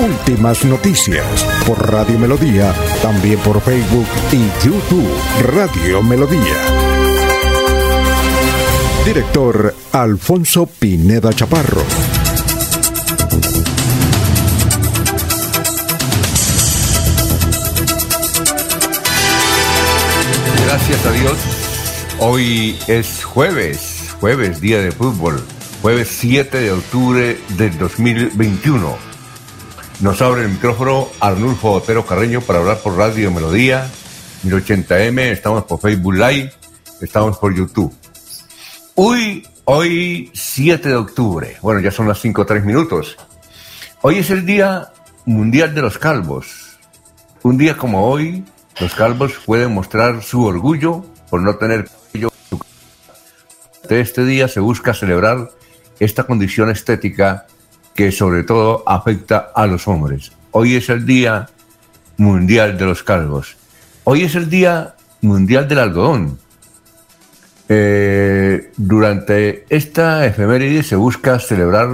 Últimas noticias por Radio Melodía, también por Facebook y YouTube Radio Melodía. Director Alfonso Pineda Chaparro. Gracias a Dios. Hoy es jueves, jueves, día de fútbol, jueves 7 de octubre del 2021. Nos abre el micrófono Arnulfo Otero Carreño para hablar por Radio Melodía, 1080M, estamos por Facebook Live, estamos por YouTube. Hoy, hoy 7 de octubre, bueno, ya son las 5 o 3 minutos. Hoy es el Día Mundial de los Calvos. Un día como hoy, los calvos pueden mostrar su orgullo por no tener cabello. De este día se busca celebrar esta condición estética que sobre todo afecta a los hombres. Hoy es el Día Mundial de los Calvos. Hoy es el Día Mundial del Algodón. Eh, durante esta efeméride se busca celebrar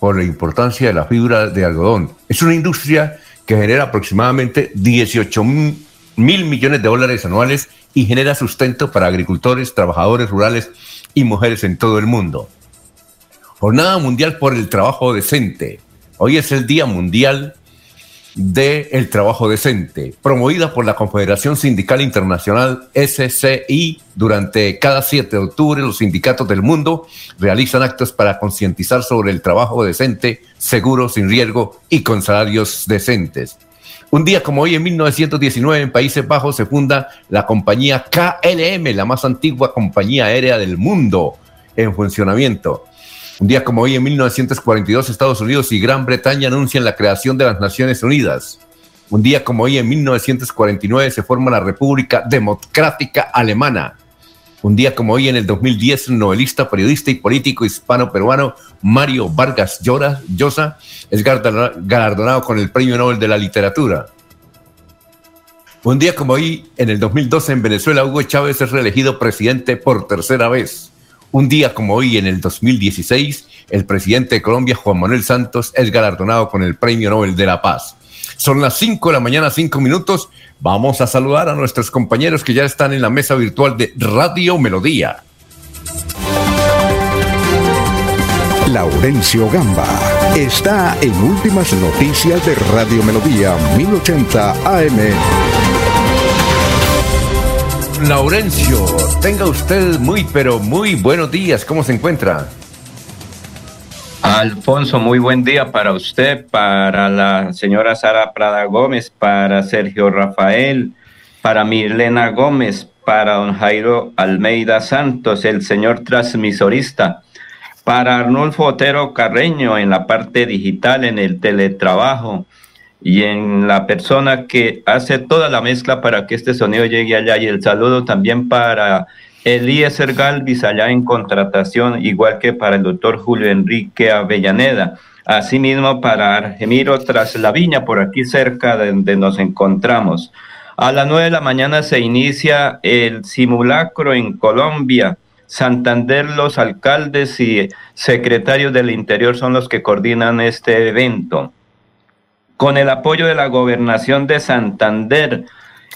por la importancia de la fibra de algodón. Es una industria que genera aproximadamente 18 mil millones de dólares anuales y genera sustento para agricultores, trabajadores rurales y mujeres en todo el mundo. Jornada Mundial por el Trabajo Decente. Hoy es el Día Mundial del Trabajo Decente, promovida por la Confederación Sindical Internacional SCI. Durante cada 7 de octubre, los sindicatos del mundo realizan actos para concientizar sobre el trabajo decente, seguro, sin riesgo y con salarios decentes. Un día como hoy, en 1919, en Países Bajos, se funda la compañía KLM, la más antigua compañía aérea del mundo en funcionamiento. Un día como hoy, en 1942, Estados Unidos y Gran Bretaña anuncian la creación de las Naciones Unidas. Un día como hoy, en 1949, se forma la República Democrática Alemana. Un día como hoy, en el 2010, el novelista, periodista y político hispano-peruano Mario Vargas Llosa es galardonado con el Premio Nobel de la Literatura. Un día como hoy, en el 2012, en Venezuela, Hugo Chávez es reelegido presidente por tercera vez. Un día como hoy, en el 2016, el presidente de Colombia, Juan Manuel Santos, es galardonado con el Premio Nobel de la Paz. Son las 5 de la mañana, 5 minutos. Vamos a saludar a nuestros compañeros que ya están en la mesa virtual de Radio Melodía. Laurencio Gamba está en Últimas Noticias de Radio Melodía 1080 AM. Laurencio, tenga usted muy, pero muy buenos días. ¿Cómo se encuentra? Alfonso, muy buen día para usted, para la señora Sara Prada Gómez, para Sergio Rafael, para Milena Gómez, para don Jairo Almeida Santos, el señor transmisorista, para Arnulfo Otero Carreño en la parte digital, en el teletrabajo, y en la persona que hace toda la mezcla para que este sonido llegue allá. Y el saludo también para Eliezer Galvis allá en contratación, igual que para el doctor Julio Enrique Avellaneda. Asimismo para Argemiro Tras la Viña, por aquí cerca de donde nos encontramos. A las nueve de la mañana se inicia el simulacro en Colombia. Santander, los alcaldes y secretarios del Interior son los que coordinan este evento. Con el apoyo de la gobernación de Santander,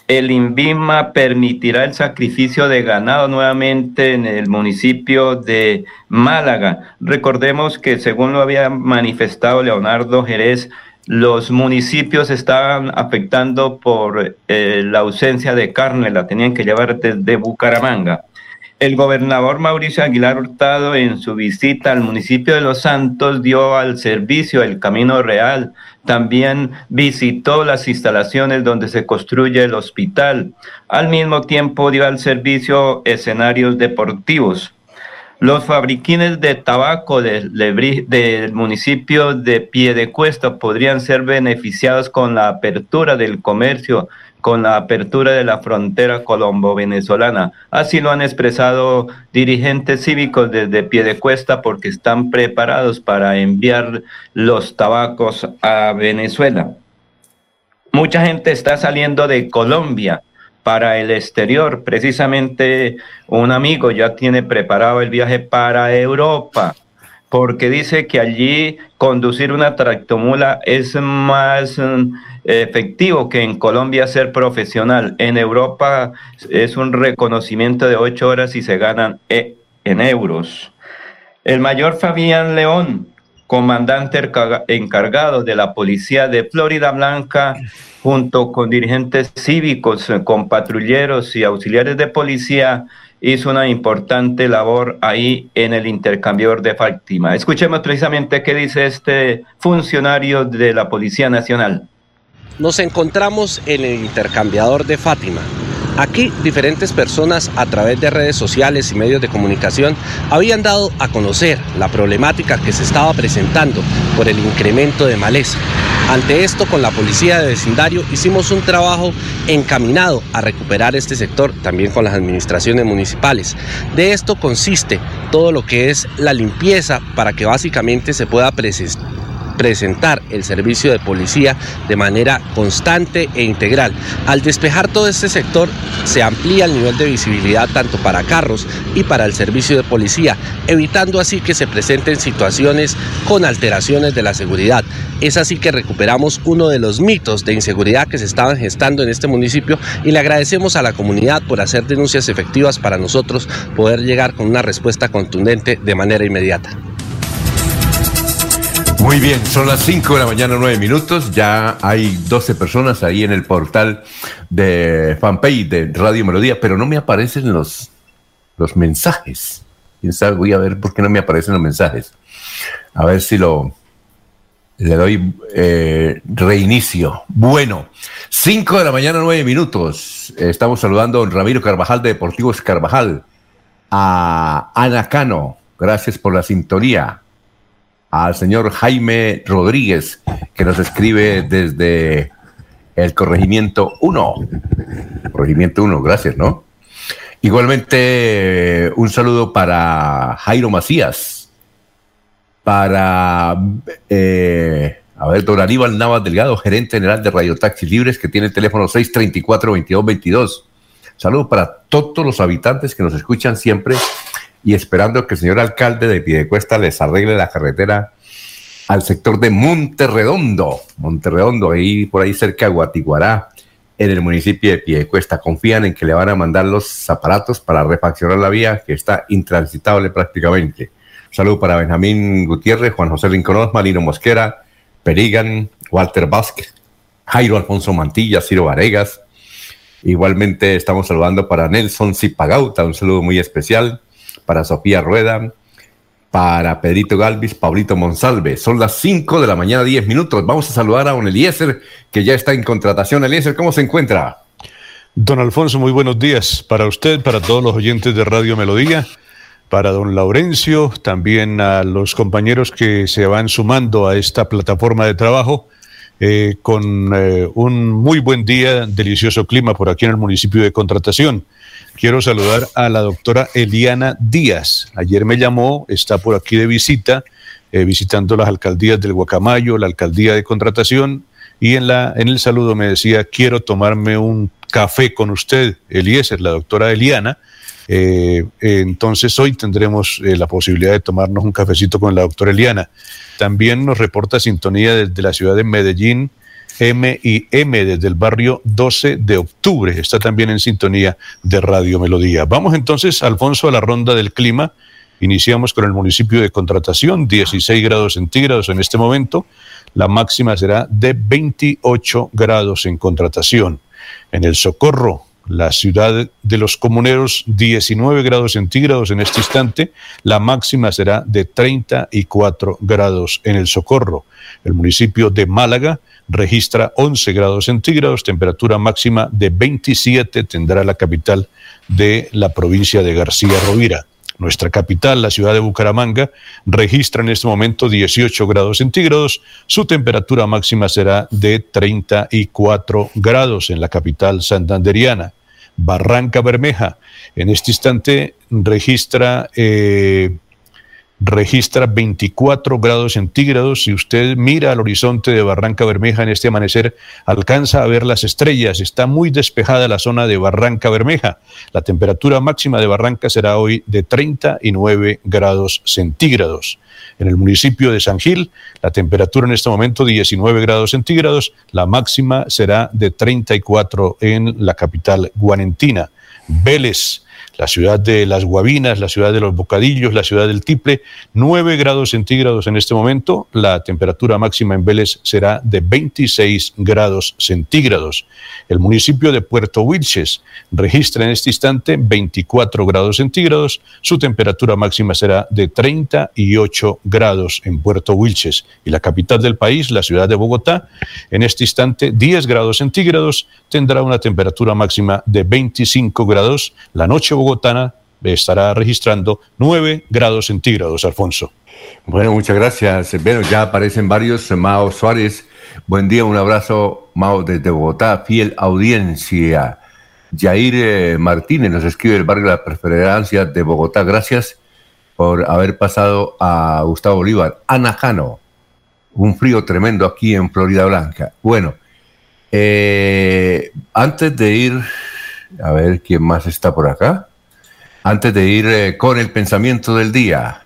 el INVIMA permitirá el sacrificio de ganado nuevamente en el municipio de Málaga. Recordemos que según lo había manifestado Leonardo Jerez, los municipios estaban afectando por eh, la ausencia de carne, la tenían que llevar desde Bucaramanga. El gobernador Mauricio Aguilar Hurtado en su visita al municipio de Los Santos dio al servicio el Camino Real. También visitó las instalaciones donde se construye el hospital. Al mismo tiempo dio al servicio escenarios deportivos. Los fabriquines de tabaco del, del municipio de Piedecuesta podrían ser beneficiados con la apertura del comercio con la apertura de la frontera colombo-venezolana. Así lo han expresado dirigentes cívicos desde Piedecuesta porque están preparados para enviar los tabacos a Venezuela. Mucha gente está saliendo de Colombia para el exterior. Precisamente un amigo ya tiene preparado el viaje para Europa porque dice que allí conducir una tractomula es más mm, efectivo que en Colombia ser profesional. En Europa es un reconocimiento de ocho horas y se ganan e, en euros. El mayor Fabián León, comandante encargado de la policía de Florida Blanca, junto con dirigentes cívicos, con patrulleros y auxiliares de policía, hizo una importante labor ahí en el intercambiador de Fátima. Escuchemos precisamente qué dice este funcionario de la Policía Nacional. Nos encontramos en el intercambiador de Fátima. Aquí diferentes personas a través de redes sociales y medios de comunicación habían dado a conocer la problemática que se estaba presentando por el incremento de maleza. Ante esto, con la policía de vecindario hicimos un trabajo encaminado a recuperar este sector, también con las administraciones municipales. De esto consiste todo lo que es la limpieza para que básicamente se pueda presentar presentar el servicio de policía de manera constante e integral. Al despejar todo este sector, se amplía el nivel de visibilidad tanto para carros y para el servicio de policía, evitando así que se presenten situaciones con alteraciones de la seguridad. Es así que recuperamos uno de los mitos de inseguridad que se estaban gestando en este municipio y le agradecemos a la comunidad por hacer denuncias efectivas para nosotros poder llegar con una respuesta contundente de manera inmediata. Muy bien, son las 5 de la mañana, 9 minutos. Ya hay 12 personas ahí en el portal de fanpage de Radio Melodía, pero no me aparecen los, los mensajes. Voy a ver por qué no me aparecen los mensajes. A ver si lo. Le doy eh, reinicio. Bueno, 5 de la mañana, 9 minutos. Estamos saludando a Ramiro Carvajal de Deportivos Carvajal. A Ana Cano, gracias por la sintonía al señor Jaime Rodríguez, que nos escribe desde el corregimiento 1. Corregimiento 1, gracias, ¿no? Igualmente, un saludo para Jairo Macías, para, eh, a ver, don Aníbal Navas Delgado, gerente general de Radio Taxi Libres, que tiene el teléfono 634-2222. Saludo para todos los habitantes que nos escuchan siempre y esperando que el señor alcalde de Piedecuesta les arregle la carretera al sector de Monterredondo, Monterredondo, ahí por ahí cerca de Guatiguará, en el municipio de Piedecuesta. Confían en que le van a mandar los aparatos para refaccionar la vía que está intransitable prácticamente. Saludo para Benjamín Gutiérrez, Juan José Lincoln Malino Mosquera, Perigan, Walter Vázquez, Jairo Alfonso Mantilla, Ciro Varegas. Igualmente estamos saludando para Nelson Zipagauta, un saludo muy especial para Sofía Rueda, para Pedrito Galvis, Pablito Monsalve. Son las 5 de la mañana, 10 minutos. Vamos a saludar a don Eliezer, que ya está en contratación. Eliezer, ¿cómo se encuentra? Don Alfonso, muy buenos días para usted, para todos los oyentes de Radio Melodía, para don Laurencio, también a los compañeros que se van sumando a esta plataforma de trabajo. Eh, con eh, un muy buen día, delicioso clima por aquí en el municipio de Contratación. Quiero saludar a la doctora Eliana Díaz. Ayer me llamó, está por aquí de visita, eh, visitando las alcaldías del Guacamayo, la alcaldía de contratación, y en, la, en el saludo me decía, quiero tomarme un café con usted, Eliezer, la doctora Eliana. Eh, entonces hoy tendremos eh, la posibilidad de tomarnos un cafecito con la doctora Eliana. También nos reporta sintonía desde la ciudad de Medellín, M y M desde el barrio 12 de octubre. Está también en sintonía de Radio Melodía. Vamos entonces, Alfonso, a la ronda del clima. Iniciamos con el municipio de Contratación, 16 grados centígrados en este momento. La máxima será de 28 grados en Contratación. En el Socorro, la ciudad de los comuneros, 19 grados centígrados en este instante. La máxima será de 34 grados en el Socorro. El municipio de Málaga, registra 11 grados centígrados, temperatura máxima de 27 tendrá la capital de la provincia de García Rovira. Nuestra capital, la ciudad de Bucaramanga, registra en este momento 18 grados centígrados. Su temperatura máxima será de 34 grados en la capital santanderiana. Barranca Bermeja, en este instante registra eh, registra 24 grados centígrados. Si usted mira al horizonte de Barranca Bermeja en este amanecer, alcanza a ver las estrellas. Está muy despejada la zona de Barranca Bermeja. La temperatura máxima de Barranca será hoy de 39 grados centígrados. En el municipio de San Gil, la temperatura en este momento 19 grados centígrados. La máxima será de 34 en la capital guanentina. Vélez, la ciudad de las Guabinas, la ciudad de los Bocadillos, la ciudad del Tiple, 9 grados centígrados en este momento. La temperatura máxima en Vélez será de 26 grados centígrados. El municipio de Puerto Wilches registra en este instante 24 grados centígrados. Su temperatura máxima será de 38 grados en Puerto Wilches. Y la capital del país, la ciudad de Bogotá, en este instante 10 grados centígrados, tendrá una temperatura máxima de 25 grados. La noche Bogotá bogotana estará registrando 9 grados centígrados, Alfonso. Bueno, muchas gracias. Bueno, ya aparecen varios. Mao Suárez, buen día, un abrazo, Mao, desde Bogotá, fiel audiencia. Jair eh, Martínez nos escribe el barrio de la preferencia de Bogotá. Gracias por haber pasado a Gustavo Bolívar. Ana Jano, un frío tremendo aquí en Florida Blanca. Bueno, eh, antes de ir, a ver quién más está por acá. Antes de ir eh, con el pensamiento del día,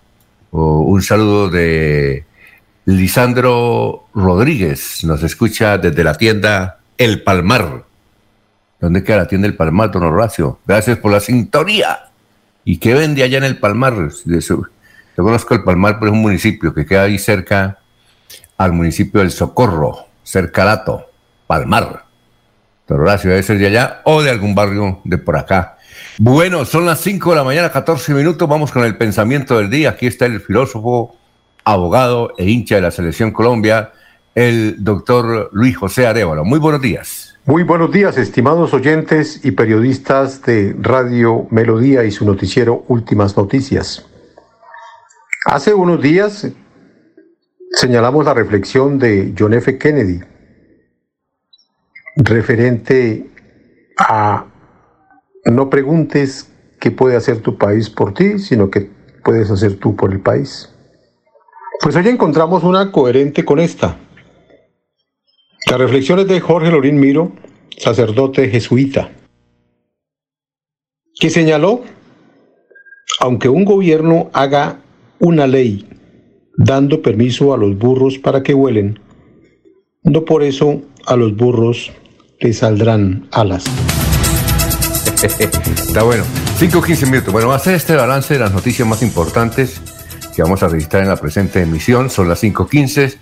un saludo de Lisandro Rodríguez, nos escucha desde la tienda El Palmar. ¿Dónde queda la tienda El Palmar, don Horacio? Gracias por la sintonía. ¿Y qué vende allá en El Palmar? Yo conozco El Palmar, pero es un municipio que queda ahí cerca al municipio del Socorro, cerca Lato, Palmar. Don Horacio debe ser de allá o de algún barrio de por acá. Bueno, son las 5 de la mañana, 14 minutos. Vamos con el pensamiento del día. Aquí está el filósofo, abogado e hincha de la Selección Colombia, el doctor Luis José Arevalo. Muy buenos días. Muy buenos días, estimados oyentes y periodistas de Radio Melodía y su noticiero Últimas Noticias. Hace unos días señalamos la reflexión de John F. Kennedy referente a no preguntes qué puede hacer tu país por ti, sino qué puedes hacer tú por el país. Pues hoy encontramos una coherente con esta. Las reflexiones de Jorge Lorín Miro, sacerdote jesuita, que señaló, aunque un gobierno haga una ley dando permiso a los burros para que vuelen, no por eso a los burros les saldrán alas. Está bueno. 5 o 15 minutos. Bueno, va a ser este balance de las noticias más importantes que vamos a registrar en la presente emisión. Son las 5.15.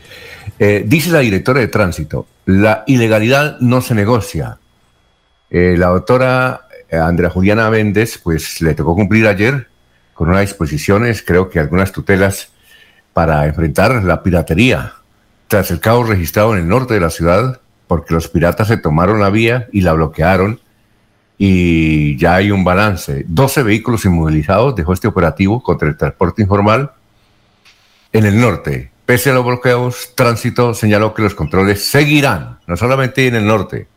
Eh, dice la directora de tránsito, la ilegalidad no se negocia. Eh, la doctora eh, Andrea Juliana Méndez, pues le tocó cumplir ayer con unas disposiciones, creo que algunas tutelas, para enfrentar la piratería. Tras el caos registrado en el norte de la ciudad, porque los piratas se tomaron la vía y la bloquearon y ya hay un balance. 12 vehículos inmovilizados dejó este operativo contra el transporte informal en el norte. Pese a los bloqueos, Tránsito señaló que los controles seguirán, no solamente en el norte,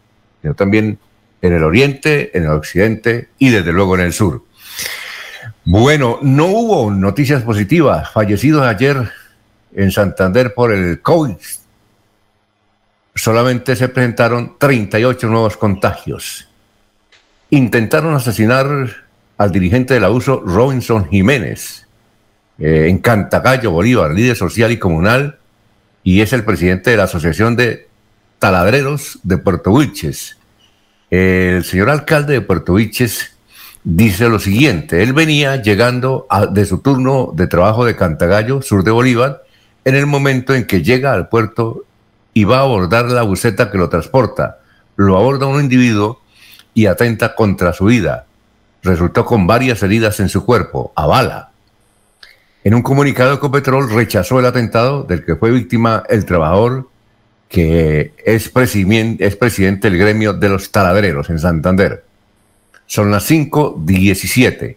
sino también en el oriente, en el occidente y desde luego en el sur. Bueno, no hubo noticias positivas. Fallecidos ayer en Santander por el COVID. Solamente se presentaron 38 nuevos contagios intentaron asesinar al dirigente del abuso Robinson Jiménez eh, en Cantagallo, Bolívar, líder social y comunal, y es el presidente de la Asociación de Taladreros de Puerto Wilches. El señor alcalde de Puerto Wilches dice lo siguiente, él venía llegando de su turno de trabajo de Cantagallo, sur de Bolívar, en el momento en que llega al puerto y va a abordar la buceta que lo transporta. Lo aborda un individuo y atenta contra su vida. Resultó con varias heridas en su cuerpo, a bala. En un comunicado, Ecopetrol rechazó el atentado del que fue víctima el trabajador que es, es presidente del gremio de los taladreros en Santander. Son las 5.17.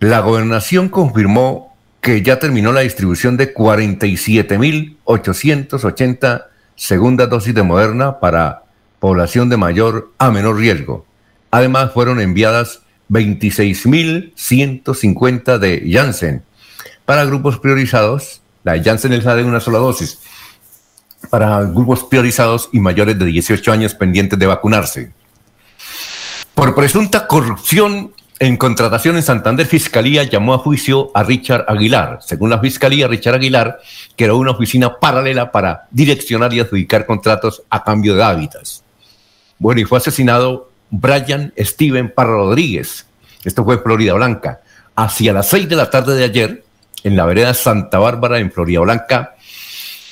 La gobernación confirmó que ya terminó la distribución de 47.880 segundas dosis de Moderna para población de mayor a menor riesgo. Además, fueron enviadas 26.150 de Janssen para grupos priorizados. La Janssen es la de una sola dosis. Para grupos priorizados y mayores de 18 años pendientes de vacunarse. Por presunta corrupción en contratación en Santander, Fiscalía llamó a juicio a Richard Aguilar. Según la Fiscalía, Richard Aguilar creó una oficina paralela para direccionar y adjudicar contratos a cambio de hábitats. Bueno, y fue asesinado Brian Steven Parra Rodríguez. Esto fue en Florida Blanca. Hacia las seis de la tarde de ayer, en la vereda Santa Bárbara, en Florida Blanca,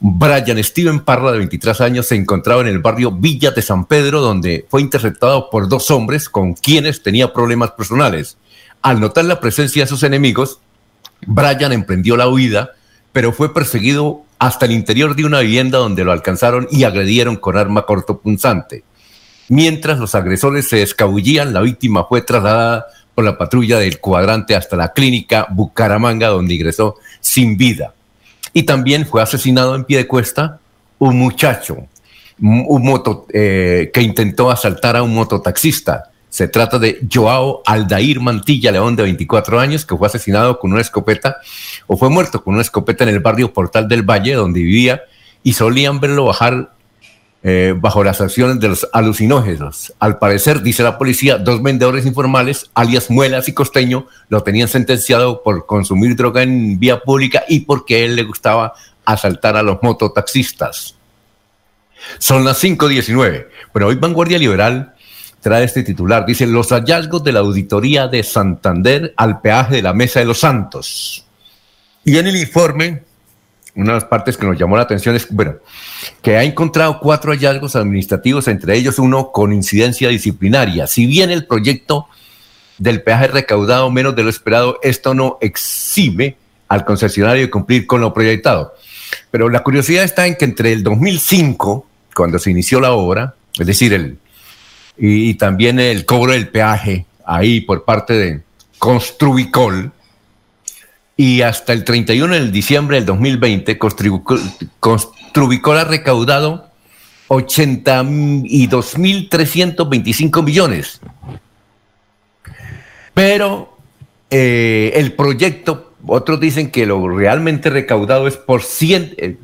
Brian Steven Parra, de 23 años, se encontraba en el barrio Villa de San Pedro, donde fue interceptado por dos hombres con quienes tenía problemas personales. Al notar la presencia de sus enemigos, Brian emprendió la huida, pero fue perseguido hasta el interior de una vivienda donde lo alcanzaron y agredieron con arma cortopunzante. Mientras los agresores se escabullían, la víctima fue trasladada por la patrulla del cuadrante hasta la clínica Bucaramanga, donde ingresó sin vida. Y también fue asesinado en pie de cuesta un muchacho un moto, eh, que intentó asaltar a un mototaxista. Se trata de Joao Aldair Mantilla León, de 24 años, que fue asesinado con una escopeta, o fue muerto con una escopeta en el barrio Portal del Valle, donde vivía, y solían verlo bajar eh, bajo las acciones de los alucinógenos. Al parecer, dice la policía, dos vendedores informales, alias Muelas y Costeño, lo tenían sentenciado por consumir droga en vía pública y porque él le gustaba asaltar a los mototaxistas. Son las 5.19. Pero hoy Vanguardia Liberal trae este titular. Dice, los hallazgos de la auditoría de Santander al peaje de la Mesa de los Santos. Y en el informe una de las partes que nos llamó la atención es, bueno, que ha encontrado cuatro hallazgos administrativos, entre ellos uno con incidencia disciplinaria. Si bien el proyecto del peaje recaudado menos de lo esperado, esto no exime al concesionario de cumplir con lo proyectado. Pero la curiosidad está en que entre el 2005, cuando se inició la obra, es decir, el, y, también el cobro del peaje ahí por parte de Construicol, y hasta el 31 de diciembre del 2020, Construbicol ha recaudado 82.325 millones. Pero eh, el proyecto, otros dicen que lo realmente recaudado es por 100, eh,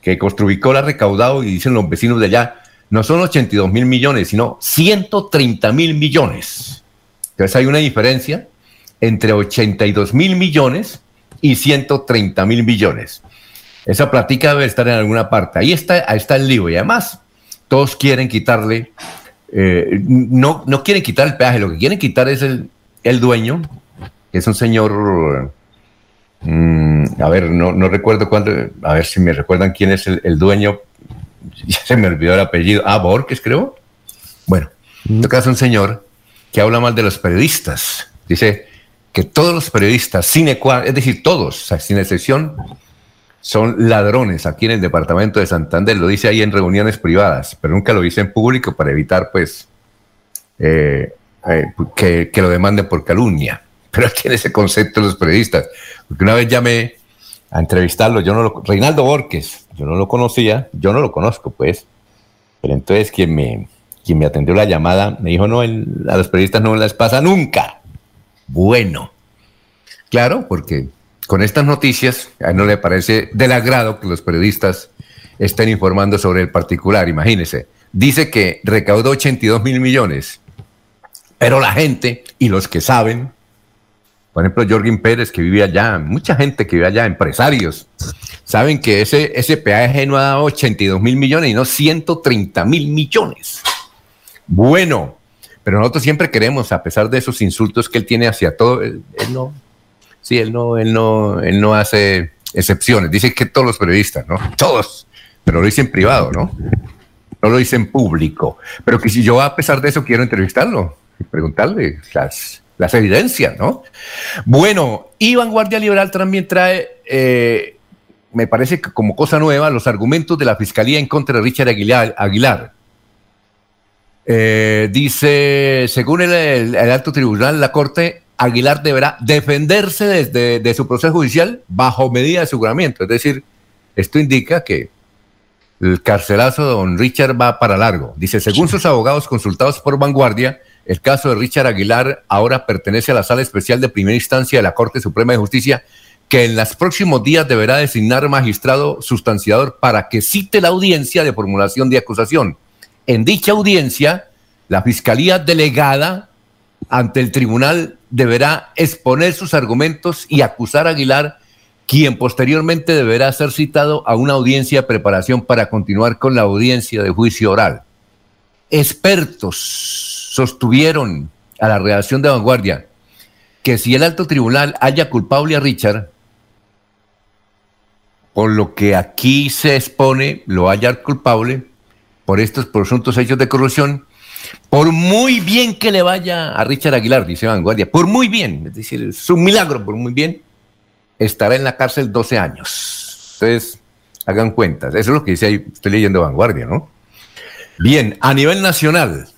que Construbicol ha recaudado, y dicen los vecinos de allá, no son 82 mil millones, sino 130 mil millones. Entonces hay una diferencia entre 82 mil millones y 130 mil millones. Esa plática debe estar en alguna parte. Ahí está, ahí está el lío. Y además, todos quieren quitarle, eh, no, no quieren quitar el peaje, lo que quieren quitar es el, el dueño, es un señor, mm, a ver, no, no recuerdo cuándo, a ver si me recuerdan quién es el, dueño, ya se me olvidó el apellido, ah, Borges creo. Bueno, en este caso un señor que habla mal de los periodistas. Dice, que todos los periodistas, sin es decir, todos, sin excepción, son ladrones aquí en el departamento de Santander. Lo dice ahí en reuniones privadas, pero nunca lo dice en público para evitar, pues, eh, eh, que, lo demanden por calumnia. Pero tiene ese concepto los periodistas. Porque una vez llamé a entrevistarlo, yo no lo, Reinaldo Borges, yo no lo conocía, yo no lo conozco, pues. Pero entonces quien me, quien me atendió la llamada me dijo, no, a los periodistas no les pasa nunca bueno. Claro, porque con estas noticias a él no le parece del agrado que los periodistas estén informando sobre el particular. Imagínese, dice que recaudó 82 mil millones, pero la gente y los que saben, por ejemplo, Jorgin Pérez, que vive allá, mucha gente que vive allá, empresarios, saben que ese, ese peaje no ha dado 82 mil millones y no 130 mil millones. Bueno, pero nosotros siempre queremos, a pesar de esos insultos que él tiene hacia todo, él, no, sí, él no, él no, él no hace excepciones. Dice que todos los periodistas, ¿no? Todos, pero lo dice en privado, ¿no? No lo dice en público. Pero que si yo a pesar de eso quiero entrevistarlo y preguntarle las, las evidencias, ¿no? Bueno, y Vanguardia Liberal también trae, eh, me parece que como cosa nueva, los argumentos de la Fiscalía en contra de Richard Aguilar. Aguilar. Eh, dice, según el, alto tribunal, la Corte Aguilar deberá defenderse desde de su proceso judicial bajo medida de aseguramiento. Es decir, esto indica que el carcelazo de don Richard va para largo. Dice, según sus abogados consultados por Vanguardia, el caso de Richard Aguilar ahora pertenece a la sala especial de primera instancia de la Corte Suprema de Justicia, que en los próximos días deberá designar magistrado sustanciador para que cite la audiencia de formulación de acusación. En dicha audiencia, la Fiscalía delegada ante el tribunal deberá exponer sus argumentos y acusar a Aguilar, quien posteriormente deberá ser citado a una audiencia de preparación para continuar con la audiencia de juicio oral. Expertos sostuvieron a la redacción de vanguardia que si el alto tribunal haya culpable a Richard, por lo que aquí se expone, lo haya culpable por estos presuntos hechos de corrupción, por muy bien que le vaya a Richard Aguilar, dice Vanguardia, por muy bien, es decir, es un milagro, por muy bien, estará en la cárcel 12 años. Entonces, hagan cuentas. Eso es lo que dice ahí, estoy leyendo Vanguardia, ¿no? Bien, a nivel nacional,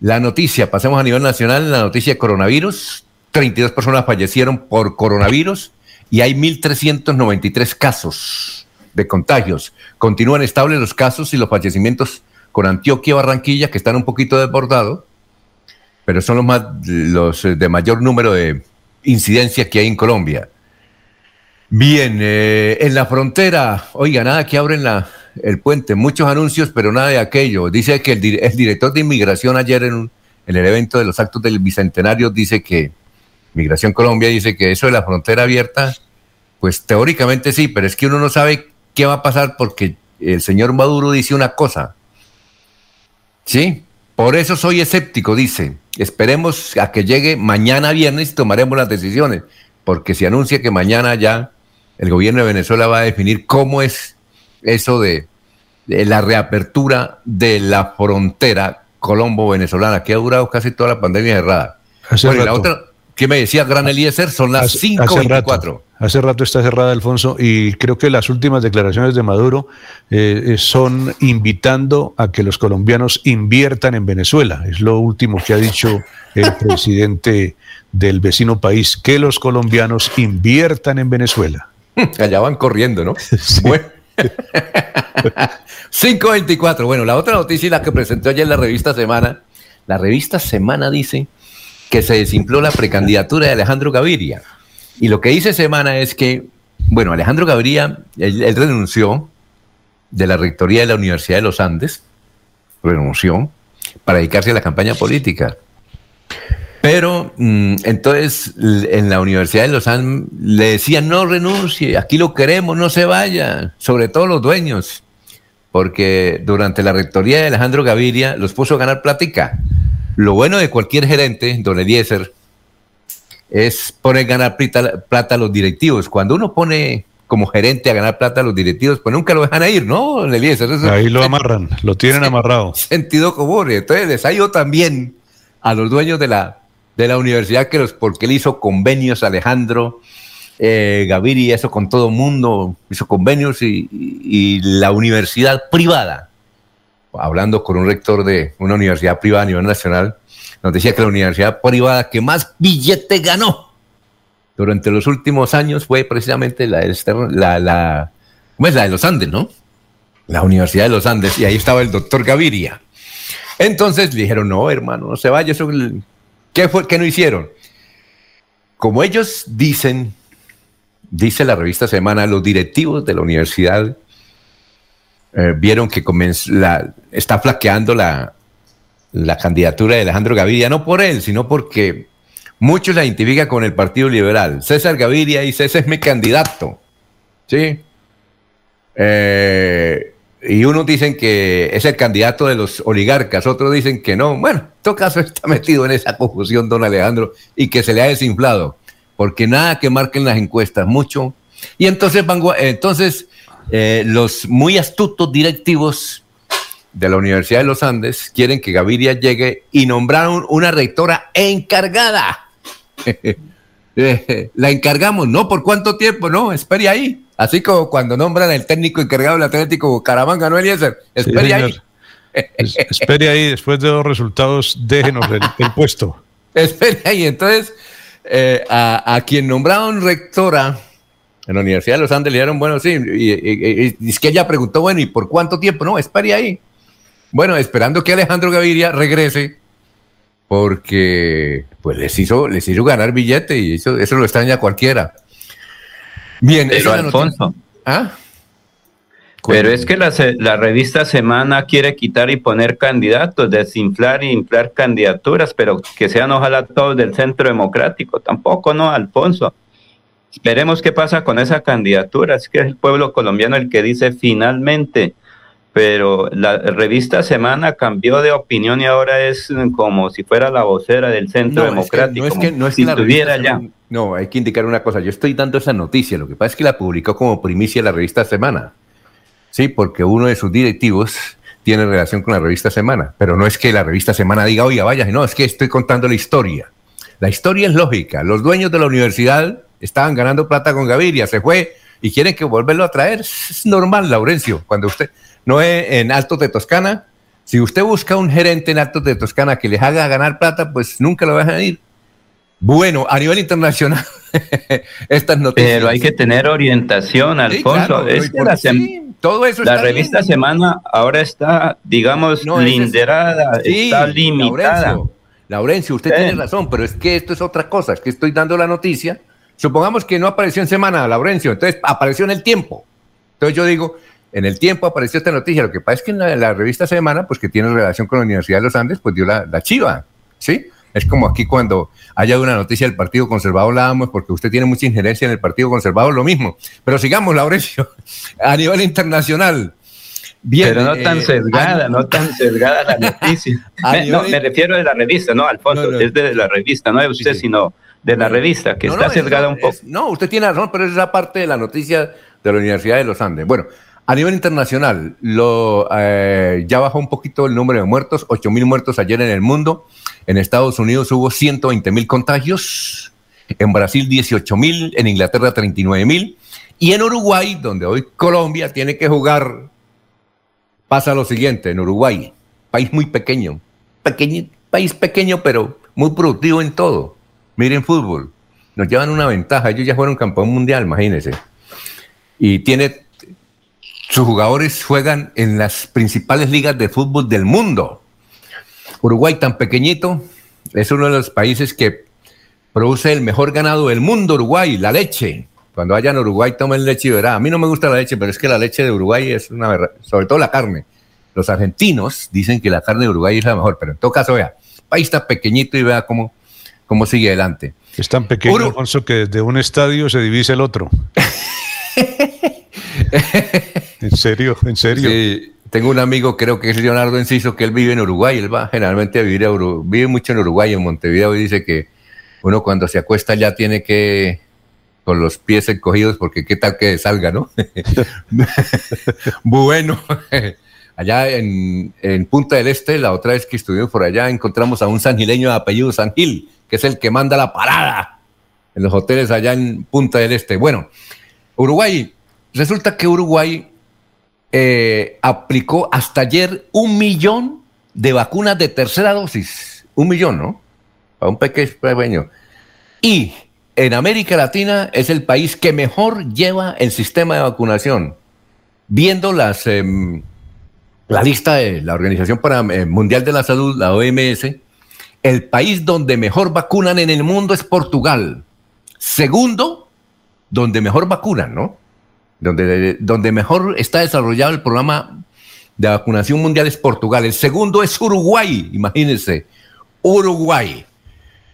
la noticia, pasemos a nivel nacional, la noticia de coronavirus, 32 personas fallecieron por coronavirus y hay 1.393 casos de contagios. Continúan estables los casos y los fallecimientos con Antioquia y Barranquilla, que están un poquito desbordados, pero son los, más, los eh, de mayor número de incidencias que hay en Colombia. Bien, eh, en la frontera, oiga, nada que abren la, el puente, muchos anuncios, pero nada de aquello. Dice que el, director de inmigración ayer en, en, el evento de los actos del Bicentenario dice que Migración Colombia dice que eso de la frontera abierta, pues teóricamente sí, pero es que uno no sabe qué va a pasar porque el señor Maduro dice una cosa Sí, por eso soy escéptico, dice. Esperemos a que llegue mañana viernes y tomaremos las decisiones, porque se anuncia que mañana ya el gobierno de Venezuela va a definir cómo es eso de, la reapertura de la frontera colombo-venezolana, que ha durado casi toda la pandemia cerrada. Bueno, la otra, ¿Qué me decía Gran Eliezer? Son las 5.24. Hace, rato está cerrada, Alfonso, y creo que las últimas declaraciones de Maduro eh, eh, son invitando a que los colombianos inviertan en Venezuela. Es lo último que ha dicho el presidente del vecino país, que los colombianos inviertan en Venezuela. Allá van corriendo, ¿no? Bueno. 5.24. Bueno, la otra noticia, la que presentó ayer la revista Semana, la revista Semana dice que se desimpló la precandidatura de Alejandro Gaviria. Y lo que dice Semana es que, bueno, Alejandro Gaviria, él, renunció de la rectoría de la Universidad de los Andes, renunció para dedicarse a la campaña política. Pero mm, entonces en la Universidad de los Andes le decían, no renuncie, aquí lo queremos, no se vaya, sobre todo los dueños, porque durante la rectoría de Alejandro Gaviria los puso a ganar plática lo bueno de cualquier gerente, don Eliezer, es poner ganar plata, a los directivos. Cuando uno pone como gerente a ganar plata a los directivos, pues nunca lo dejan ir, ¿no, don Eliezer? Ahí lo amarran, lo tienen amarrado. Sentido común. Entonces les ha ido también a los dueños de la, de la universidad que los, porque él hizo convenios, Alejandro, eh, Gaviri, eso con todo el mundo, hizo convenios y la universidad privada hablando con un rector de una universidad privada a nivel nacional, nos decía que la universidad privada que más billete ganó durante los últimos años fue precisamente la, la, la, ¿cómo es? la de los Andes, ¿no? La Universidad de los Andes, y ahí estaba el doctor Gaviria. Entonces le dijeron, no, hermano, no se vaya, eso, ¿qué fue que no hicieron? Como ellos dicen, dice la revista Semana, los directivos de la universidad eh, vieron que la, está flaqueando la, la candidatura de Alejandro Gaviria, no por él, sino porque muchos la identifican con el Partido Liberal. César Gaviria dice, ese es mi candidato. ¿Sí? Eh, y unos dicen que es el candidato de los oligarcas, otros dicen que no. Bueno, en todo caso está metido en esa confusión, don Alejandro, y que se le ha desinflado, porque nada que marquen las encuestas, mucho. Y entonces, entonces eh, los muy astutos directivos de la Universidad de los Andes quieren que Gaviria llegue y nombraron una rectora encargada. la encargamos, no por cuánto tiempo, no, espere ahí. Así como cuando nombran al técnico encargado del Atlético Caramanga, ¿no, Eliezer? Espere ahí. espere ahí, después de los resultados, déjenos el, el puesto. Espere ahí, entonces eh, a, quien nombraron rectora en la Universidad de los Andes le dieron, bueno, sí, y, es que ella preguntó, bueno, ¿y por cuánto tiempo? No, espere ahí. Bueno, esperando que Alejandro Gaviria regrese, porque pues les hizo, les hizo ganar billete y eso, eso lo extraña cualquiera. Bien, Pero Alfonso. ¿Ah? Pero es que la, la, revista Semana quiere quitar y poner candidatos, desinflar e inflar candidaturas, pero que sean ojalá todos del centro democrático. Tampoco, ¿no, Alfonso? Esperemos qué pasa con esa candidatura. Es que es el pueblo colombiano el que dice finalmente, pero la revista Semana cambió de opinión y ahora es como si fuera la vocera del centro democrático. no es que, no es que la estuviera ya. No, hay que indicar una cosa. Yo estoy dando esa noticia. Lo que pasa es que la publicó como primicia la revista Semana. Sí, porque uno de sus directivos tiene relación con la revista Semana, pero no es que la revista Semana diga, oiga, vaya, no, es que estoy contando la historia. La historia es lógica. Los dueños de la universidad estaban ganando plata con Gaviria, se fue y quieren que volverlo a traer. Es normal, Laurencio, cuando usted no es en Altos de Toscana, si usted busca un gerente en Altos de Toscana que les haga ganar plata, pues nunca lo dejan ir. Bueno, a nivel internacional, estas noticias. Pero hay que tener orientación, Alfonso. es todo eso la revista Semana ahora está, digamos, linderada, está limitada. Laurencio, usted tiene razón, pero es que esto es otra cosa, es que estoy dando la noticia. Supongamos que no apareció en Semana, Laurencio, entonces apareció en el tiempo. Entonces yo digo, en el tiempo apareció esta noticia. Lo que pasa es que en la, revista Semana, pues que tiene relación con la Universidad de los Andes, pues dio la, la chiva, ¿sí? Es como aquí cuando haya una noticia del Partido Conservador la damos porque usted tiene mucha injerencia en el Partido Conservador, lo mismo. Pero sigamos, Laurencio, a nivel internacional. Bien, Pero no tan eh, sesgada, no tan sesgada la noticia. Me, no, me refiero de la revista, no, Alfonso, es de la revista, no de usted, sino de la revista, que está sesgada un poco. no, usted tiene razón, pero es esa parte de la noticia de la Universidad de los Andes. Bueno, a nivel internacional, lo, eh, ya bajó un poquito el número de muertos, 8 mil muertos ayer en el mundo. En Estados Unidos hubo 120 mil contagios, en Brasil 18 mil, en Inglaterra 39 mil. Y en Uruguay, donde hoy Colombia tiene que jugar, pasa lo siguiente, en Uruguay, país muy pequeño, pequeño país pequeño pero muy productivo en todo. Miren fútbol, nos llevan una ventaja, ellos ya fueron campeón mundial, imagínense. Y tiene, sus jugadores juegan en las principales ligas de fútbol del mundo. Uruguay tan pequeñito es uno de los países que produce el mejor ganado del mundo, Uruguay, la leche. Cuando vayan a Uruguay tomen leche y verá. A mí no me gusta la leche, pero es que la leche de Uruguay es una verdad, sobre todo la carne. Los argentinos dicen que la carne de Uruguay es la mejor, pero en todo caso, vea, país tan pequeñito y vea cómo, cómo sigue adelante. Es tan pequeño, Alfonso, que desde un estadio se divise el otro. en serio, en serio. Sí, tengo un amigo, creo que es Leonardo Enciso, que él vive en Uruguay, él va generalmente a vivir a Uruguay, vive mucho en Uruguay, en Montevideo, y dice que uno cuando se acuesta ya tiene que con los pies encogidos porque qué tal que salga, ¿no? bueno, allá en, Punta del Este, la otra vez que estuvimos por allá, encontramos a un sangileño de apellido San Gil, que es el que manda la parada en los hoteles allá en Punta del Este. Bueno, Uruguay, resulta que Uruguay eh, aplicó hasta ayer un millón de vacunas de tercera dosis. Un millón, ¿no? Para un pequeño. Y en América Latina es el país que mejor lleva el sistema de vacunación. Viendo las, em, la lista de la Organización eh, Mundial de la Salud, la OMS, el país donde mejor vacunan en el mundo es Portugal. Segundo, donde mejor vacunan, ¿no? donde, donde mejor está desarrollado el programa de vacunación mundial es Portugal. El segundo es Uruguay, imagínense. Uruguay.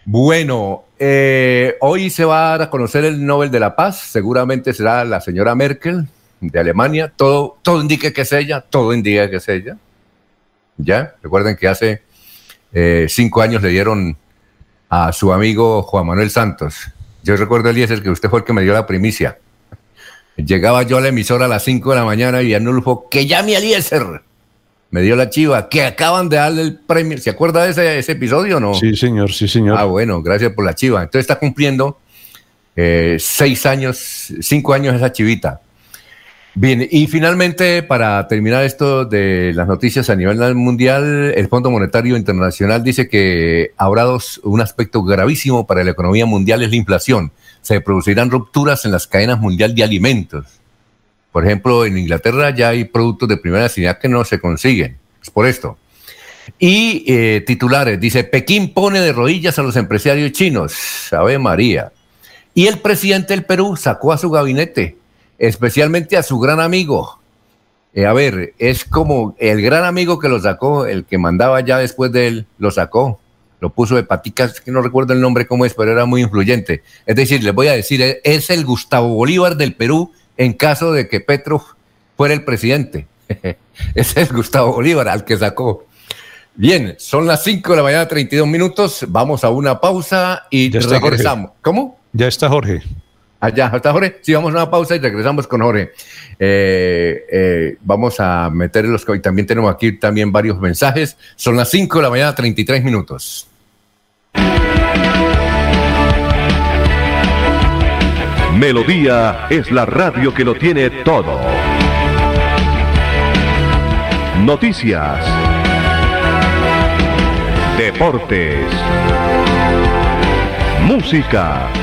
Bueno, eh, hoy se va a dar a conocer el Nobel de la Paz. Seguramente será la señora Merkel de Alemania. Todo, todo indica que es ella, todo indica que es ella. ¿Ya? Recuerden que hace eh, cinco años le dieron a su amigo Juan Manuel Santos. Yo recuerdo, Eliezer, que usted fue el que me dio la primicia. Llegaba yo a la emisora a las 5 de la mañana y Anulfo, que llame a Eliezer. Me dio la chiva, que acaban de darle el premio. ¿Se acuerda de ese, episodio o no? Sí, señor, sí, señor. Ah, bueno, gracias por la chiva. Entonces está cumpliendo eh, seis años, cinco años esa chivita. Bien, y finalmente, para terminar esto de las noticias a nivel mundial, el Fondo Monetario Internacional dice que habrá dos, un aspecto gravísimo para la economía mundial es la inflación. Se producirán rupturas en las cadenas mundial de alimentos. Por ejemplo, en Inglaterra ya hay productos de primera necesidad que no se consiguen. Es por esto. Y eh, titulares, dice, Pekín pone de rodillas a los empresarios chinos. Ave María. Y el presidente del Perú sacó a su gabinete especialmente a su gran amigo. Eh, a ver, es como el gran amigo que lo sacó, el que mandaba ya después de él, lo sacó, lo puso de paticas, que no recuerdo el nombre cómo es, pero era muy influyente. Es decir, les voy a decir, es el Gustavo Bolívar del Perú en caso de que Petro fuera el presidente. Ese es Gustavo Bolívar, al que sacó. Bien, son las 5 de la mañana, 32 minutos. Vamos a una pausa y regresamos. ¿Cómo? Ya está Jorge. Allá, ¿está Jorge? Sí, vamos a una pausa y regresamos con Jorge. Eh, eh, vamos a meter los y también tenemos aquí también varios mensajes. Son las 5 de la mañana, 33 minutos. Melodía es la radio que lo tiene todo. Noticias. Deportes. Música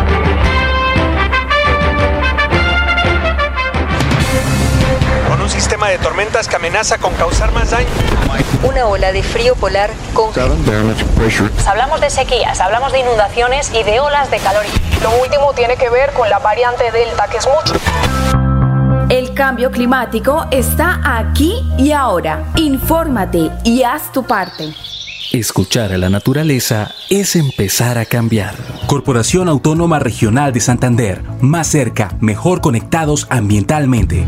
Sistema de tormentas que amenaza con causar más daño. Una ola de frío polar con... Hablamos de sequías, hablamos de inundaciones y de olas de calor. Lo último tiene que ver con la variante Delta, que es mucho... El cambio climático está aquí y ahora. Infórmate y haz tu parte. Escuchar a la naturaleza es empezar a cambiar. Corporación Autónoma Regional de Santander. Más cerca, mejor conectados ambientalmente.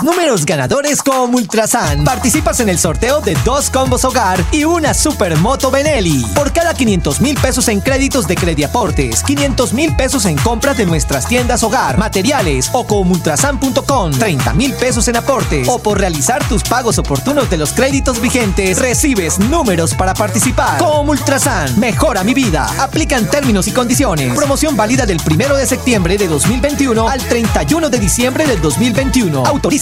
números ganadores como Ultrasan. Participas en el sorteo de dos combos hogar y una supermoto Benelli. Por cada 500 mil pesos en créditos de Crediaportes, 500 mil pesos en compras de nuestras tiendas hogar, materiales o comultrasan.com, 30 mil pesos en aportes o por realizar tus pagos oportunos de los créditos vigentes, recibes números para participar. Comultrasan, mejora mi vida. Aplican términos y condiciones. Promoción válida del 1 de septiembre de 2021 al 31 de diciembre del 2021 autoriza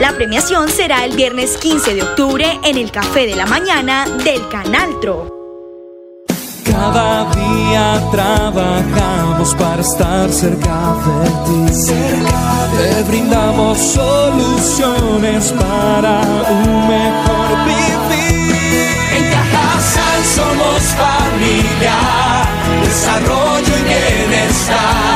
La premiación será el viernes 15 de octubre en el Café de la Mañana del Canal Tro. Cada día trabajamos para estar cerca de ti. Cerca Te brindamos soluciones para un mejor vivir En Cajasal somos familia, desarrollo y bienestar.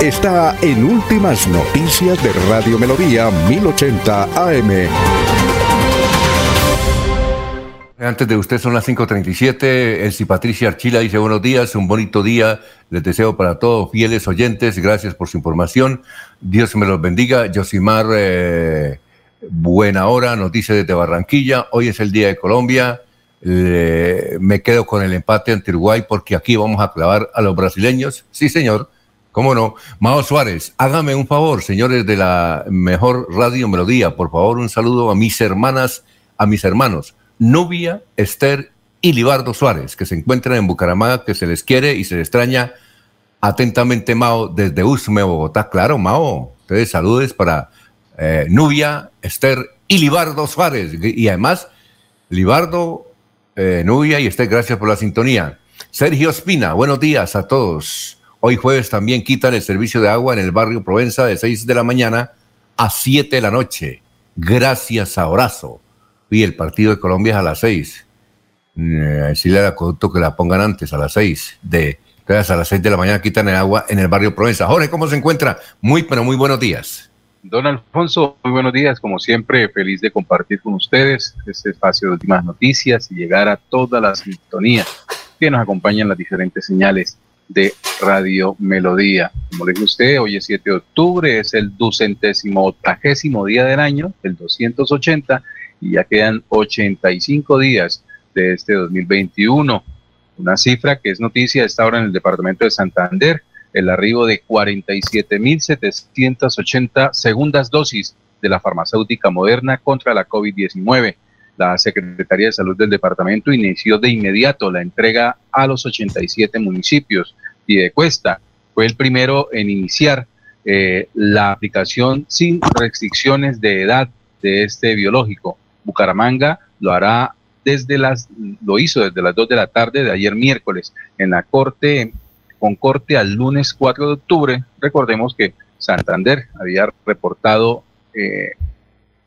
está en Últimas Noticias de Radio Melodía 1080 AM. Antes de usted son las 5.37, Elsie Patricia Archila dice buenos días, un bonito día, les deseo para todos fieles oyentes, gracias por su información, Dios me los bendiga, Josimar, eh, buena hora, noticia desde Barranquilla, hoy es el Día de Colombia, me quedo con el empate ante Uruguay porque aquí vamos a clavar a los brasileños, sí señor, cómo no, Mao Suárez, hágame un favor, señores de la mejor radio Melodía, por favor un saludo a mis hermanas, a mis hermanos, Nubia, Esther y Libardo Suárez, que se encuentran en Bucaramanga, que se les quiere y se les extraña atentamente Mao desde Usme, Bogotá. Claro, Mao, ustedes saludes para eh, Nubia, Esther y Libardo Suárez. Y además, Libardo, eh, Nubia y Esther, gracias por la sintonía. Sergio Espina, buenos días a todos. Hoy jueves también quitan el servicio de agua en el barrio Provenza de 6 de la mañana a 7 de la noche. Gracias a Horazo y el partido de Colombia es a las seis. Eh, decirle al acueducto que la pongan antes, a las seis. De, entonces a las seis de la mañana quitan el agua en el barrio Provenza. Jorge, ¿cómo se encuentra? Muy, pero muy buenos días. Don Alfonso, muy buenos días. Como siempre, feliz de compartir con ustedes este espacio de últimas noticias y llegar a toda la sintonía que nos acompañan las diferentes señales de Radio Melodía. Como le dije usted, hoy es 7 de octubre, es el ducentésimo octagésimo día del año, el 280 y ya quedan 85 días de este 2021. Una cifra que es noticia está ahora en el departamento de Santander, el arribo de 47.780 segundas dosis de la farmacéutica moderna contra la COVID-19. La Secretaría de Salud del departamento inició de inmediato la entrega a los 87 municipios y de Cuesta fue el primero en iniciar eh, la aplicación sin restricciones de edad de este biológico. Bucaramanga lo hará desde las, lo hizo desde las 2 de la tarde de ayer miércoles en la corte, con corte al lunes 4 de octubre. Recordemos que Santander había reportado eh,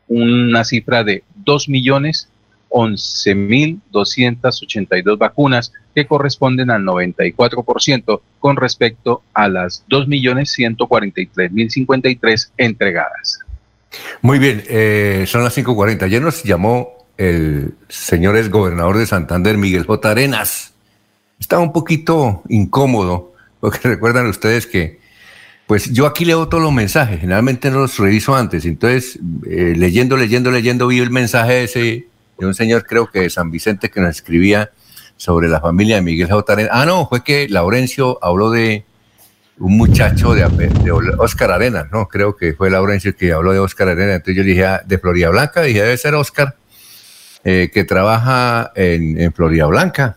una cifra de 2 millones 11.282 vacunas que corresponden al 94% con respecto a las 2.143.053 entregadas. Muy bien, eh, son las 5.40. Ayer nos llamó el señor ex gobernador de Santander, Miguel J. Arenas. Estaba un poquito incómodo, porque recuerdan ustedes que, pues yo aquí leo todos los mensajes, generalmente no los reviso antes, entonces eh, leyendo, leyendo, leyendo, vi el mensaje ese de un señor, creo que de San Vicente, que nos escribía sobre la familia de Miguel J. Ah, no, fue que Laurencio habló de un muchacho de, de Oscar Arenas, ¿no? Creo que fue Laurencio que habló de Oscar Arenas. Entonces yo le dije, ah, de Florida Blanca, dije, debe ser Oscar, eh, que trabaja en, en, Florida Blanca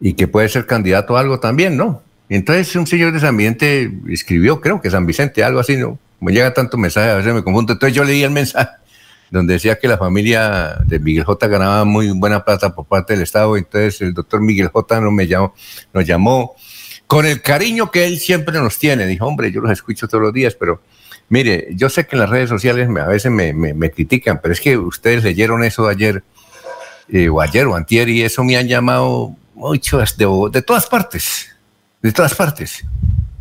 y que puede ser candidato a algo también, ¿no? Entonces un señor de San Vicente escribió, creo que San Vicente, algo así, ¿no? Me llega tanto mensaje, a veces me confundo. Entonces yo leí el mensaje donde decía que la familia de Miguel J ganaba muy buena plata por parte del Estado. Entonces el doctor Miguel J no me llamó, nos llamó con el cariño que él siempre nos tiene. Dijo, hombre, yo los escucho todos los días, pero mire, yo sé que en las redes sociales a veces me, me, critican, pero es que ustedes leyeron eso ayer, eh, o ayer o antier, y eso me han llamado mucho de, de todas partes, de todas partes.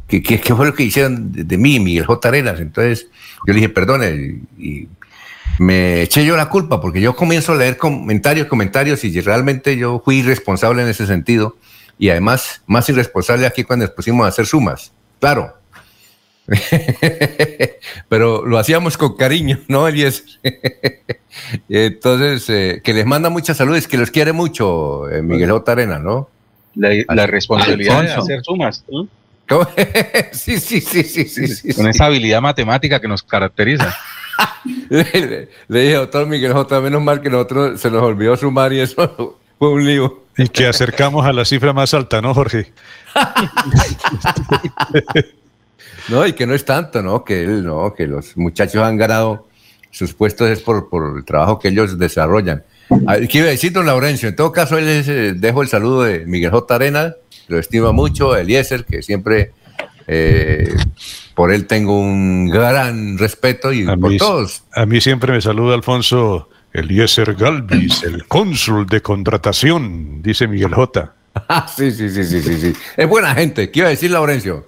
¿Qué, qué, fue lo que hicieron de, mí, Miguel J. Arenas? Entonces yo le dije, perdone, y me eché yo la culpa, porque yo comienzo a leer comentarios, comentarios, y realmente yo fui irresponsable en ese sentido y además más irresponsable aquí cuando nos pusimos a hacer sumas. Claro. Pero lo hacíamos con cariño, ¿no, Elies? Entonces, eh, que les manda muchas saludos, que los quiere mucho, eh, Miguel J. Arena, ¿no? La, responsabilidad de hacer sumas. sí, sí, sí, sí, sí, Con esa habilidad matemática que nos caracteriza. le, dije, doctor Miguel J, menos mal que nosotros se nos olvidó sumar y eso fue un lío. Y que acercamos a la cifra más alta, ¿no, Jorge? no, y que no es tanto, ¿no? Que él, no, que los muchachos han ganado sus puestos es por, por el trabajo que ellos desarrollan. Quiero decir, don Laurencio, en todo caso, él eh, dejo el saludo de Miguel J. Arena, lo estima mucho, Eliezer, que siempre eh, por él tengo un gran respeto y por todos. A mí siempre me saluda Alfonso Eliezer Galvis, el cónsul de contratación, dice Miguel J. sí, sí, sí, sí, sí, sí. Es buena gente. ¿Qué iba a decir Laurencio?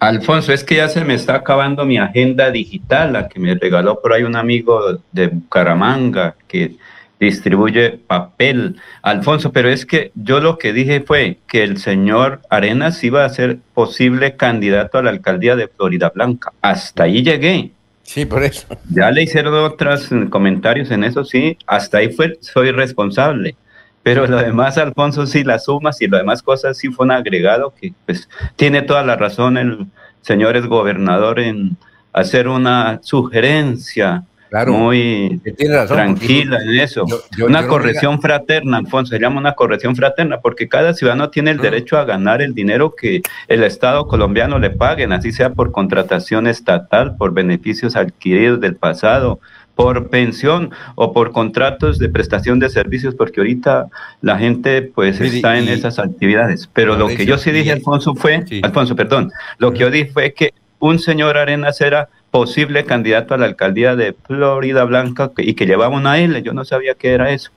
Alfonso, es que ya se me está acabando mi agenda digital, la que me regaló por ahí un amigo de Bucaramanga, que distribuye papel. Alfonso, pero es que yo lo que dije fue que el señor Arenas iba a ser posible candidato a la alcaldía de Florida Blanca. Hasta ahí llegué. Sí, por eso. Ya le hicieron otros comentarios en eso, sí. Hasta ahí fue, soy responsable. Pero lo demás, Alfonso, sí, las sumas y lo demás cosas sí fue un agregado que pues tiene toda la razón el señor es gobernador en hacer una sugerencia muy tranquila en eso. una corrección fraterna, Alfonso, se llama una corrección fraterna, porque cada ciudadano tiene el derecho a ganar el dinero que el Estado colombiano le paguen, así sea por contratación estatal, por beneficios adquiridos del pasado, por pensión o por contratos de prestación de servicios, porque ahorita la gente pues está en esas actividades. Pero lo que yo sí dije, Alfonso, fue, Alfonso, perdón, lo que yo dije fue que un señor Arenas era posible candidato a la alcaldía de Florida Blanca y que llevaba una L. Yo no sabía qué era eso.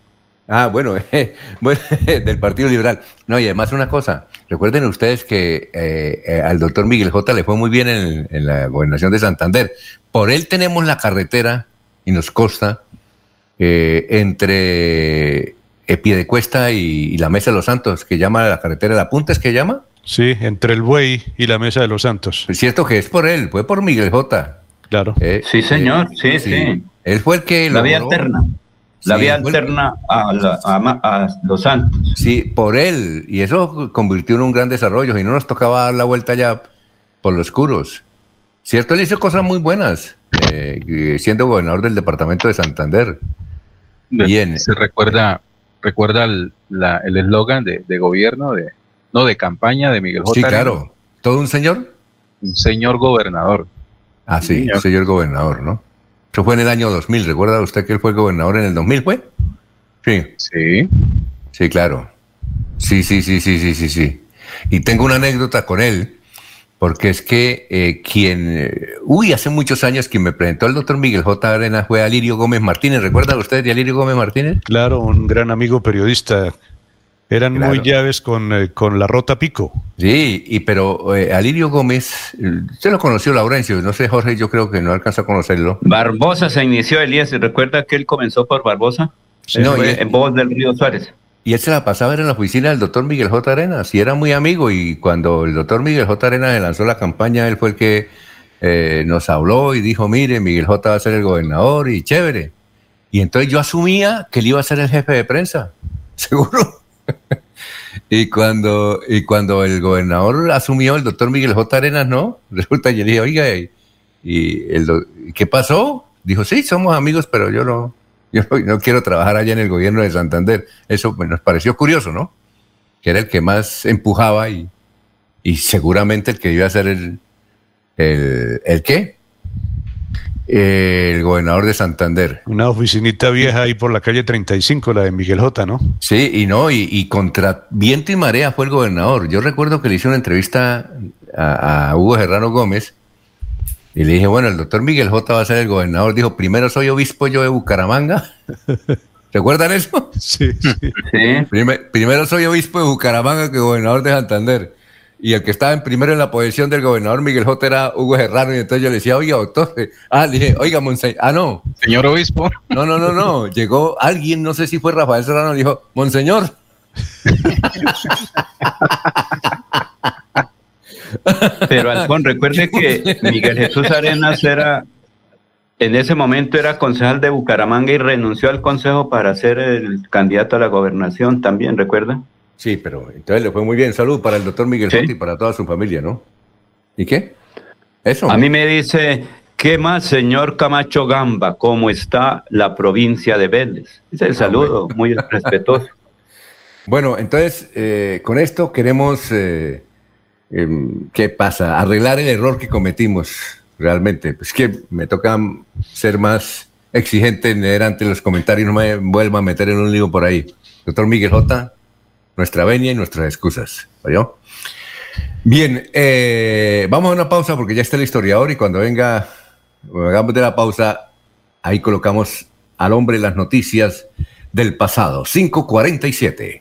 Ah, bueno, bueno del Partido Liberal. No, y además una cosa, recuerden ustedes que eh, eh, al doctor Miguel J le fue muy bien en, la gobernación de Santander. Por él tenemos la carretera, y nos consta, eh, entre Piedecuesta y, y la Mesa de los Santos, que llama la carretera de Apuntes, que llama? Sí, entre el buey y la Mesa de los Santos. Es cierto que es por él, fue por Miguel J. Claro. Eh, sí, señor, sí, sí, Él fue el que... La vía alterna. La vía alterna a, Los Santos. Sí, por él. Y eso convirtió en un gran desarrollo. Y no nos tocaba dar la vuelta ya por los curos. Cierto, él hizo cosas muy buenas, eh, siendo gobernador del departamento de Santander. Bien. Se recuerda, recuerda el eslogan de, de gobierno de no, de campaña de Miguel J. Sí, claro. ¿Todo un señor? Un señor gobernador. Ah, sí, un señor gobernador, ¿no? Eso fue en el año 2000. ¿Recuerda usted que él fue gobernador en el 2000, fue? Sí. Sí. Sí, claro. Sí, sí, sí, sí, sí, sí, sí. Y tengo una anécdota con él, porque es que eh, quien, eh, uy, hace muchos años quien me presentó al doctor Miguel J. Arenas fue Alirio Gómez Martínez. ¿Recuerdan ustedes de Alirio Gómez Martínez? Claro, un gran amigo periodista eran muy llaves con, eh, con, la rota pico. Sí, y pero eh, Alirio Gómez, usted lo conoció, Laurencio, no sé, Jorge, yo creo que no alcanza a conocerlo. Barbosa se inició, Elías, ¿recuerda que él comenzó por Barbosa? No, en voz del Río Suárez. Y él se la pasaba en la oficina del doctor Miguel J. Arenas, y era muy amigo, y cuando el doctor Miguel J. Arenas lanzó la campaña, él fue el que eh, nos habló y dijo, mire, Miguel J. va a ser el gobernador, y chévere. Y entonces yo asumía que él iba a ser el jefe de prensa, seguro. y cuando y cuando el gobernador asumió, el doctor Miguel J. Arenas, ¿no? Resulta que le dije, oiga, ¿y, el, qué pasó? Dijo, sí, somos amigos, pero yo no, yo no, quiero trabajar allá en el gobierno de Santander. Eso nos pareció curioso, ¿no? Que era el que más empujaba y, y seguramente el que iba a ser el, el, el qué? El gobernador de Santander. Una oficinita vieja ahí por la calle 35, la de Miguel J, ¿no? Sí, y no, y, contra viento y marea fue el gobernador. Yo recuerdo que le hice una entrevista a, Hugo Gerrano Gómez y le dije, bueno, el doctor Miguel J va a ser el gobernador. Dijo, primero soy obispo yo de Bucaramanga. ¿Recuerdan eso? Sí, sí. primero soy obispo de Bucaramanga que gobernador de Santander y el que estaba en primero en la posición del gobernador Miguel J. era Hugo Serrano, y entonces yo le decía, oiga, doctor, ah, le dije, oiga, monseñor, ah, no. Señor obispo. No, no, no, no, llegó alguien, no sé si fue Rafael Serrano, dijo, monseñor. Pero Alfón, recuerde que Miguel Jesús Arenas era, en ese momento era concejal de Bucaramanga y renunció al consejo para ser el candidato a la gobernación también, ¿recuerda? Sí, pero entonces le fue muy bien. Salud para el doctor Miguel Jotti y para toda su familia, ¿no? ¿Y qué? Eso. A mí me dice, ¿qué más, señor Camacho Gamba? ¿Cómo está la provincia de Vélez? Es el ah, saludo, muy respetuoso. Bueno, entonces, eh, con esto queremos, eh, em, ¿qué pasa? Arreglar el error que cometimos realmente. Es que me toca ser más exigente en leer ante los comentarios, no me vuelva a meter en un lío por ahí. Doctor Miguel J., nuestra venia y nuestras excusas. ¿Oyó? Bien, eh, vamos a una pausa porque ya está el historiador y cuando venga, hagamos de la pausa, ahí colocamos al hombre las noticias del pasado. 547.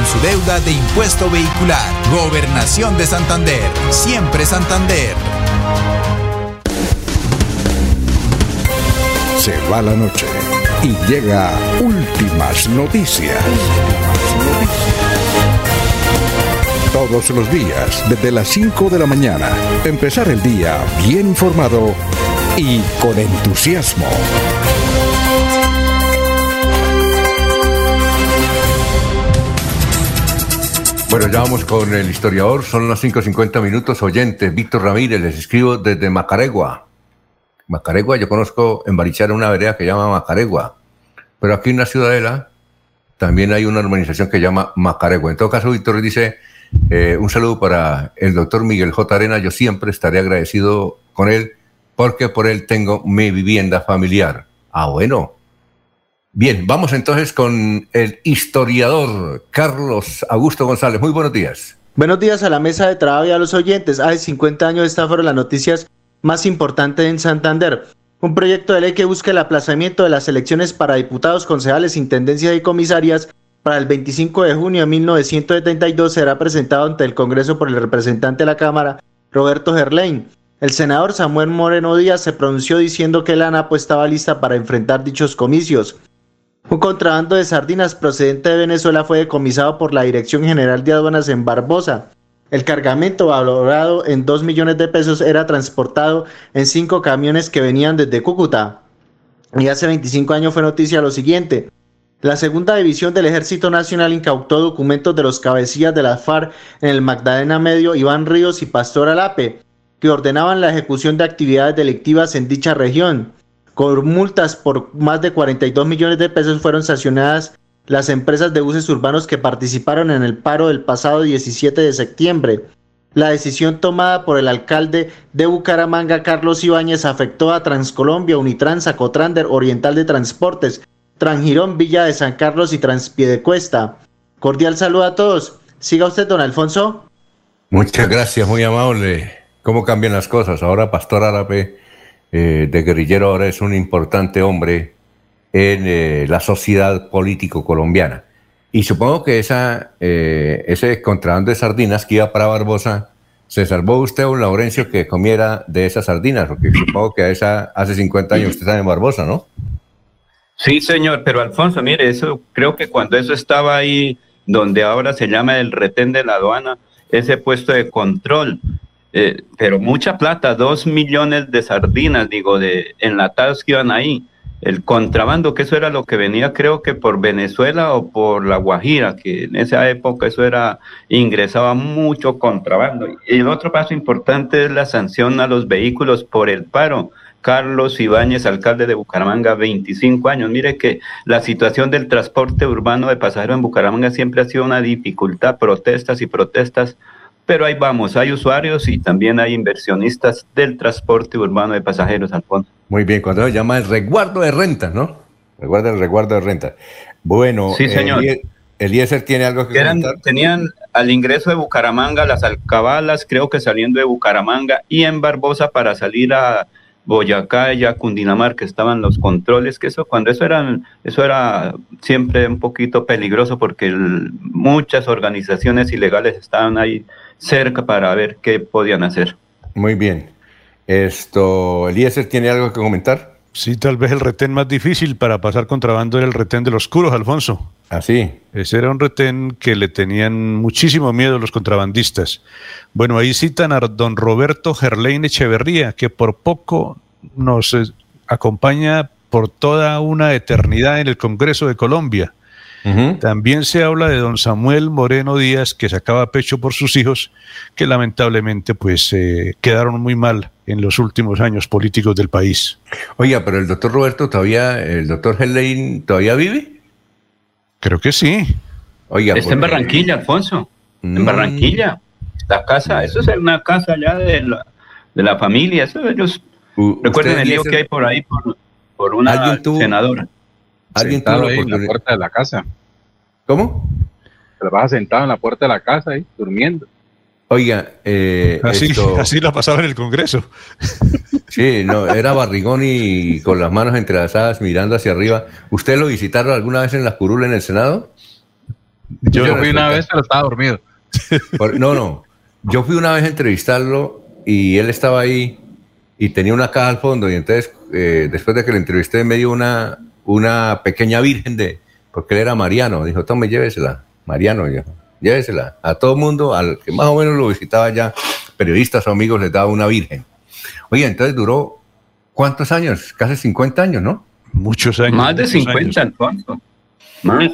su deuda de impuesto vehicular. Gobernación de Santander. Siempre Santander. Se va la noche y llega últimas noticias. Todos los días, desde las 5 de la mañana, empezar el día bien informado y con entusiasmo. Bueno, ya vamos con el historiador, son las 5.50 minutos, oyente, Víctor Ramírez, les escribo desde Macaregua. Macaregua, yo conozco en Barichara una vereda que llama Macaregua, pero aquí en la Ciudadela también hay una urbanización que llama Macaregua. En todo caso, Víctor dice, eh, un saludo para el doctor Miguel J. Arena, yo siempre estaré agradecido con él porque por él tengo mi vivienda familiar. Ah, bueno, Bien, vamos entonces con el historiador Carlos Augusto González. Muy buenos días. Buenos días a la mesa de trabajo y a los oyentes. Hace 50 años estas fueron las noticias más importantes en Santander. Un proyecto de ley que busca el aplazamiento de las elecciones para diputados, concejales, intendencias y comisarias para el 25 de junio de 1972 será presentado ante el Congreso por el representante de la Cámara, Roberto Gerlain. El senador Samuel Moreno Díaz se pronunció diciendo que la ANAPO estaba lista para enfrentar dichos comicios. Un contrabando de sardinas procedente de Venezuela fue decomisado por la Dirección General de Aduanas en Barbosa. El cargamento valorado en 2 millones de pesos era transportado en cinco camiones que venían desde Cúcuta. Y hace 25 años fue noticia lo siguiente. La segunda división del Ejército Nacional incautó documentos de los cabecillas de la FARC en el Magdalena Medio, Iván Ríos y Pastor Alape, que ordenaban la ejecución de actividades delictivas en dicha región. Con multas por más de 42 millones de pesos fueron sancionadas las empresas de buses urbanos que participaron en el paro del pasado 17 de septiembre. La decisión tomada por el alcalde de Bucaramanga, Carlos Ibáñez, afectó a Transcolombia, Unitrans, Acotrander, Oriental de Transportes, Transgirón, Villa de San Carlos y Transpiedecuesta. Cordial saludo a todos. Siga usted, don Alfonso. Muchas gracias, muy amable. ¿Cómo cambian las cosas? Ahora Pastor Árabe eh, de guerrillero ahora es un importante hombre en eh, la sociedad político colombiana. Y supongo que esa, eh, ese contrabando de sardinas que iba para Barbosa, ¿se salvó usted, un Laurencio, que comiera de esas sardinas? Porque supongo que a esa, hace 50 años usted está en Barbosa, ¿no? Sí, señor, pero Alfonso, mire, eso creo que cuando eso estaba ahí, donde ahora se llama el retén de la aduana, ese puesto de control, eh, pero mucha plata, dos millones de sardinas, digo, de enlatados que iban ahí el contrabando, que eso era lo que venía creo que por Venezuela o por La Guajira, que en esa época eso era, ingresaba mucho contrabando. Y el otro paso importante es la sanción a los vehículos por el paro. Carlos Ibáñez, alcalde de Bucaramanga, 25 años. Mire que la situación del transporte urbano de pasajeros en Bucaramanga siempre ha sido una dificultad, protestas y protestas pero ahí vamos, hay usuarios y también hay inversionistas del transporte urbano de pasajeros, Alfonso. Muy bien, cuando se llama el resguardo de renta, ¿no? Recuerda el resguardo de renta. Bueno, sí, señor. Eliezer tiene algo que Eran, Tenían al ingreso de Bucaramanga las alcabalas, creo que saliendo de Bucaramanga y en Barbosa para salir a Boyacá y a Cundinamarca estaban los controles, que eso cuando eso eran, eso era siempre un poquito peligroso porque muchas organizaciones ilegales estaban ahí cerca para ver qué podían hacer. Muy bien. Esto, Eliezer, ¿tiene algo que comentar? Sí, tal vez el retén más difícil para pasar contrabando era el retén de los curos, Alfonso. Ah, sí. Ese era un retén que le tenían muchísimo miedo los contrabandistas. Bueno, ahí citan a don Roberto Gerlein Echeverría, que por poco nos eh, acompaña por toda una eternidad en el Congreso de Colombia. También se habla de don Samuel Moreno Díaz, que sacaba pecho por sus hijos, que lamentablemente pues eh, quedaron muy mal en los últimos años políticos del país. Oiga, pero el doctor Roberto todavía, el doctor Hellein todavía vive? Creo que sí. Oiga, está en Barranquilla, Alfonso. En. Barranquilla. La casa, eso es una casa ya de la, de la familia. Eso ellos recuerden el lío que hay por ahí por, por una senadora. ¿Alguien tuvo ahí en la puerta de la casa. ¿Cómo? Se la vas sentado en la puerta de la casa ahí, durmiendo. Oiga, eh, así, así la pasaba en el Congreso. Sí, no, era barrigón y con las manos entrelazadas mirando hacia arriba. ¿Usted lo visitaron alguna vez en la curula en el Senado? Yo, fui una vez, pero estaba dormido. no, no. Yo fui una vez a entrevistarlo y él estaba ahí y tenía una caja al fondo y entonces eh, después de que le entrevisté me dio una, una pequeña virgen de, porque él era mariano, dijo, tome, llévesela, mariano, llévesela. A todo mundo, al que más o menos lo visitaba ya, periodistas o amigos, les daba una virgen. Oye, entonces duró, ¿cuántos años? Casi 50 años, ¿no? Muchos años. Más de 50, Alfonso. Más.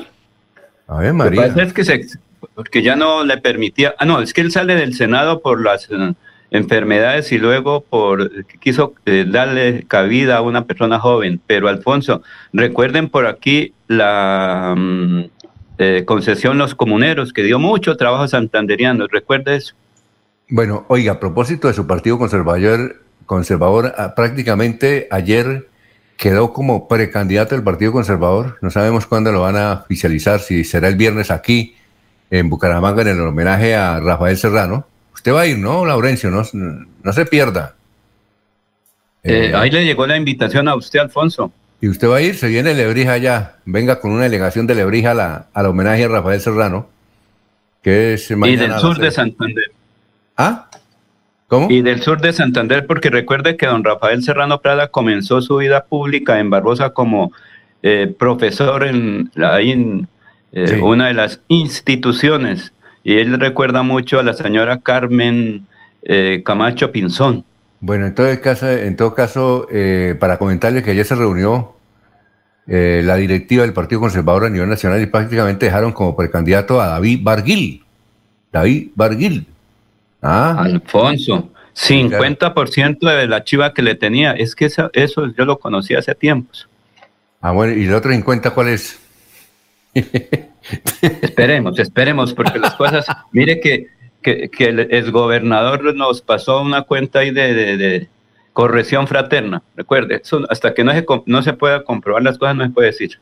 A ver, María. Lo que es que se, porque ya no le permitía, ah, no, es que él sale del Senado por las eh, enfermedades y luego por quiso eh, darle cabida a una persona joven. Pero Alfonso, recuerden por aquí la mm, eh, concesión Los Comuneros, que dio mucho trabajo a santanderiano. ¿Recuerda eso? Bueno, oiga, a propósito de su partido conservador, conservador ah, prácticamente ayer quedó como precandidato del Partido Conservador. No sabemos cuándo lo van a oficializar, si será el viernes aquí en Bucaramanga en el homenaje a Rafael Serrano Usted va a ir, ¿no, Laurencio? No, no se pierda. Eh, ahí le llegó la invitación a usted, Alfonso. Y usted va a ir, se viene Lebrija allá. Venga con una delegación de Lebrija a la, al homenaje a Rafael Serrano. Que es y del sur de Santander. ¿Ah? ¿Cómo? Y del sur de Santander, porque recuerde que don Rafael Serrano Prada comenzó su vida pública en Barbosa como eh, profesor en, ahí en eh, una de las instituciones y él recuerda mucho a la señora Carmen eh, Camacho Pinzón. Bueno, en todo caso, en todo caso eh, para comentarle que ayer se reunió eh, la directiva del Partido Conservador a nivel nacional y prácticamente dejaron como precandidato a David Barguil. David Barguil. Ah. Alfonso, 50% de la chiva que le tenía. Es que eso, eso yo lo conocí hace tiempos. Ah, bueno, ¿y el otro 50 cuál es? esperemos, esperemos, porque las cosas, mire que, que, el gobernador nos pasó una cuenta ahí de, corrección fraterna, recuerde, hasta que no se, no se pueda comprobar las cosas no se puede decir.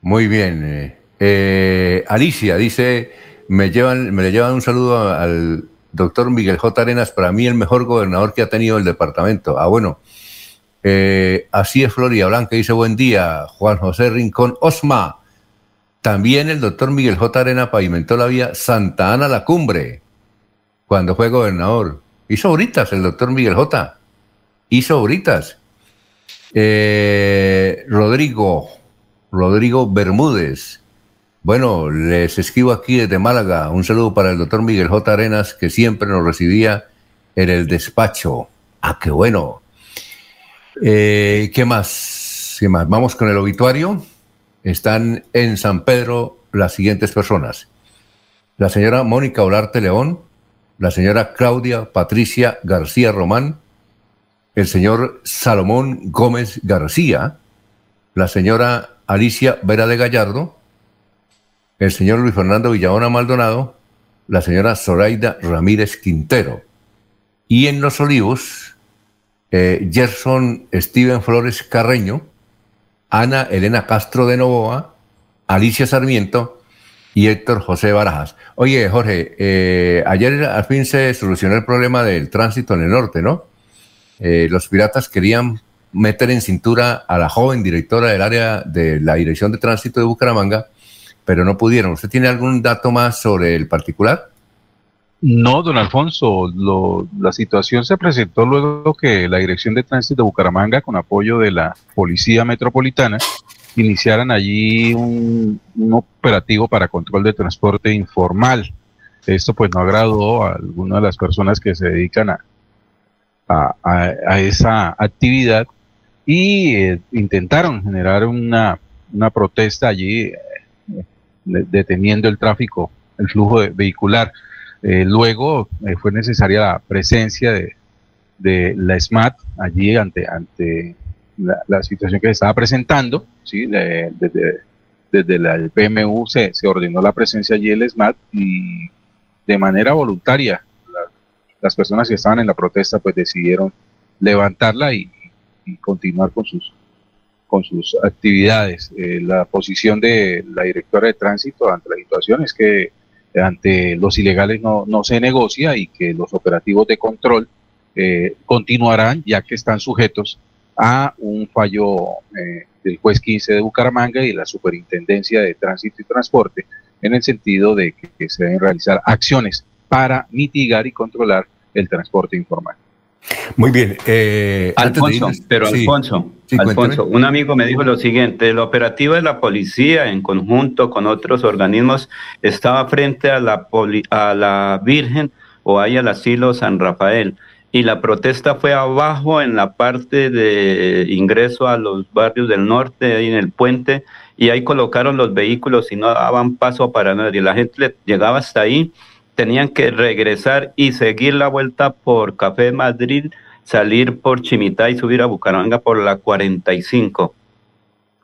Muy bien. Eh, eh, Alicia dice, me llevan, me le llevan un saludo al, doctor Miguel J. Arenas, para mí el mejor gobernador que ha tenido el departamento. Ah, bueno. Eh, así es Florida Blanca, dice buen día, Juan José Rincón Osma. También el doctor Miguel J. Arena pavimentó la vía Santa Ana La Cumbre cuando fue gobernador. Hizo horitas el doctor Miguel J. Hizo horitas. Eh, Rodrigo, Rodrigo Bermúdez. Bueno, les escribo aquí desde Málaga. Un saludo para el doctor Miguel J. Arenas, que siempre nos recibía en el despacho. Ah, qué bueno. Eh, ¿Qué más? ¿Qué más? Vamos con el obituario. Están en San Pedro las siguientes personas. La señora Mónica Olarte León, la señora Claudia Patricia García Román, el señor Salomón Gómez García, la señora Alicia Vera de Gallardo, el señor Luis Fernando Villabona Maldonado, la señora Zoraida Ramírez Quintero. Y en Los Olivos, eh, Gerson Steven Flores Carreño, Ana Elena Castro de Novoa, Alicia Sarmiento y Héctor José Barajas. Oye, Jorge, eh, ayer al fin se solucionó el problema del tránsito en el norte, ¿no? Eh, los piratas querían meter en cintura a la joven directora del área de la Dirección de Tránsito de Bucaramanga, pero no pudieron. ¿Usted tiene algún dato más sobre el particular? No, don Alfonso, la situación se presentó luego que la Dirección de Tránsito de Bucaramanga, con apoyo de la Policía Metropolitana, iniciaran allí un, operativo para control de transporte informal. Esto pues no agradó a algunas de las personas que se dedican a, esa actividad y eh, intentaron generar una, protesta allí eh, deteniendo el tráfico, el flujo vehicular. Eh, luego fue necesaria la presencia de, de, la SMAT allí ante, ante la, situación que se estaba presentando. ¿sí? desde, desde el PMU se, se ordenó la presencia allí del SMAT y de manera voluntaria las personas que estaban en la protesta pues decidieron levantarla y, continuar con sus con sus actividades. Eh, la posición de la directora de tránsito ante la situación es que ante los ilegales no, no se negocia y que los operativos de control eh, continuarán ya que están sujetos a un fallo eh, del juez 15 de Bucaramanga y de la Superintendencia de Tránsito y Transporte en el sentido de que se deben realizar acciones para mitigar y controlar el transporte informal. Muy bien. Eh, Alfonso, pero Alfonso, Alfonso, un amigo me dijo lo siguiente, el operativo de la policía en conjunto con otros organismos estaba frente a la, a la Virgen o ahí al asilo San Rafael y la protesta fue abajo en la parte de ingreso a los barrios del norte, ahí en el puente, y ahí colocaron los vehículos y no daban paso para nadie. La gente llegaba hasta ahí tenían que regresar y seguir la vuelta por Café Madrid, salir por Chimitá y subir a Bucaramanga por la 45.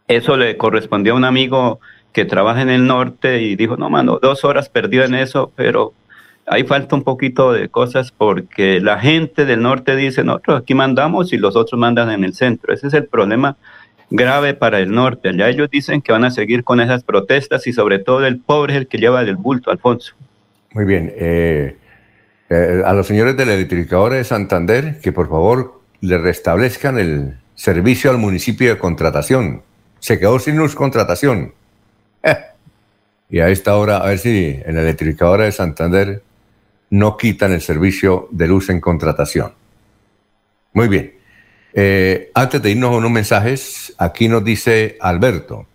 Eso le correspondió a un amigo que trabaja en el norte y dijo, no, mano, dos horas perdió en eso, pero ahí falta un poquito de cosas porque la gente del norte dice, nosotros aquí mandamos y los otros mandan en el centro. Ese es el problema grave para el norte. Ya ellos dicen que van a seguir con esas protestas y sobre todo el pobre es el que lleva del bulto, Alfonso. Muy bien. Eh, eh, a los señores de la electrificadora de Santander que por favor le restablezcan el servicio al municipio de contratación. Se quedó sin luz contratación. Eh. Y a esta hora, a ver si en la electrificadora de Santander no quitan el servicio de luz en contratación. Muy bien. antes de irnos a unos mensajes, aquí nos dice Alberto.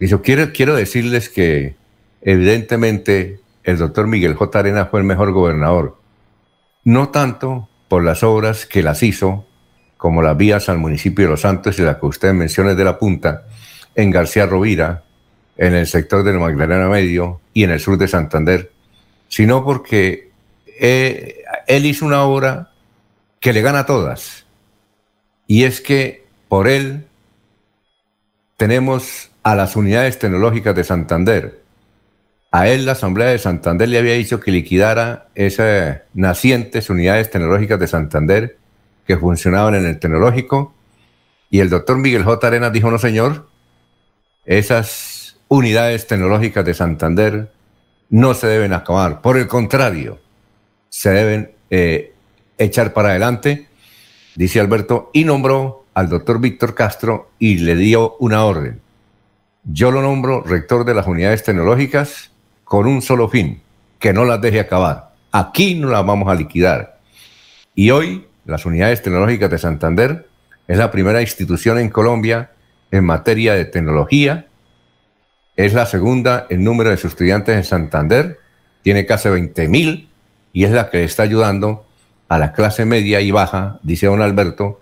Dice, quiero, quiero decirles que evidentemente el doctor Miguel J. Arena fue el mejor gobernador. No tanto por las obras que las hizo, como las vías al municipio de Los Santos y la que usted menciona de la punta, en García Rovira, en el sector del Magdalena Medio y en el sur de Santander, sino porque eh, él hizo una obra que le gana a todas. Y es que por él tenemos a las unidades tecnológicas de Santander, a él la Asamblea de Santander le había dicho que liquidara esas nacientes unidades tecnológicas de Santander que funcionaban en el tecnológico. Y el doctor Miguel J. Arenas dijo, no señor, esas unidades tecnológicas de Santander no se deben acabar. Por el contrario, se deben eh, echar para adelante, dice Alberto, y nombró al doctor Víctor Castro y le dio una orden. Yo lo nombro rector de las unidades tecnológicas con un solo fin, que no las deje acabar. Aquí no las vamos a liquidar. Y hoy las unidades tecnológicas de Santander es la primera institución en Colombia en materia de tecnología. Es la segunda en número de sus estudiantes en Santander. Tiene casi 20 mil y es la que está ayudando a la clase media y baja, dice don Alberto,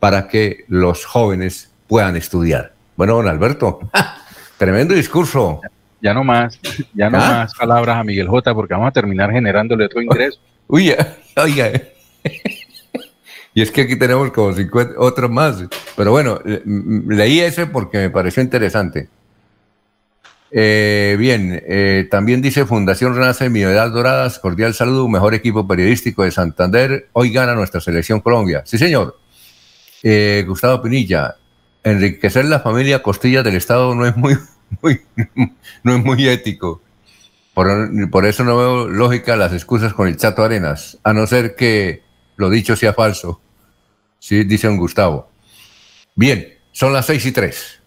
para que los jóvenes puedan estudiar. Bueno, don Alberto, tremendo discurso. Ya no más, ya no ¿Ah? más palabras a Miguel J, porque vamos a terminar generándole otro ingreso. Uy, oiga. Y es que aquí tenemos como 50 otros más. Pero bueno, leí ese porque me pareció interesante. Eh, bien, eh, también dice Fundación Renace Mi Edad Doradas, cordial saludo, mejor equipo periodístico de Santander. Hoy gana nuestra selección Colombia. Sí, señor. Eh, Gustavo Pinilla, enriquecer la familia costilla del Estado no es muy, muy no es muy ético. Por, por, eso no veo lógica las excusas con el Chato Arenas, a no ser que lo dicho sea falso. Sí, dice un Gustavo. Bien, son las seis y tres.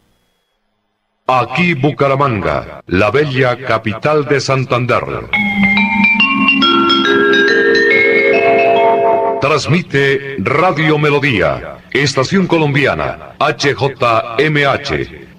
Aquí Bucaramanga, la bella capital de Santander. Transmite Radio Melodía, Estación Colombiana, HJMH,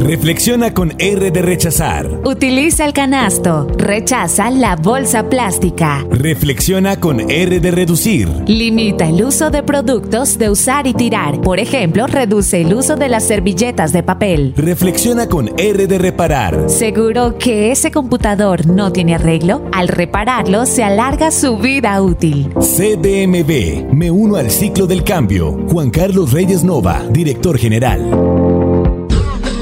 Reflexiona con R de rechazar. Utiliza el canasto. Rechaza la bolsa plástica. Reflexiona con R de reducir. Limita el uso de productos de usar y tirar. Por ejemplo, reduce el uso de las servilletas de papel. Reflexiona con R de reparar. ¿Seguro que ese computador no tiene arreglo? Al repararlo se alarga su vida útil. CDMB. Me uno al ciclo del cambio. Juan Carlos Reyes Nova, director general.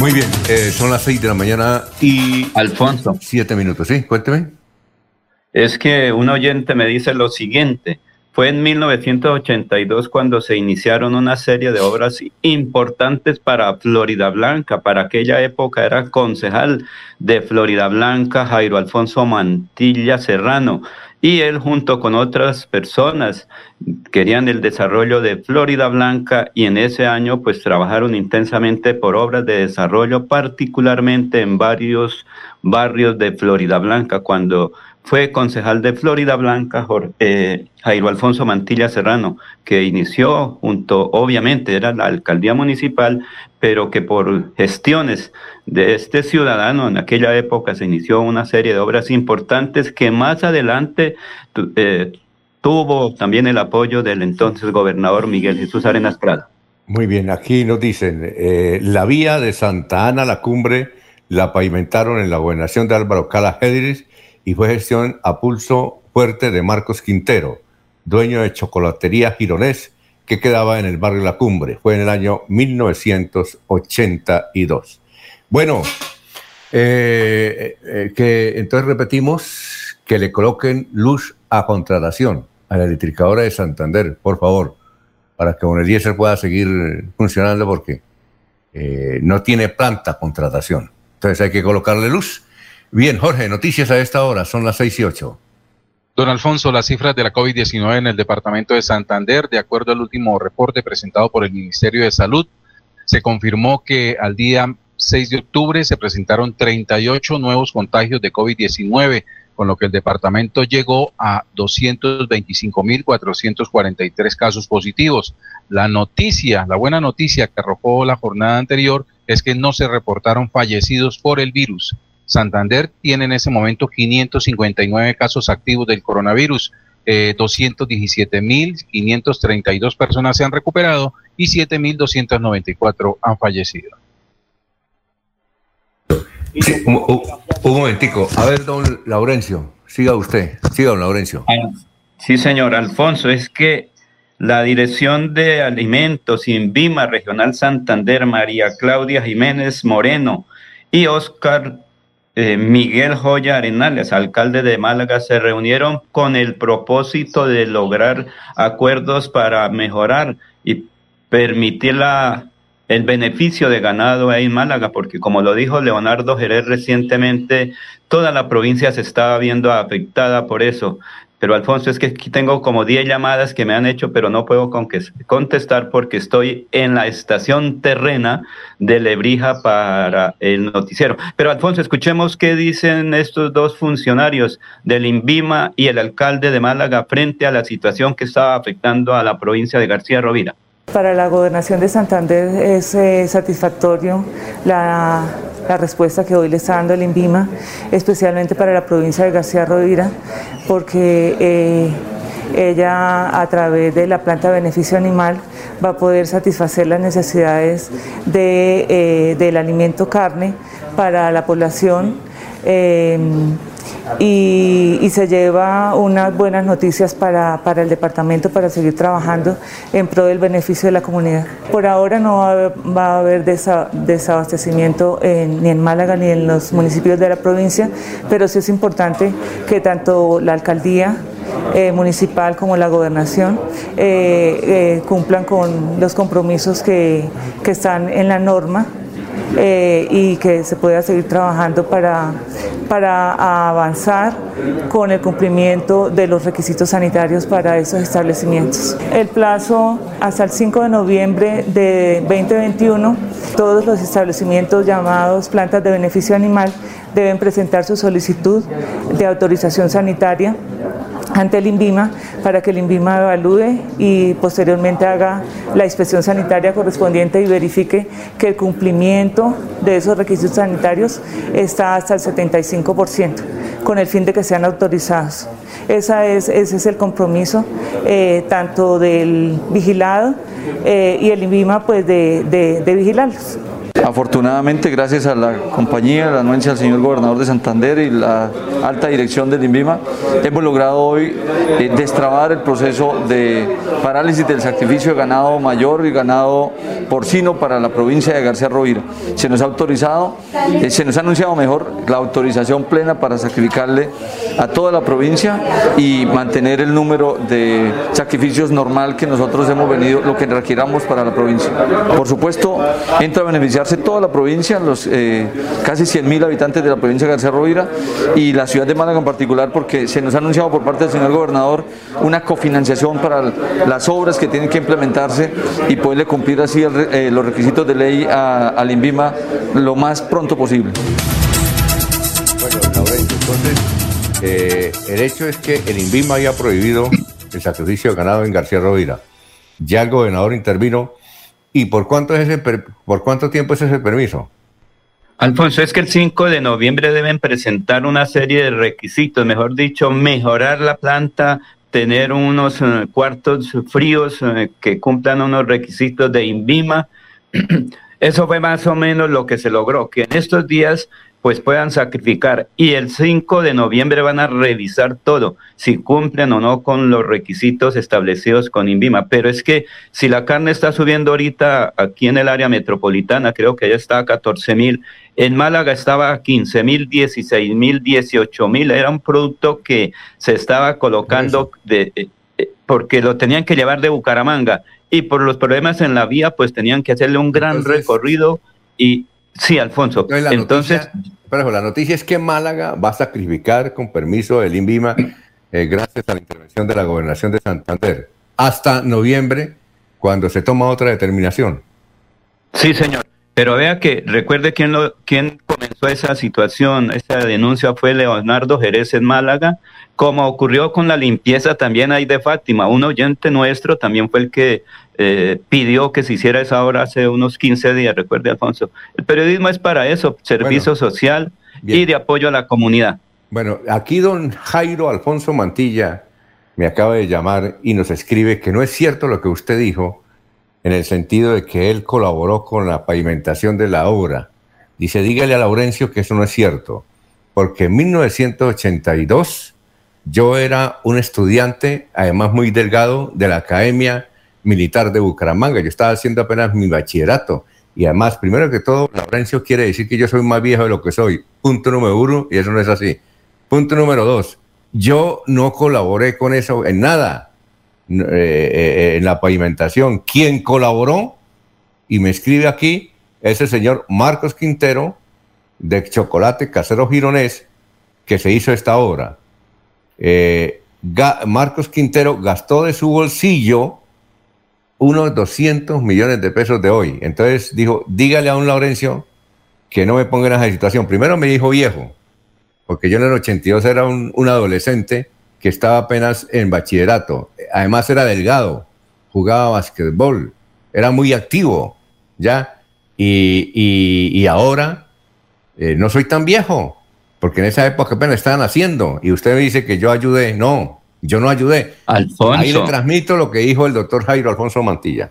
Muy bien, eh, son las 6 de la mañana y... Alfonso. Siete minutos, ¿sí? Cuénteme. Es que un oyente me dice lo siguiente. Fue en 1982 cuando se iniciaron una serie de obras importantes para Florida Blanca. Para aquella época era concejal de Florida Blanca Jairo Alfonso Mantilla Serrano y él junto con otras personas querían el desarrollo de Florida Blanca y en ese año pues trabajaron intensamente por obras de desarrollo, particularmente en varios barrios de Florida Blanca. Cuando fue concejal de Florida Blanca, eh, Jairo Alfonso Mantilla Serrano, que inició junto, obviamente era la alcaldía municipal, pero que por gestiones de este ciudadano en aquella época se inició una serie de obras importantes que más adelante eh, tuvo también el apoyo del entonces gobernador Miguel Jesús Arenas Prada. Muy bien, aquí nos dicen, eh, la vía de Santa Ana a la cumbre la pavimentaron en la gobernación de Álvaro Cala Hedris y fue gestión a pulso fuerte de Marcos Quintero, dueño de Chocolatería Gironés, que quedaba en el barrio La Cumbre. Fue en el año 1982. Bueno, eh, eh, que entonces repetimos que le coloquen luz a contratación a la electricadora de Santander, por favor, para que Don Eliezer pueda seguir funcionando porque eh, no tiene planta contratación. Entonces hay que colocarle luz. Bien, Jorge, noticias a esta hora, son las seis y ocho. Don Alfonso, las cifras de la COVID-19 en el departamento de Santander, de acuerdo al último reporte presentado por el Ministerio de Salud, se confirmó que al día 6 de octubre se presentaron 38 nuevos contagios de COVID-19, con lo que el departamento llegó a 225.443 casos positivos. La noticia, la buena noticia que arrojó la jornada anterior es que no se reportaron fallecidos por el virus. Santander tiene en ese momento 559 casos activos del coronavirus. Eh, 217.532 personas se han recuperado y 7.294 han fallecido. un, momentico. A ver, don Laurencio, siga usted. Siga, don Laurencio. Sí, señor Alfonso, es que la Dirección de Alimentos INVIMA Regional Santander, María Claudia Jiménez Moreno y Oscar eh, Miguel Joya Arenales, alcalde de Málaga, se reunieron con el propósito de lograr acuerdos para mejorar y permitir la, el beneficio de ganado en Málaga, porque como lo dijo Leonardo Jerez recientemente, toda la provincia se estaba viendo afectada por eso. Pero Alfonso, es que aquí tengo como 10 llamadas que me han hecho, pero no puedo contestar porque estoy en la estación terrena de Lebrija para el noticiero. Pero Alfonso, escuchemos qué dicen estos dos funcionarios del INVIMA y el alcalde de Málaga frente a la situación que estaba afectando a la provincia de García Rovira. Para la gobernación de Santander es eh, satisfactorio la, la, respuesta que hoy le está dando el INVIMA, especialmente para la provincia de García Rovira, porque eh, ella a través de la planta de beneficio animal va a poder satisfacer las necesidades de, eh, del alimento carne para la población y, se lleva unas buenas noticias para, el departamento para seguir trabajando en pro del beneficio de la comunidad. Por ahora no va a haber, desabastecimiento ni en Málaga ni en los municipios de la provincia, pero sí es importante que tanto la alcaldía eh, municipal como la gobernación eh, eh, cumplan con los compromisos que, que están en la norma y que se pueda seguir trabajando para, para avanzar con el cumplimiento de los requisitos sanitarios para esos establecimientos. El plazo hasta el 5 de noviembre de 2021, todos los establecimientos llamados plantas de beneficio animal deben presentar su solicitud de autorización sanitaria ante el INVIMA para que el INVIMA evalúe y posteriormente haga la inspección sanitaria correspondiente y verifique que el cumplimiento de esos requisitos sanitarios está hasta el 75%, con el fin de que sean autorizados. Esa es, ese es el compromiso eh, tanto del vigilado eh, y el INVIMA pues de, de, de vigilarlos. Afortunadamente, gracias a la compañía, la anuencia del señor gobernador de Santander y la alta dirección del INVIMA, hemos logrado hoy eh, destrabar el proceso de parálisis del sacrificio de ganado mayor y ganado porcino para la provincia de García Rovira. Se nos ha autorizado, eh, se nos ha anunciado mejor la autorización plena para sacrificarle a toda la provincia y mantener el número de sacrificios normal que nosotros hemos venido, lo que requiramos para la provincia. Por supuesto, entra a beneficiarse toda la provincia, los eh, casi 100.000 habitantes de la provincia de García Rovira y la ciudad de Málaga en particular, porque se nos ha anunciado por parte del señor gobernador una cofinanciación para las obras que tienen que implementarse y poderle cumplir así eh, los requisitos de ley al INVIMA lo más pronto posible. Bueno, entonces, eh, el hecho es que el INVIMA haya prohibido el sacrificio ganado en García Rovira. Ya el gobernador intervino. ¿Y por cuánto, es ese por cuánto tiempo es ese permiso? Alfonso, es que el 5 de noviembre deben presentar una serie de requisitos, mejor dicho, mejorar la planta, tener unos eh, cuartos fríos eh, que cumplan unos requisitos de INVIMA. Eso fue más o menos lo que se logró, que en estos días pues puedan sacrificar. Y el 5 de noviembre van a revisar todo, si cumplen o no con los requisitos establecidos con INVIMA. Pero es que si la carne está subiendo ahorita aquí en el área metropolitana, creo que ya está a 14 mil, en Málaga estaba a 15 mil, 16 mil, 18 mil, era un producto que se estaba colocando de, eh, eh, porque lo tenían que llevar de Bucaramanga y por los problemas en la vía, pues tenían que hacerle un gran recorrido y Sí, Alfonso. Entonces, noticia, la noticia es que Málaga va a sacrificar con permiso del INVIMA, eh, gracias a la intervención de la gobernación de Santander, hasta noviembre, cuando se toma otra determinación. Sí, señor. Pero vea que recuerde quién, lo, quién comenzó esa situación, esa denuncia fue Leonardo Jerez en Málaga, como ocurrió con la limpieza también ahí de Fátima. Un oyente nuestro también fue el que eh, pidió que se hiciera esa obra hace unos 15 días, recuerde Alfonso. El periodismo es para eso, servicio social y de apoyo a la comunidad. Bueno, aquí don Jairo Alfonso Mantilla me acaba de llamar y nos escribe que no es cierto lo que usted dijo en el sentido de que él colaboró con la pavimentación de la obra. Dice, dígale a Laurencio que eso no es cierto, porque en 1982 yo era un estudiante, además muy delgado, de la Academia militar de Bucaramanga. Yo estaba haciendo apenas mi bachillerato. Y además, primero que todo, Laurencio quiere decir que yo soy más viejo de lo que soy. Punto número uno, y eso no es así. Punto número dos, yo no colaboré con eso en nada, eh, en la pavimentación. Quien colaboró, y me escribe aquí, es el señor Marcos Quintero, de Chocolate Casero Gironés, que se hizo esta obra. Eh, Marcos Quintero gastó de su bolsillo unos 200 millones de pesos de hoy. Entonces dijo, dígale a un Laurencio que no me ponga en esa situación. Primero me dijo viejo, porque yo en el 82 era un, adolescente que estaba apenas en bachillerato. Además era delgado, jugaba basquetbol, era muy activo, ¿ya? Y, ahora eh, no soy tan viejo, porque en esa época apenas estaban haciendo. Y usted me dice que yo ayudé. No, yo no ayudé. Alfonso. Ahí le transmito lo que dijo el doctor Jairo Alfonso Mantilla.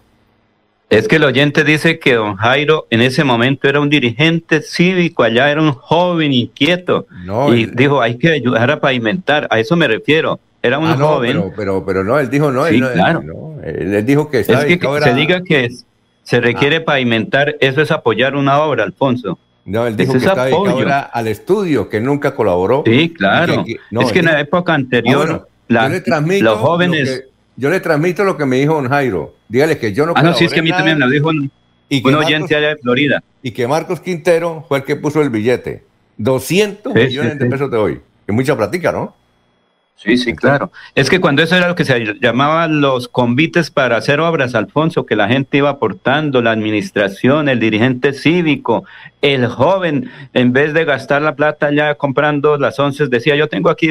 Es que el oyente dice que don Jairo en ese momento era un dirigente cívico, allá era un joven inquieto. y dijo, hay que ayudar a pavimentar, a eso me refiero. Era un ah, joven. Pero, pero, no, él dijo no. Sí, él, claro. él, dijo que, es que, se diga que se requiere ah. pavimentar, eso es apoyar una obra, Alfonso. No, él dijo que está dedicado al estudio, que nunca colaboró. Sí, claro. es que en la época anterior ah, yo le transmito los jóvenes. Yo le transmito lo que me dijo don Jairo. Dígale que yo no. Ah, no, sí, es que a mí también me lo dijo un, y un oyente allá de Florida. Y que Marcos Quintero fue el que puso el billete. 200 millones de pesos de hoy. Que mucha plática, ¿no? Sí, sí, claro. Es que cuando eso era lo que se llamaban los convites para hacer obras, Alfonso, que la gente iba aportando, la administración, el dirigente cívico, el joven, en vez de gastar la plata ya comprando las once, decía, yo tengo aquí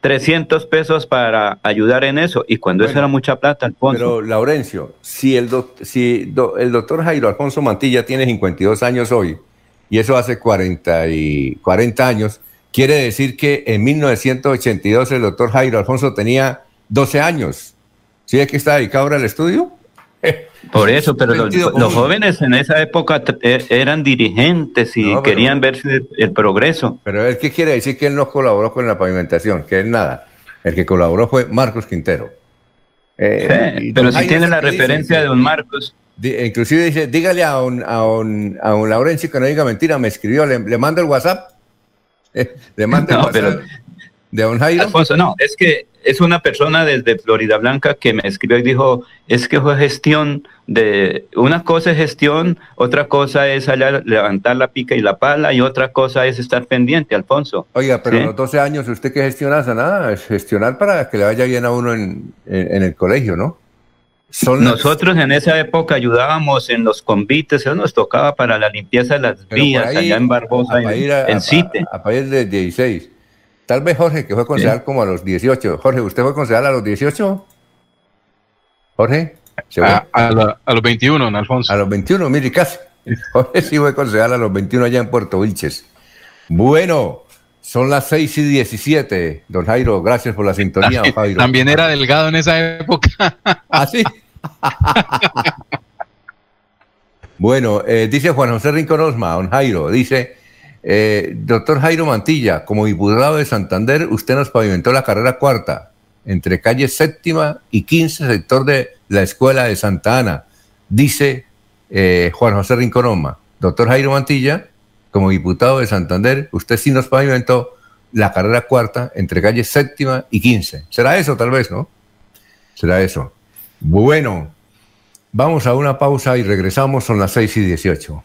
300 pesos para ayudar en eso. Y cuando eso era mucha plata, Alfonso. Pero, Laurencio, si el, si el doctor Jairo Alfonso Mantilla tiene 52 años hoy, y eso hace 40, y 40 años, Quiere decir que en 1982 el doctor Jairo Alfonso tenía 12 años. ¿Sí es que está dedicado ahora al estudio? Por eso, pero los, los jóvenes en esa época e- eran dirigentes y No, pero- querían ver el, el progreso. Pero es que quiere decir que él no colaboró con la pavimentación, que es nada. El que colaboró fue Marcos Quintero. Eh, Sí, pero si tiene la ¿qué dice? referencia de don Marcos. Inclusive dice, dígale a un, a un, a un Laurencio que no diga mentira, me escribió, le, le mando el WhatsApp. Mando No, WhatsApp pero- de don Jairo. Alfonso, no, es que es una persona desde Florida Blanca que me escribió y dijo, es que fue gestión de, una cosa es gestión, otra cosa es allá levantar la pica y la pala y otra cosa es estar pendiente, Alfonso. Oiga, pero ¿Sí? los 12 años, ¿usted qué gestiona? Nada, es gestionar para que le vaya bien a uno en, en- en el colegio, ¿no? Son las- Nosotros en esa época ayudábamos en los convites, eso nos tocaba para la limpieza de las Pero vías ahí, allá en Barbosa, a en, a- en a- CITE. A, país de 16. Tal vez Jorge, que fue concejal como a los 18. Jorge, ¿usted fue concejal a los 18? Jorge. A, a la- a los 21, don Alfonso. A los 21, mire, casi. Jorge sí fue concejal a los 21 allá en Puerto Vilches. Bueno, son las 6 y 17. Don Jairo, gracias por la sintonía, don Jairo. También era delgado en esa época. ¿Ah, sí? Bueno, eh, dice Juan José Rincón Osma, don Jairo, dice, eh, doctor Jairo Mantilla, como diputado de Santander, usted nos pavimentó la carrera cuarta entre calle séptima y 15, sector de la escuela de Santa Ana. Dice eh, Juan José Rincón Osma, doctor Jairo Mantilla, como diputado de Santander, usted sí nos pavimentó la carrera cuarta entre calle séptima y 15. ¿Será eso tal vez, no? Será eso. Bueno, vamos a una pausa y regresamos, son las 6 y 18.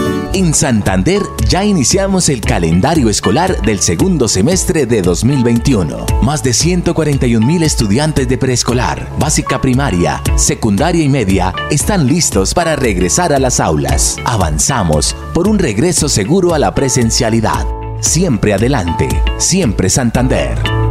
En Santander ya iniciamos el calendario escolar del segundo semestre de 2021. Más de 141 mil estudiantes de preescolar, básica primaria, secundaria y media están listos para regresar a las aulas. Avanzamos por un regreso seguro a la presencialidad. Siempre adelante, siempre Santander.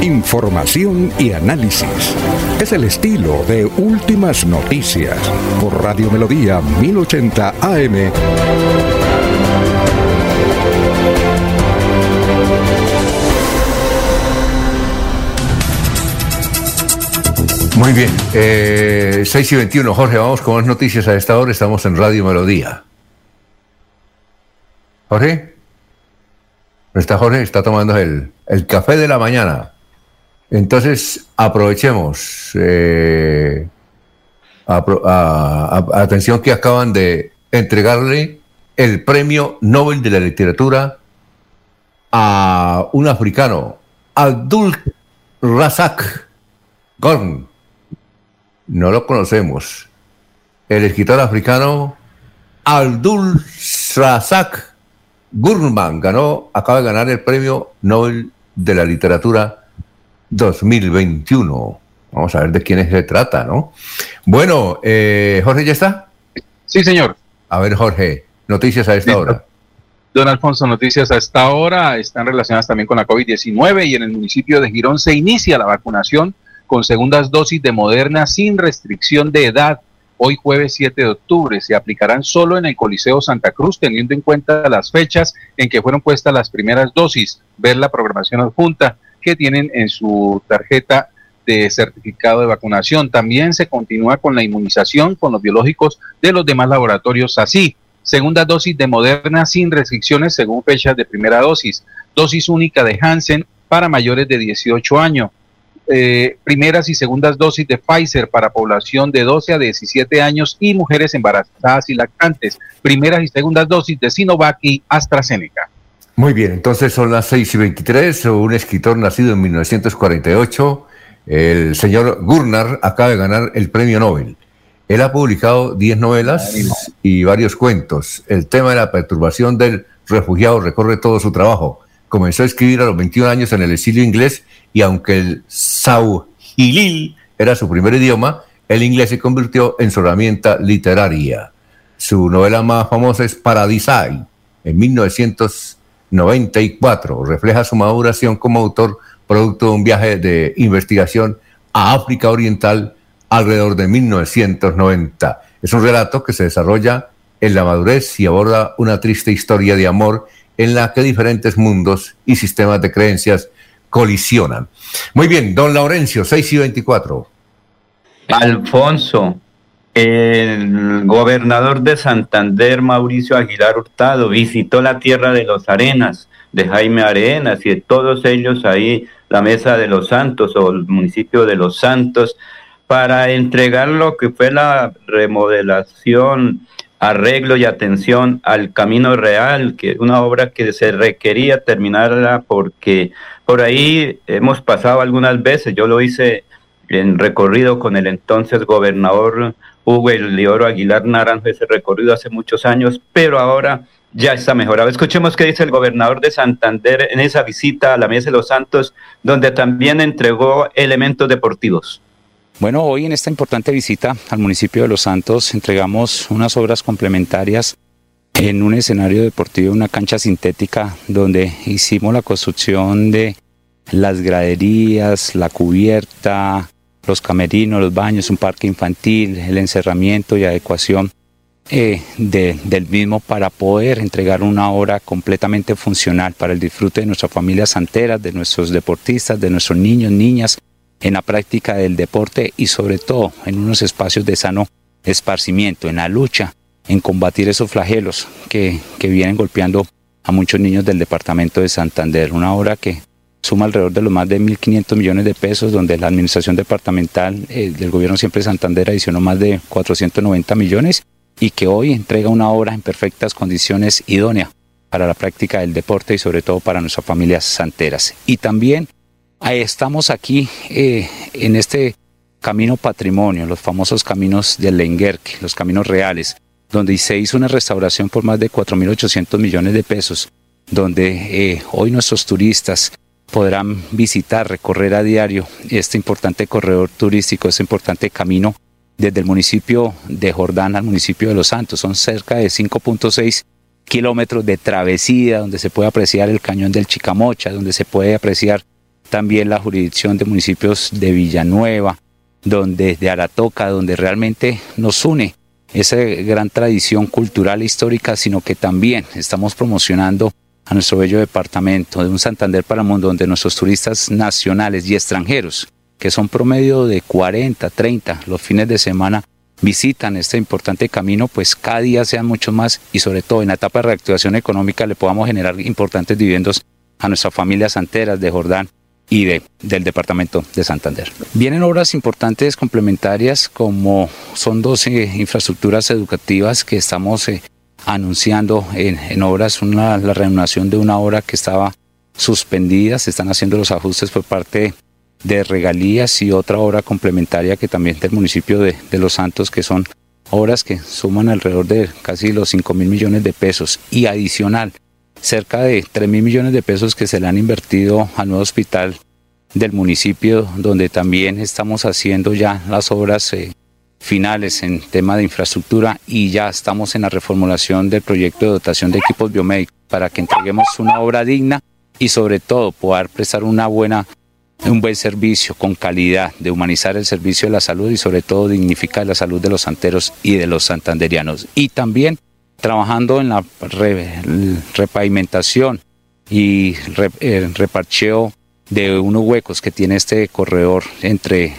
Información y análisis. Es el estilo de Últimas Noticias por Radio Melodía 1080 AM. Muy bien, eh, 6 y 21. Jorge, vamos con más noticias a esta hora. Estamos en Radio Melodía. Jorge. ¿No está Jorge? Está tomando el, el café de la mañana. Entonces, aprovechemos. Eh, atención que acaban de entregarle el premio Nobel de la Literatura a un africano, Abdul Razak Gorn. No lo conocemos. El escritor africano Abdul Razak Gurman ganó, acaba de ganar el premio Nobel de la Literatura 2021. Vamos a ver de quién se trata, ¿no? Bueno, eh, Jorge, ¿ya está? Sí, señor. A ver, Jorge, noticias a esta hora. Don Alfonso, noticias a esta hora están relacionadas también con la COVID-19 y en el municipio de Girón se inicia la vacunación con segundas dosis de Moderna sin restricción de edad. Hoy jueves 7 de octubre se aplicarán solo en el Coliseo Santa Cruz, teniendo en cuenta las fechas en que fueron puestas las primeras dosis. Ver la programación adjunta que tienen en su tarjeta de certificado de vacunación. También se continúa con la inmunización con los biológicos de los demás laboratorios así segunda dosis de Moderna sin restricciones según fechas de primera dosis, dosis única de Hansen para mayores de 18 años, eh, primeras y segundas dosis de Pfizer para población de 12 a 17 años y mujeres embarazadas y lactantes, primeras y segundas dosis de Sinovac y AstraZeneca. Muy bien, entonces son las 6 y 23, un escritor nacido en 1948, el señor Gurnar acaba de ganar el premio Nobel. Él ha publicado 10 novelas y varios cuentos. El tema de la perturbación del refugiado recorre todo su trabajo. Comenzó a escribir a los 21 años en el exilio inglés y aunque el Sauhilil era su primer idioma, el inglés se convirtió en su herramienta literaria. Su novela más famosa es Paradisai, en 1994. Refleja su maduración como autor, producto de un viaje de investigación a África Oriental alrededor de 1990. Es un relato que se desarrolla en la madurez y aborda una triste historia de amor en la que diferentes mundos y sistemas de creencias colisionan. Muy bien, don Laurencio, 6 y 24. Alfonso, el gobernador de Santander, Mauricio Aguilar Hurtado, visitó la tierra de los Arenas, de Jaime Arenas y de todos ellos ahí, la Mesa de los Santos o el municipio de los Santos, para entregar lo que fue la remodelación, arreglo y atención al Camino Real, que es una obra que se requería terminarla porque por ahí hemos pasado algunas veces, yo lo hice en recorrido con el entonces gobernador Hugo Elioro Aguilar Naranjo, ese recorrido hace muchos años, pero ahora ya está mejorado. Escuchemos qué dice el gobernador de Santander en esa visita a la Mesa de los Santos, donde también entregó elementos deportivos. Bueno, hoy en esta importante visita al municipio de Los Santos entregamos unas obras complementarias en un escenario deportivo, una cancha sintética donde hicimos la construcción de las graderías, la cubierta, los camerinos, los baños, un parque infantil, el encerramiento y adecuación eh, del mismo para poder entregar una obra completamente funcional para el disfrute de nuestras familias santeras, de nuestros deportistas, de nuestros niños, niñas en la práctica del deporte y sobre todo en unos espacios de sano esparcimiento, en la lucha, en combatir esos flagelos que, vienen golpeando a muchos niños del departamento de Santander. Una obra que suma alrededor de los más de 1.500 millones de pesos, donde la administración departamental eh, del gobierno siempre de Santander adicionó más de 490 millones y que hoy entrega una obra en perfectas condiciones idónea para la práctica del deporte y sobre todo para nuestras familias santeras. Y también estamos aquí eh, en este camino patrimonio, los famosos caminos del Lenguerque, los caminos reales, donde se hizo una restauración por más de 4.800 millones de pesos, donde eh, hoy nuestros turistas podrán visitar, recorrer a diario este importante corredor turístico, este importante camino desde el municipio de Jordán al municipio de Los Santos. Son cerca de 5.6 kilómetros de travesía, donde se puede apreciar el cañón del Chicamocha, donde se puede apreciar también la jurisdicción de municipios de Villanueva, donde, de Aratoca, donde realmente nos une esa gran tradición cultural e histórica, sino que también estamos promocionando a nuestro bello departamento de un Santander para donde nuestros turistas nacionales y extranjeros que son promedio de 40, 30 los fines de semana, visitan este importante camino, pues cada día sean muchos más y sobre todo en la etapa de reactivación económica le podamos generar importantes dividendos a nuestras familias santeras de Jordán y de, del departamento de Santander. Vienen obras importantes complementarias como son dos eh, infraestructuras educativas que estamos eh, anunciando en, obras, una, la reanudación de una obra que estaba suspendida, se están haciendo los ajustes por parte de regalías y otra obra complementaria que también del municipio de, de Los Santos, que son obras que suman alrededor de casi los 5 mil millones de pesos. Y adicional cerca de 3 mil millones de pesos que se le han invertido al nuevo hospital del municipio, donde también estamos haciendo ya las obras eh, finales en tema de infraestructura y ya estamos en la reformulación del proyecto de dotación de equipos biomédicos para que entreguemos una obra digna y sobre todo poder prestar una buena un buen servicio con calidad, de humanizar el servicio de la salud y sobre todo dignificar la salud de los santeros y de los santanderianos. Y también trabajando en la repavimentación y reparcheo de unos huecos que tiene este corredor entre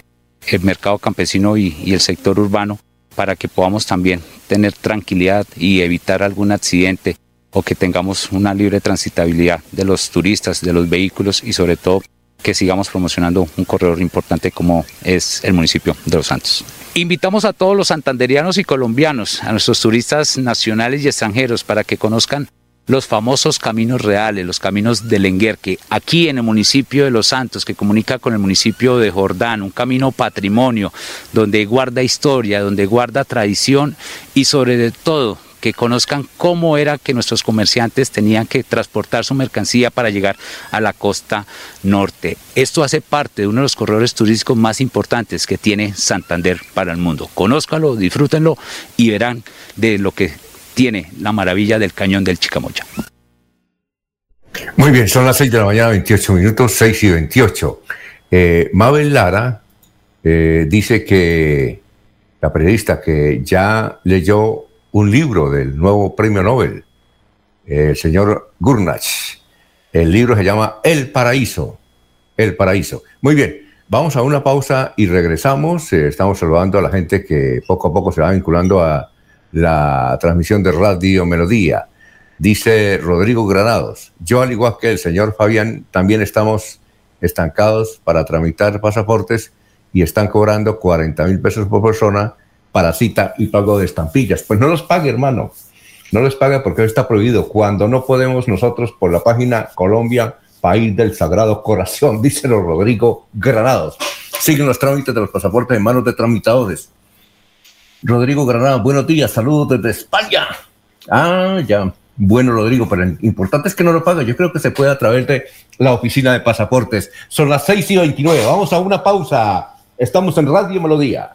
el mercado campesino y, el sector urbano para que podamos también tener tranquilidad y evitar algún accidente o que tengamos una libre transitabilidad de los turistas, de los vehículos y sobre todo que sigamos promocionando un corredor importante como es el municipio de Los Santos. Invitamos a todos los santanderianos y colombianos, a nuestros turistas nacionales y extranjeros, para que conozcan los famosos caminos reales, los caminos del Enguerque, aquí en el municipio de Los Santos, que comunica con el municipio de Jordán, un camino patrimonio, donde guarda historia, donde guarda tradición y sobre todo que conozcan cómo era que nuestros comerciantes tenían que transportar su mercancía para llegar a la costa norte. Esto hace parte de uno de los corredores turísticos más importantes que tiene Santander para el mundo. Conózcanlo, disfrútenlo y verán de lo que tiene la maravilla del cañón del Chicamoya. Muy bien, son las 6 de la mañana, 28 minutos, 6 y 28. Eh, Mabel Lara eh, dice que la periodista que ya leyó un libro del nuevo premio Nobel, el señor Gurnach. El libro se llama El Paraíso. El Paraíso. Muy bien, vamos a una pausa y regresamos. Eh, estamos saludando a la gente que poco a poco se va vinculando a la transmisión de Radio Melodía. Dice Rodrigo Granados, yo al igual que el señor Fabián, también estamos estancados para tramitar pasaportes y están cobrando 40 mil pesos por persona para cita y pago de estampillas. Pues no los pague, hermano. No los pague porque está prohibido. Cuando no podemos nosotros por la página Colombia, país del Sagrado Corazón, dice Rodrigo Granados. Siguen los trámites de los pasaportes en manos de tramitadores. Rodrigo Granados, buenos días, saludos desde España. Ah, ya. Bueno, Rodrigo, pero importante es que no lo pague. Yo creo que se puede a través de la oficina de pasaportes. Son las 6 y 29. Vamos a una pausa. Estamos en Radio Melodía.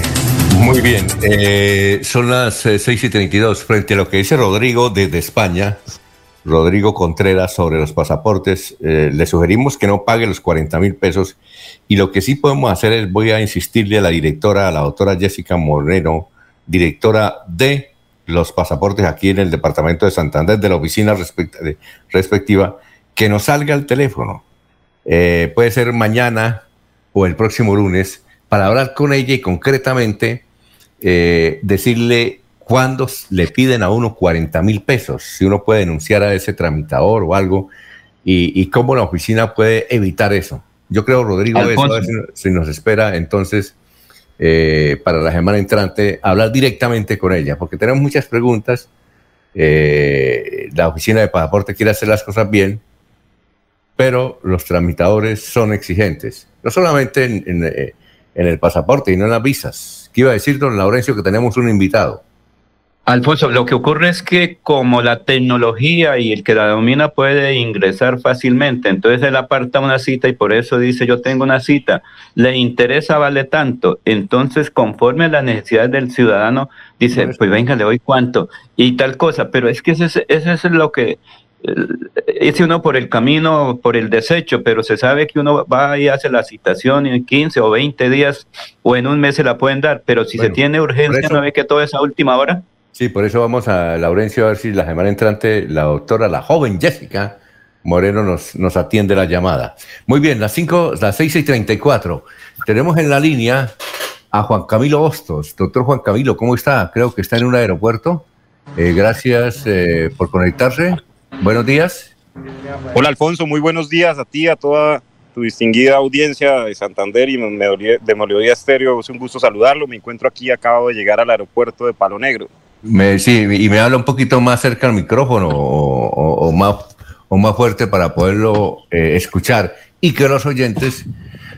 Muy bien, eh, son las eh, 6 y 32. Frente a lo que dice Rodrigo desde España, Rodrigo Contreras sobre los pasaportes, eh, le sugerimos que no pague los 40 mil pesos y lo que sí podemos hacer es, voy a insistirle a la directora, a la doctora Jessica Moreno, directora de los pasaportes aquí en el departamento de Santander, de la oficina respectiva, que nos salga el teléfono. Eh, puede ser mañana o el próximo lunes para hablar con ella y concretamente eh, decirle cuándo le piden a uno 40 mil pesos, si uno puede denunciar a ese tramitador o algo, y, y cómo la oficina puede evitar eso. Yo creo, Rodrigo, eso, a ver si, si nos espera entonces eh, para la semana entrante hablar directamente con ella, porque tenemos muchas preguntas. Eh, la oficina de pasaporte quiere hacer las cosas bien, pero los tramitadores son exigentes, no solamente en, en, eh, en el pasaporte y no en las visas. ¿Qué iba a decir, don Laurencio, que tenemos un invitado? Alfonso, lo que ocurre es que como la tecnología y el que la domina puede ingresar fácilmente, entonces él aparta una cita y por eso dice yo tengo una cita, le interesa vale tanto, entonces conforme a las necesidades del ciudadano dice pues venga le doy cuánto y tal cosa, pero es que ese, es- ese es lo que es uno por el camino, por el desecho, pero se sabe que uno va y hace la citación en 15 o 20 días o en un mes se la pueden dar, pero si se tiene urgencia, eso- ¿no ve que todo es a última hora? Sí, por eso vamos a Laurencio a ver si la semana entrante la doctora, la joven Jessica Moreno nos, nos atiende la llamada. Muy bien, las cinco, las seis y treinta y cuatro. Tenemos en la línea a Juan Camilo Hostos. Doctor Juan Camilo, ¿cómo está? Creo que está en un aeropuerto. Eh, gracias eh, por conectarse. Buenos días. Hola Alfonso, muy buenos días a ti, a toda tu distinguida audiencia de Santander y de Melodía Estéreo. Es un gusto saludarlo. Me encuentro aquí, acabo de llegar al aeropuerto de Palo Negro. Me, sí, y me habla un poquito más cerca al micrófono o, o- o más, o más fuerte para poderlo eh, escuchar y que los oyentes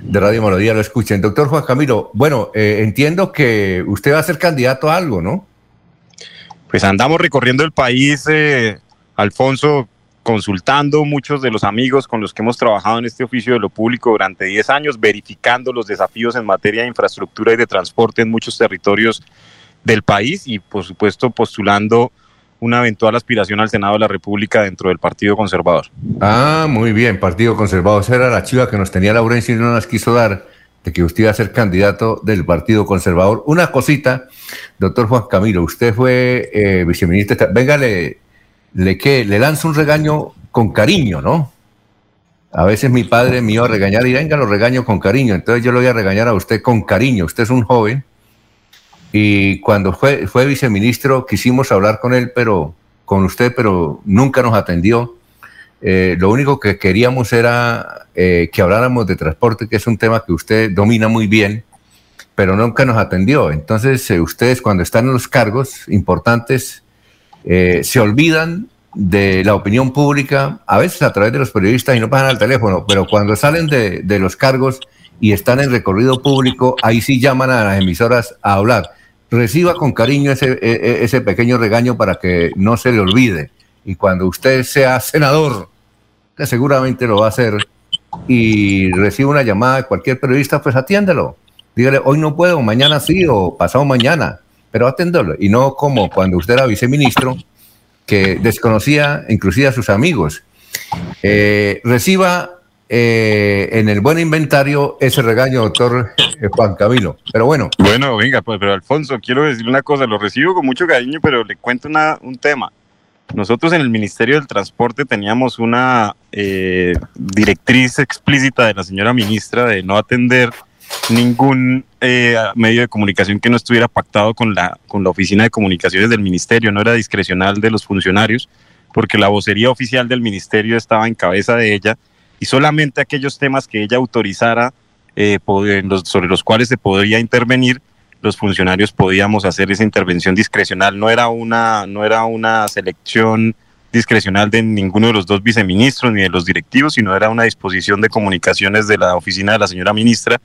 de Radio Melodía lo escuchen. Doctor Juan Camilo, bueno, eh, entiendo que usted va a ser candidato a algo, ¿no? Pues andamos recorriendo el país, eh, Alfonso, consultando muchos de los amigos con los que hemos trabajado en este oficio de lo público durante 10 años, verificando los desafíos en materia de infraestructura y de transporte en muchos territorios del país y, por supuesto, postulando una eventual aspiración al Senado de la República dentro del Partido Conservador. Ah, muy bien, Partido Conservador. Esa era la chiva que nos tenía Laurencio y no nos quiso dar, de que usted iba a ser candidato del Partido Conservador. Una cosita, doctor Juan Camilo, usted fue eh, viceministro. Venga, le, le, ¿qué? le lanzo un regaño con cariño, ¿no? A veces mi padre me iba a regañar y venga, lo regaño con cariño. Entonces yo lo voy a regañar a usted con cariño. Usted es un joven y cuando fue, fue viceministro quisimos hablar con él, pero con usted, pero nunca nos atendió. Eh, lo único que queríamos era eh, que habláramos de transporte, que es un tema que usted domina muy bien, pero nunca nos atendió. Entonces, eh, ustedes cuando están en los cargos importantes, eh, se olvidan de la opinión pública, a veces a través de los periodistas y no pasan al teléfono, pero cuando salen de, los cargos y están en recorrido público, ahí sí llaman a las emisoras a hablar. Reciba con cariño ese, e- e- ese pequeño regaño para que no se le olvide. Y cuando usted sea senador, que seguramente lo va a hacer, y reciba una llamada de cualquier periodista, pues atiéndelo. Dígale, hoy no puedo, mañana sí, o pasado mañana, pero aténdelo. Y no como cuando usted era viceministro, que desconocía inclusive a sus amigos. Eh, reciba eh, en el buen inventario ese regaño, doctor eh, Juan Camilo. Pero bueno, Bueno, venga, pues, pero Alfonso, quiero decirle una cosa, lo recibo con mucho cariño, pero le cuento una- un tema. Nosotros en el Ministerio del Transporte teníamos una directriz explícita de la señora ministra de no atender ningún eh, medio de comunicación que no estuviera pactado con la, con la oficina de comunicaciones del ministerio, no era discrecional de los funcionarios, porque la vocería oficial del ministerio estaba en cabeza de ella y solamente aquellos temas que ella autorizara eh, sobre los cuales se podría intervenir, los funcionarios podíamos hacer esa intervención discrecional. No era una, no era una selección discrecional de ninguno de los dos viceministros ni de los directivos, sino era una disposición de comunicaciones de la oficina de la señora ministra,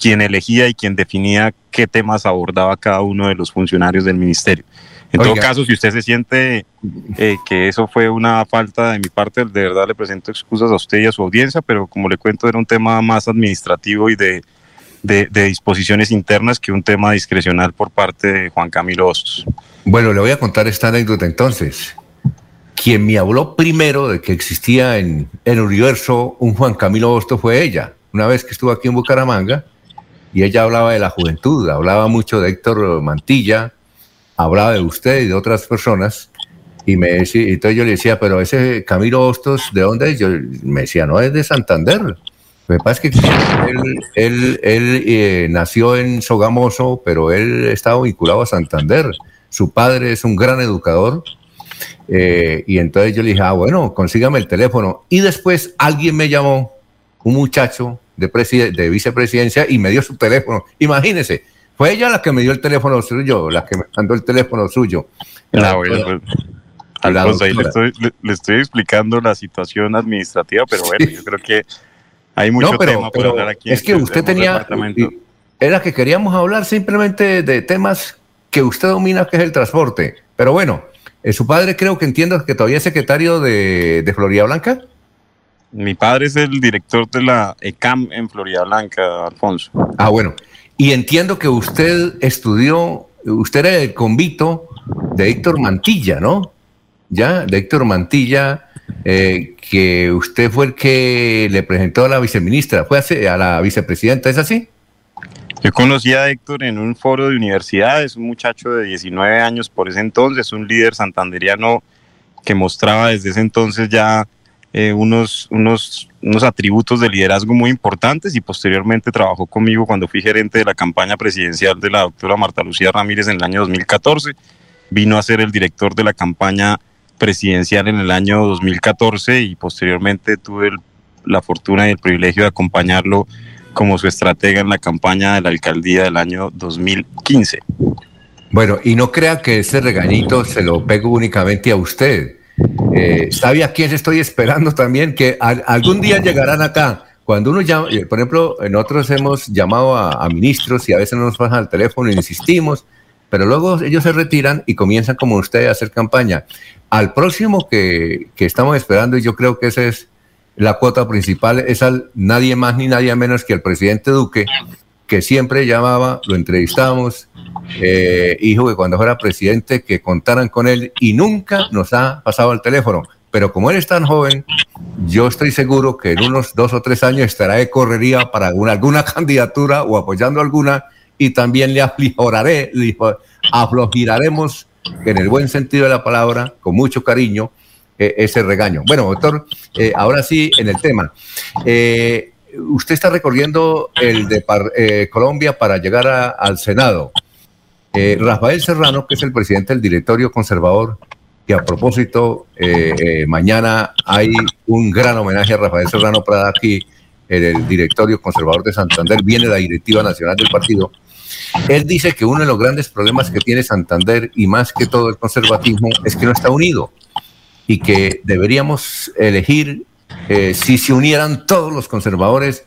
quien elegía y quien definía qué temas abordaba cada uno de los funcionarios del ministerio. En todo caso, si usted se siente eh, que eso fue una falta de mi parte, de verdad le presento excusas a usted y a su audiencia, pero como le cuento, era un tema más administrativo y de, de, disposiciones internas que un tema discrecional por parte de Juan Camilo Hostos. Bueno, le voy a contar esta anécdota entonces. Quien me habló primero de que existía en el universo un Juan Camilo Hostos fue ella. Una vez que estuvo aquí en Bucaramanga y ella hablaba de la juventud, hablaba mucho de Héctor Mantilla, hablaba de usted y de otras personas, y me decía, entonces yo le decía, pero ese Camilo Hostos, ¿de dónde es? Yo me decía, no, es de Santander. Lo que pasa es que él, él, eh, nació en Sogamoso, pero él estaba vinculado a Santander. Su padre es un gran educador. Eh, y entonces yo le dije, ah, bueno, consígame el teléfono. Y después alguien me llamó, un muchacho de, de vicepresidencia, y me dio su teléfono. Imagínese, fue ella la que me dio el teléfono suyo, la que me mandó el teléfono suyo. Ah, bueno, pues, ahí le estoy, le, estoy, explicando la situación administrativa, pero bueno, yo creo que hay mucho tema por hablar aquí. Es que usted tenía, era que queríamos hablar simplemente de temas que usted domina, que es el transporte. Pero bueno, eh, su padre creo que entiendo que todavía es secretario de, de Florida Blanca. Mi padre es el director de la ECAM en Florida Blanca, Alfonso. Ah, bueno. Y entiendo que usted estudió, usted era el convito de Héctor Mantilla, ¿no? Ya, de Héctor Mantilla, eh, que usted fue el que le presentó a la viceministra, fue a, la vicepresidenta, ¿es así? Yo conocí a Héctor en un foro de universidades, un muchacho de 19 años por ese entonces, un líder santanderiano que mostraba desde ese entonces ya eh, unos, unos, unos atributos de liderazgo muy importantes y posteriormente trabajó conmigo cuando fui gerente de la campaña presidencial de la doctora Marta Lucía Ramírez en el año 2014. Vino a ser el director de la campaña presidencial en el año 2014 y posteriormente tuve la fortuna y el privilegio de acompañarlo como su estratega en la campaña de la alcaldía del año 2015. Bueno, y no crea que ese regañito se lo pego únicamente a usted eh, ¿Sabe a quién estoy esperando también? Que algún día llegarán acá. Cuando uno llama, eh, por ejemplo, nosotros hemos llamado a, ministros y a veces no nos bajan al teléfono, insistimos, pero luego ellos se retiran y comienzan como usted a hacer campaña. Al próximo que, que estamos esperando, y yo creo que esa es la cuota principal, es al nadie más ni nadie menos que el presidente Duque, que siempre llamaba, lo entrevistamos, eh, dijo que cuando fuera presidente que contaran con él y nunca nos ha pasado el teléfono. Pero como él es tan joven, yo estoy seguro que en unos dos o tres años estará de correría para alguna, alguna candidatura o apoyando alguna y también le afloraré, le aflojiraremos en el buen sentido de la palabra, con mucho cariño, eh, ese regaño. Bueno, doctor, eh, ahora sí, en el tema. Eh, usted está recorriendo el de eh, Colombia para llegar al Senado. Eh, Rafael Serrano, que es el presidente del directorio conservador, que a propósito, eh, mañana hay un gran homenaje a Rafael Serrano Prada aquí en el directorio conservador de Santander, viene la directiva nacional del partido. Él dice que uno de los grandes problemas que tiene Santander y más que todo el conservatismo es que no está unido y que deberíamos elegir eh, si se unieran todos los conservadores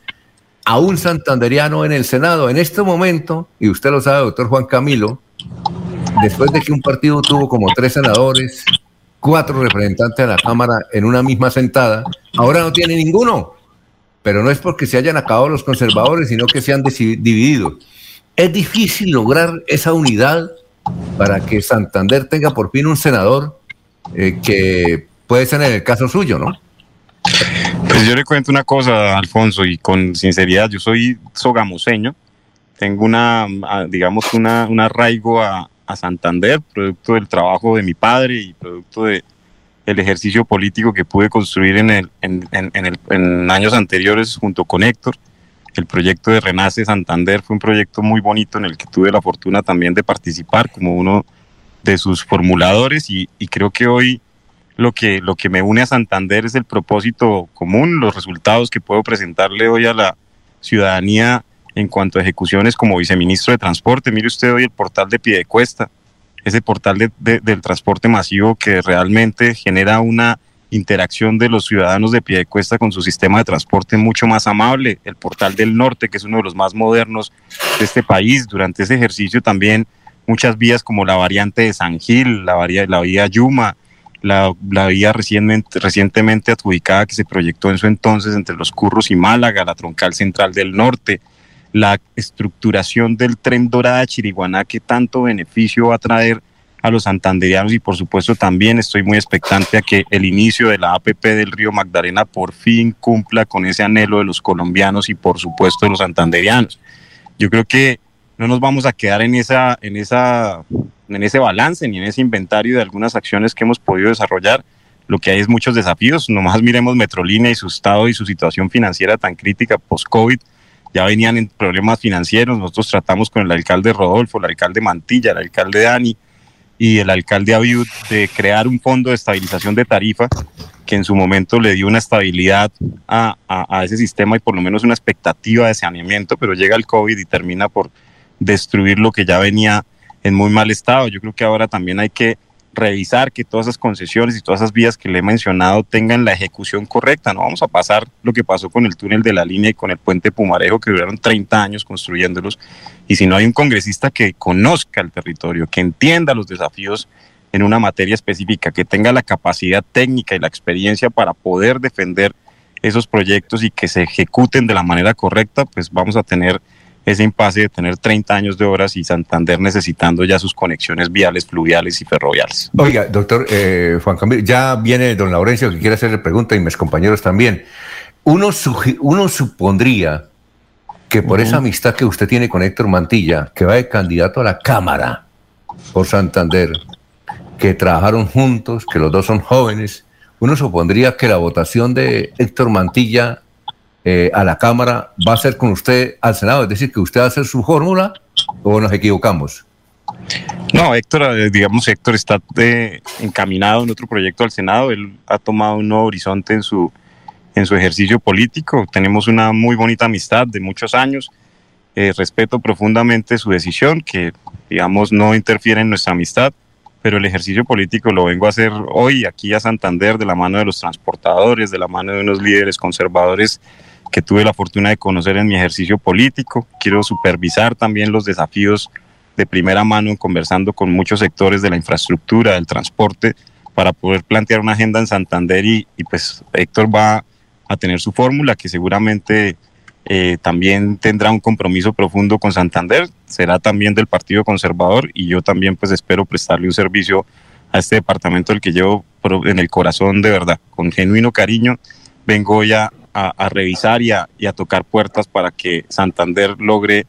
a un santanderiano en el Senado. En este momento, y usted lo sabe, doctor Juan Camilo, después de que un partido tuvo como tres senadores, cuatro representantes de la Cámara en una misma sentada, ahora no tiene ninguno. Pero no es porque se hayan acabado los conservadores, sino que se han dividido. Es difícil lograr esa unidad para que Santander tenga por fin un senador eh, que puede ser en el caso suyo, ¿no? Pues yo le cuento una cosa, Alfonso, y con sinceridad, yo soy sogamoseño, tengo una, digamos, un arraigo a, Santander, producto del trabajo de mi padre y producto de, el ejercicio político que pude construir en, el, en, en, el, en años anteriores junto con Héctor. El proyecto de Renace Santander fue un proyecto muy bonito en el que tuve la fortuna también de participar como uno de sus formuladores y, y creo que hoy lo que, lo que me une a Santander es el propósito común, los resultados que puedo presentarle hoy a la ciudadanía en cuanto a ejecuciones como viceministro de Transporte. Mire usted hoy el portal de Piedecuesta, ese portal de, del transporte masivo que realmente genera una interacción de los ciudadanos de Piedecuesta con su sistema de transporte mucho más amable. El portal del norte, que es uno de los más modernos de este país. Durante ese ejercicio también muchas vías como la variante de San Gil, la, la vía Yuma, la, vía recientemente, recientemente adjudicada que se proyectó en su entonces entre los Curros y Málaga, la troncal central del norte, la estructuración del tren Dorada Chiriguaná que tanto beneficio va a traer a los santanderianos y por supuesto también estoy muy expectante a que el inicio de la APP del río Magdalena por fin cumpla con ese anhelo de los colombianos y por supuesto de los santanderianos. Yo creo que no nos vamos a quedar en esa en esa en ese balance ni en ese inventario de algunas acciones que hemos podido desarrollar. Lo que hay es muchos desafíos. Nomás miremos Metrolínea y su estado y su situación financiera tan crítica post-COVID ya venían en problemas financieros. Nosotros tratamos con el alcalde Rodolfo, el alcalde Mantilla, el alcalde Dani y el alcalde Abiud de crear un fondo de estabilización de tarifa que en su momento le dio una estabilidad a, a, ese sistema y por lo menos una expectativa de saneamiento, pero llega el COVID y termina por destruir lo que ya venía en muy mal estado. Yo creo que ahora también hay que revisar que todas esas concesiones y todas esas vías que le he mencionado tengan la ejecución correcta. No vamos a pasar lo que pasó con el túnel de la línea y con el puente Pumarejo, que duraron 30 años construyéndolos. Y si no hay un congresista que conozca el territorio, que entienda los desafíos en una materia específica, que tenga la capacidad técnica y la experiencia para poder defender esos proyectos y que se ejecuten de la manera correcta, pues vamos a tener ese impasse de tener 30 años de horas y Santander necesitando ya sus conexiones viales, fluviales y ferroviales. Oiga, doctor eh, Juan Camilo, ya viene don Laurencio que quiere hacerle pregunta y mis compañeros también. Uno, uno supondría que por esa amistad que usted tiene con Héctor Mantilla, que va de candidato a la Cámara por Santander, que trabajaron juntos, que los dos son jóvenes, uno supondría que la votación de Héctor Mantilla eh, a la Cámara va a ser con usted al Senado, es decir, que usted hacer su fórmula o nos equivocamos. No, Héctor, eh, digamos, Héctor está de, encaminado en otro proyecto al Senado, él ha tomado un nuevo horizonte en su, en su ejercicio político, tenemos una muy bonita amistad de muchos años, eh, respeto profundamente su decisión, que digamos no interfiere en nuestra amistad, pero el ejercicio político lo vengo a hacer hoy aquí a Santander de la mano de los transportadores, de la mano de unos líderes conservadores que tuve la fortuna de conocer en mi ejercicio político. Quiero supervisar también los desafíos de primera mano conversando con muchos sectores de la infraestructura, del transporte, para poder plantear una agenda en Santander y, pues Héctor va a tener su fórmula que seguramente eh, también tendrá un compromiso profundo con Santander, será también del Partido Conservador y yo también pues espero prestarle un servicio a este departamento el que llevo en el corazón de verdad, con genuino cariño, vengo ya a, revisar y a, tocar puertas para que Santander logre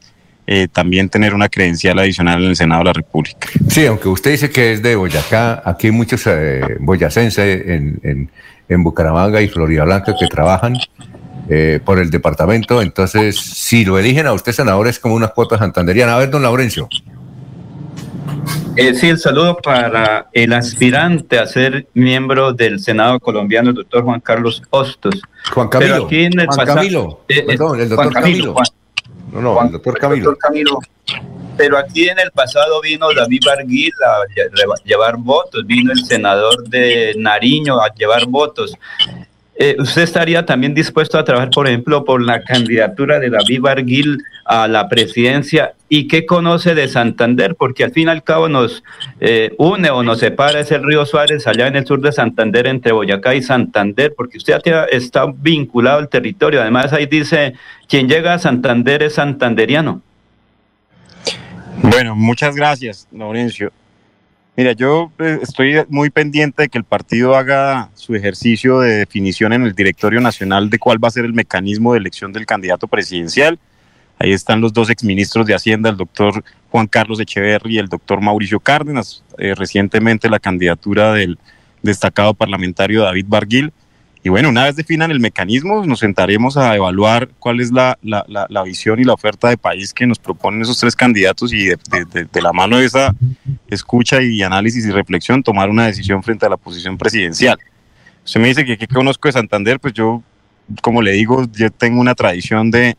eh, también tener una credencial adicional en el Senado de la República. Sí, aunque usted dice que es de Boyacá, aquí hay muchos eh, boyacenses en, en, Bucaramanga y Florida Blanca que trabajan eh, por el departamento, entonces si lo eligen a usted senador es como una cuota santanderiana. A ver, don Laurencio. Eh, sí, el saludo para el aspirante a ser miembro del Senado colombiano, el doctor Juan Carlos Hostos. Juan Camilo. Juan Camilo. Eh, Perdón, el doctor Camilo. no, no, el doctor Camilo. Pero aquí en el pasado vino David Barguil a llevar votos, vino el senador de Nariño a llevar votos. Eh, ¿Usted estaría también dispuesto a trabajar, por ejemplo, por la candidatura de David Barguil a la presidencia? ¿Y qué conoce de Santander? Porque al fin y al cabo nos eh, une o nos separa ese río Suárez allá en el sur de Santander, entre Boyacá y Santander, porque usted está vinculado al territorio. Además, ahí dice, quien llega a Santander es santanderiano. Bueno, muchas gracias, Laurencio. Mira, yo eh, estoy muy pendiente de que el partido haga su ejercicio de definición en el directorio nacional de cuál va a ser el mecanismo de elección del candidato presidencial. Ahí están los dos exministros de Hacienda, el doctor Juan Carlos Echeverri y el doctor Mauricio Cárdenas. Eh, recientemente la candidatura del destacado parlamentario David Barguil. Y bueno, una vez definan el mecanismo, nos sentaremos a evaluar cuál es la, la, la, visión y la oferta de país que nos proponen esos tres candidatos y de, de, la mano de esa escucha y análisis y reflexión tomar una decisión frente a la posición presidencial. Usted me dice que qué conozco de Santander, pues yo, como le digo, yo tengo una tradición de,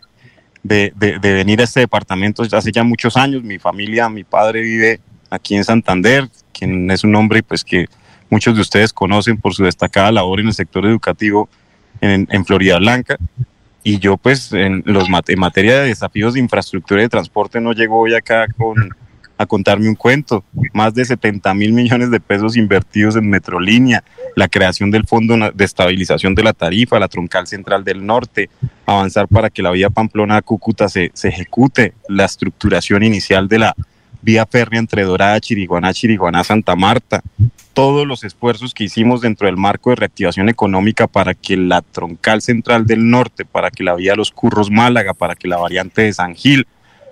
de, de, venir a este departamento hace ya muchos años. Mi familia, mi padre vive aquí en Santander, quien es un hombre pues que muchos de ustedes conocen por su destacada labor en el sector educativo en, Florida Blanca. Y yo pues en materia de desafíos de infraestructura y de transporte no llego hoy acá con, a contarme un cuento. Más de 70 mil millones de pesos invertidos en Metrolínea, la creación del Fondo de Estabilización de la Tarifa, la Troncal Central del Norte, avanzar para que la vía Pamplona-Cúcuta se, se ejecute, la estructuración inicial de la vía férrea entre Dorada, Chiriguaná, Chiriguaná, Santa Marta, todos los esfuerzos que hicimos dentro del marco de reactivación económica para que la troncal central del norte, para que la vía Los Curros Málaga, para que la variante de San Gil,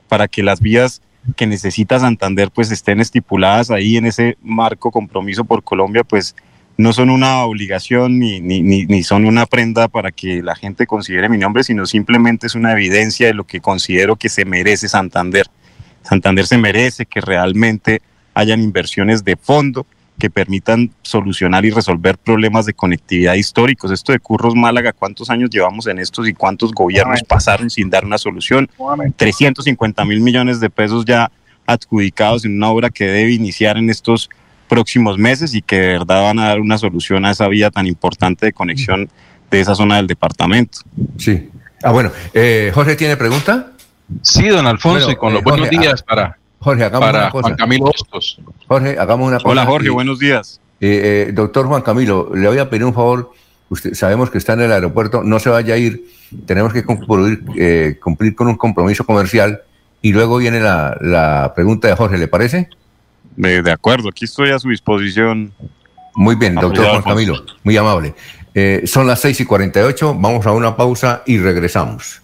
para que las vías que necesita Santander pues estén estipuladas ahí en ese marco compromiso por Colombia, pues no son una obligación ni, ni, ni, son una prenda para que la gente considere mi nombre, sino simplemente es una evidencia de lo que considero que se merece Santander. Santander se merece que realmente hayan inversiones de fondo que permitan solucionar y resolver problemas de conectividad históricos. Esto de Curros Málaga, ¿cuántos años llevamos en estos y cuántos gobiernos pasaron sin dar una solución? 350 mil millones de pesos ya adjudicados en una obra que debe iniciar en estos próximos meses y que de verdad van a dar una solución a esa vía tan importante de conexión de esa zona del departamento. Sí. Ah, bueno. Eh, Jorge, ¿tiene pregunta? Sí, don Alfonso, y con los eh, buenos días ah, para, Jorge, hagamos una cosa. Juan Camilo Hostos. Jorge, hagamos una cosa. Hola, Jorge, buenos días. Eh, doctor Juan Camilo, le voy a pedir un favor. Usted, sabemos que está en el aeropuerto, no se vaya a ir. Tenemos que cumplir, cumplir con un compromiso comercial. Y luego viene la, la pregunta de Jorge, ¿le parece? De, acuerdo, aquí estoy a su disposición. Muy bien, doctor Juan Camilo, muy amable. son las 6 y 48, vamos a una pausa y regresamos.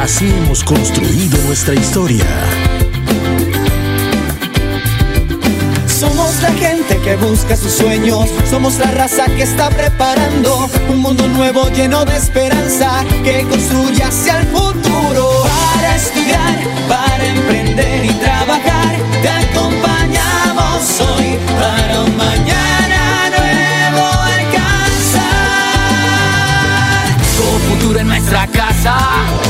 Así hemos construido nuestra historia. Somos la gente que busca sus sueños, somos la raza que está preparando un mundo nuevo lleno de esperanza que construye hacia el futuro. Para estudiar, para emprender y trabajar, te acompañamos hoy para un mañana. en nuestra casa.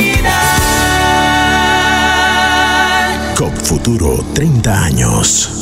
COP Futuro 30 años.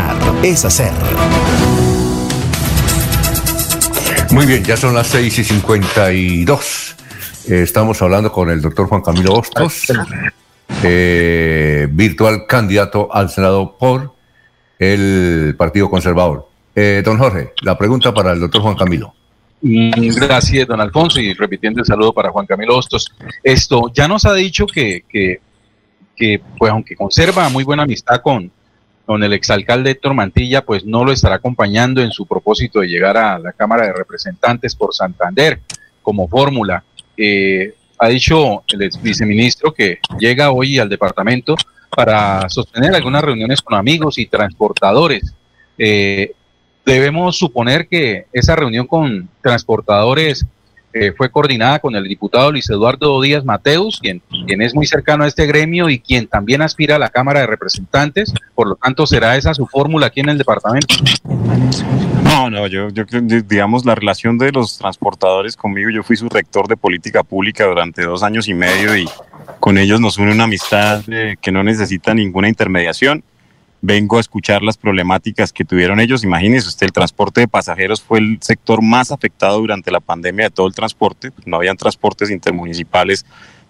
Gobernar es hacer. Muy bien, ya son las 6 y 52. Eh, estamos hablando con el doctor Juan Camilo Hostos, eh, virtual candidato al Senado por el Partido Conservador. Eh, don Jorge, la pregunta para el doctor Juan Camilo. Mm, gracias, don Alfonso, y repitiendo el saludo para Juan Camilo Hostos. Esto ya nos ha dicho que, que, que pues aunque conserva muy buena amistad con, con el exalcalde Héctor Mantilla, pues no lo estará acompañando en su propósito de llegar a la Cámara de Representantes por Santander como fórmula. Eh, ha dicho el ex viceministro que llega hoy al departamento para sostener algunas reuniones con amigos y transportadores. Eh, debemos suponer que esa reunión con transportadores eh, fue coordinada con el diputado Luis Eduardo Díaz Mateus, quien, es muy cercano a este gremio y quien también aspira a la Cámara de Representantes. Por lo tanto, ¿será esa su fórmula aquí en el departamento? No, no, yo, yo digamos, la relación de los transportadores conmigo, yo fui su rector de política pública durante dos años y medio y con ellos nos une una amistad que no necesita ninguna intermediación vengo a escuchar las problemáticas que tuvieron ellos. Imagínense usted, el transporte de pasajeros fue el sector más afectado durante la pandemia de todo el transporte. No habían transportes intermunicipales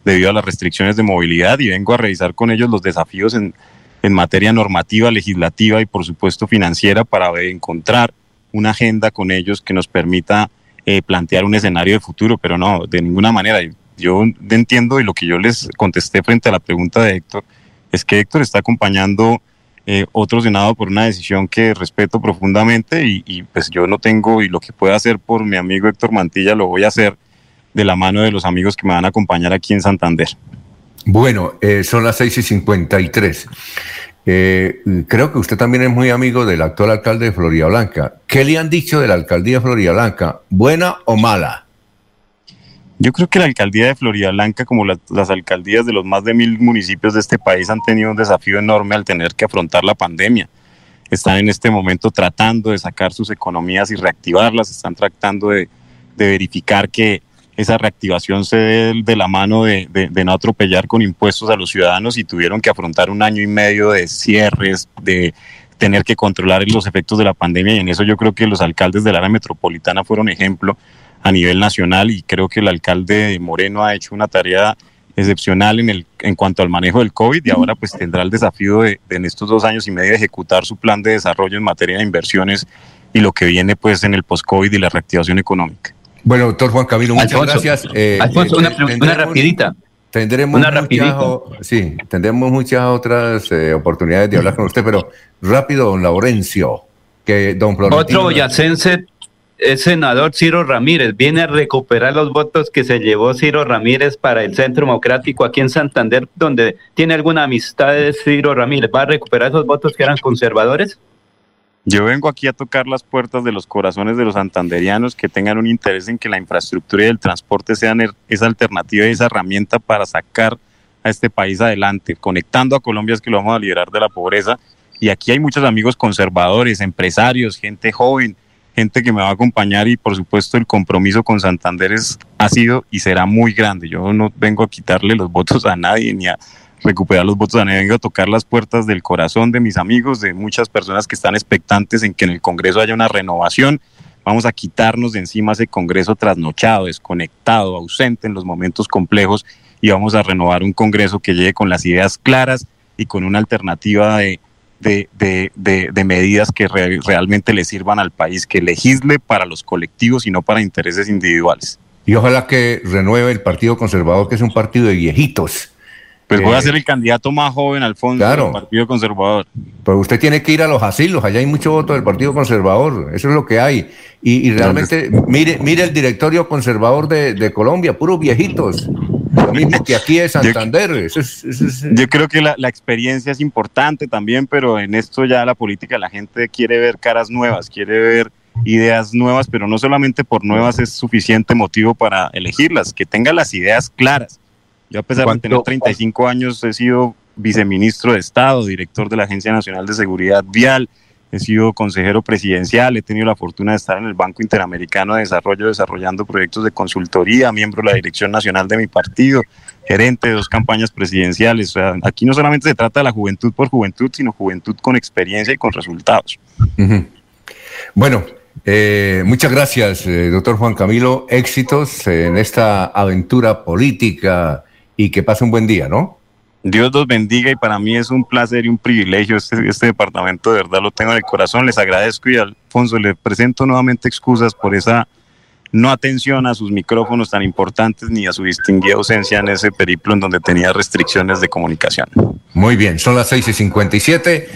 debido a las restricciones de movilidad y vengo a revisar con ellos los desafíos en, en materia normativa, legislativa y por supuesto financiera para encontrar una agenda con ellos que nos permita eh, plantear un escenario de futuro, pero no, de ninguna manera. Yo entiendo y lo que yo les contesté frente a la pregunta de Héctor es que Héctor está acompañando eh, Senado por una decisión que respeto profundamente y, pues yo no tengo y lo que pueda hacer por mi amigo Héctor Mantilla lo voy a hacer de la mano de los amigos que me van a acompañar aquí en Santander. Bueno, eh, son las 6 y 53. Eh, creo que usted también es muy amigo del actual alcalde de Florida Blanca. ¿Qué le han dicho de la alcaldía de Florida Blanca? ¿Buena o mala? Yo creo que la alcaldía de Florida Blanca, como las alcaldías de los más de mil municipios de este país, han tenido un desafío enorme al tener que afrontar la pandemia. Están en este momento tratando de sacar sus economías y reactivarlas, están tratando de, verificar que esa reactivación se dé de la mano de, de, no atropellar con impuestos a los ciudadanos y tuvieron que afrontar un año y medio de cierres, de tener que controlar los efectos de la pandemia y en eso yo creo que los alcaldes del área metropolitana fueron ejemplo a nivel nacional y creo que el alcalde Moreno ha hecho una tarea excepcional en, el, en cuanto al manejo del COVID y ahora pues tendrá el desafío de, en estos dos años y medio ejecutar su plan de desarrollo en materia de inversiones y lo que viene pues en el post-COVID y la reactivación económica. Bueno, doctor Juan Camilo, muchas gracias. Eh, Alfonso, una, una, rapidita. Tendremos, una muchas, sí, tendremos muchas otras eh, oportunidades de hablar con usted, pero rápido, don Laurencio, que don Florentino... Otro boyacense es senador Ciro Ramírez, viene a recuperar los votos que se llevó Ciro Ramírez para el Centro Democrático aquí en Santander, donde tiene alguna amistad de Ciro Ramírez. ¿Va a recuperar esos votos que eran conservadores? Yo vengo aquí a tocar las puertas de los corazones de los santanderianos que tengan un interés en que la infraestructura y el transporte sean er, esa alternativa y esa herramienta para sacar a este país adelante. Conectando a Colombia es que lo vamos a liberar de la pobreza. Y aquí hay muchos amigos conservadores, empresarios, gente joven, gente que me va a acompañar y por supuesto el compromiso con Santander es, ha sido y será muy grande. Yo no vengo a quitarle los votos a nadie ni a recuperar los votos a nadie, vengo a tocar las puertas del corazón de mis amigos, de muchas personas que están expectantes en que en el Congreso haya una renovación. Vamos a quitarnos de encima ese Congreso trasnochado, desconectado, ausente en los momentos complejos y vamos a renovar un Congreso que llegue con las ideas claras y con una alternativa de de, de, de, medidas que realmente le sirvan al país, que legisle para los colectivos y no para intereses individuales. Y ojalá que renueve el Partido Conservador, que es un partido de viejitos. Pues voy a eh, ser el candidato más joven al fondo del Partido Conservador. Pero usted tiene que ir a los asilos, allá hay mucho voto del Partido Conservador, eso es lo que hay. Y, realmente, mire, mire el directorio conservador de, de Colombia, puros viejitos. Lo mismo que aquí es Santander. Yo, creo que la, la, experiencia es importante también, pero en esto ya la política la gente quiere ver caras nuevas, quiere ver ideas nuevas, pero no solamente por nuevas es suficiente motivo para elegirlas, que tenga las ideas claras. Yo a pesar de tener 35 años he sido viceministro de Estado, director de la Agencia Nacional de Seguridad Vial, he sido consejero presidencial, he tenido la fortuna de estar en el Banco Interamericano de Desarrollo desarrollando proyectos de consultoría, miembro de la Dirección Nacional de mi partido, gerente de dos campañas presidenciales. aquí no solamente se trata de la juventud por juventud, sino juventud con experiencia y con resultados. Bueno, eh, muchas gracias, eh, doctor Juan Camilo. Éxitos en esta aventura política y que pase un buen día, ¿no? Dios los bendiga y para mí es un placer y un privilegio este, este departamento, de verdad lo tengo en el corazón, les agradezco y Alfonso le presento nuevamente excusas por esa no atención a sus micrófonos tan importantes ni a su distinguida ausencia en ese periplo en donde tenía restricciones de comunicación. Muy bien, son las 6 y 57.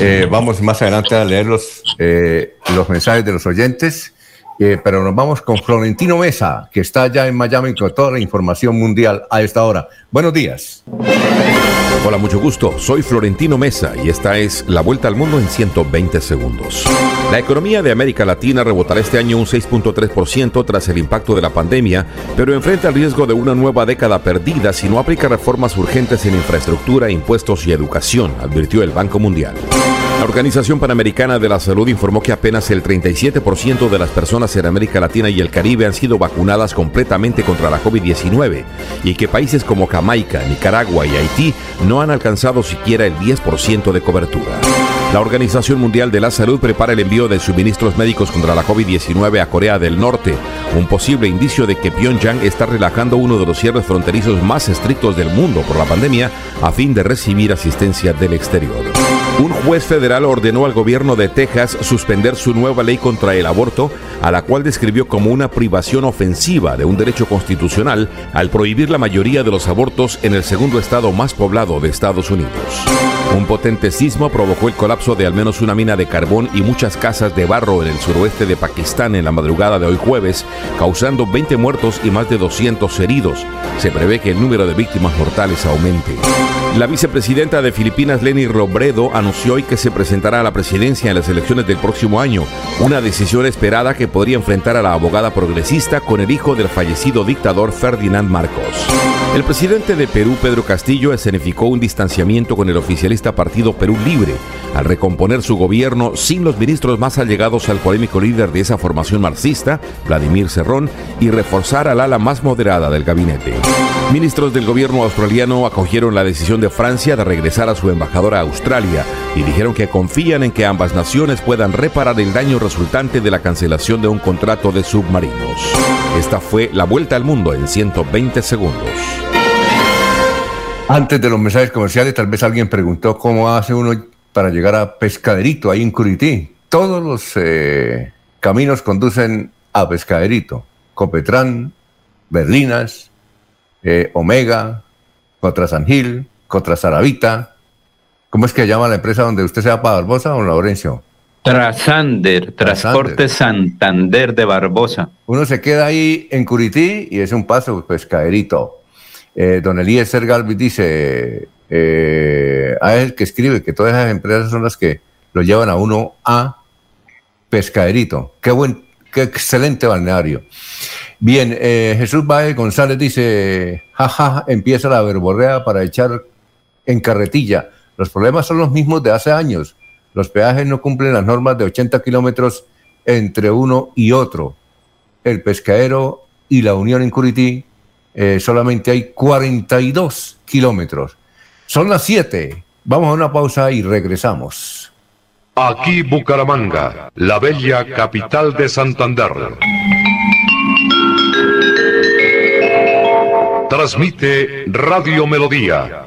Eh, vamos más adelante a leer los, eh, los mensajes de los oyentes, eh, pero nos vamos con Florentino Mesa, que está ya en Miami con toda la información mundial a esta hora. Buenos días. Hola, mucho gusto. Soy Florentino Mesa y esta es La Vuelta al Mundo en 120 segundos. La economía de América Latina rebotará este año un 6.3% tras el impacto de la pandemia, pero enfrenta el riesgo de una nueva década perdida si no aplica reformas urgentes en infraestructura, impuestos y educación, advirtió el Banco Mundial. La Organización Panamericana de la Salud informó que apenas el 37% de las personas en América Latina y el Caribe han sido vacunadas completamente contra la COVID-19 y que países como Jamaica, Nicaragua y Haití no han alcanzado siquiera el 10% de cobertura. La Organización Mundial de la Salud prepara el envío de suministros médicos contra la COVID-19 a Corea del Norte, un posible indicio de que Pyongyang está relajando uno de los cierres fronterizos más estrictos del mundo por la pandemia a fin de recibir asistencia del exterior. Un juez federal ordenó al gobierno de Texas suspender su nueva ley contra el aborto, a la cual describió como una privación ofensiva de un derecho constitucional al prohibir la mayoría de los abortos en el segundo estado más poblado de Estados Unidos. Un potente sismo provocó el colapso de al menos una mina de carbón y muchas casas de barro en el suroeste de Pakistán en la madrugada de hoy jueves, causando 20 muertos y más de 200 heridos. Se prevé que el número de víctimas mortales aumente. La vicepresidenta de Filipinas, Leni Robredo, anunció hoy que se presentará a la presidencia en las elecciones del próximo año, una decisión esperada que podría enfrentar a la abogada progresista con el hijo del fallecido dictador Ferdinand Marcos. El presidente de Perú, Pedro Castillo, escenificó un distanciamiento con el oficialista Partido Perú Libre al recomponer su gobierno sin los ministros más allegados al polémico líder de esa formación marxista, Vladimir Cerrón, y reforzar al ala más moderada del gabinete. Ministros del gobierno australiano acogieron la decisión de Francia de regresar a su embajadora a Australia y dijeron que confían en que ambas naciones puedan reparar el daño resultante de la cancelación de un contrato de submarinos. Esta fue la vuelta al mundo en 120 segundos. Antes de los mensajes comerciales, tal vez alguien preguntó cómo hace uno para llegar a Pescaderito, ahí en Curití. Todos los eh, caminos conducen a Pescaderito. Copetrán, Berlinas, eh, Omega, contra San Gil, contra Saravita. ¿Cómo es que llama la empresa donde usted se va para Barbosa, o Laurencio? Trasander, Transporte Santander de Barbosa. Uno se queda ahí en Curití y es un paso pescaderito. Eh, don Eliezer Galvis dice, eh, a él que escribe que todas esas empresas son las que lo llevan a uno a pescaderito. Qué buen, qué excelente balneario. Bien, eh, Jesús Baez González dice, jaja, empieza la verborrea para echar en carretilla. Los problemas son los mismos de hace años los peajes no cumplen las normas de 80 kilómetros entre uno y otro. El pescadero y la Unión en Curití eh, solamente hay 42 kilómetros. Son las 7. Vamos a una pausa y regresamos. Aquí Bucaramanga, la bella capital de Santander. Transmite Radio Melodía,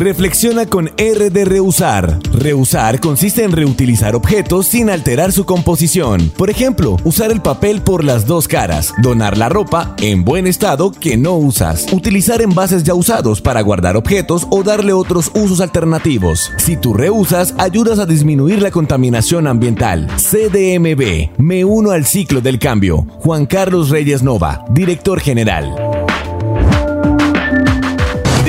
Reflexiona con R de reusar. Reusar consiste en reutilizar objetos sin alterar su composición. Por ejemplo, usar el papel por las dos caras, donar la ropa en buen estado que no usas, utilizar envases ya usados para guardar objetos o darle otros usos alternativos. Si tú reusas, ayudas a disminuir la contaminación ambiental. CDMB, me uno al ciclo del cambio. Juan Carlos Reyes Nova, director general.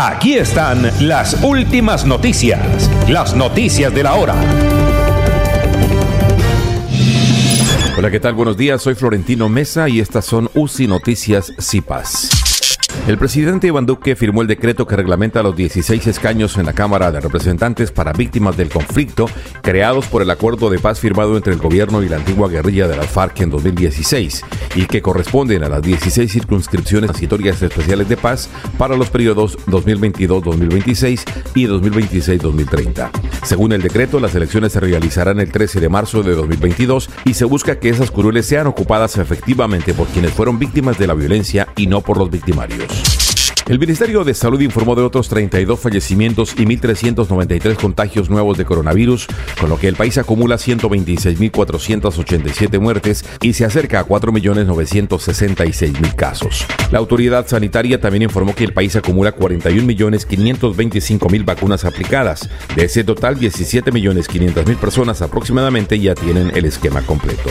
Aquí están las últimas noticias, las noticias de la hora. Hola, ¿qué tal? Buenos días, soy Florentino Mesa y estas son UCI Noticias CIPAS. El presidente Iván Duque firmó el decreto que reglamenta los 16 escaños en la Cámara de Representantes para víctimas del conflicto creados por el acuerdo de paz firmado entre el gobierno y la antigua guerrilla de las FARC en 2016 y que corresponden a las 16 circunscripciones transitorias especiales de paz para los periodos 2022-2026 y 2026-2030. Según el decreto, las elecciones se realizarán el 13 de marzo de 2022 y se busca que esas curules sean ocupadas efectivamente por quienes fueron víctimas de la violencia y no por los victimarios. El Ministerio de Salud informó de otros 32 fallecimientos y 1.393 contagios nuevos de coronavirus, con lo que el país acumula 126.487 muertes y se acerca a 4.966.000 casos. La autoridad sanitaria también informó que el país acumula 41.525.000 vacunas aplicadas. De ese total, 17.500.000 personas aproximadamente ya tienen el esquema completo.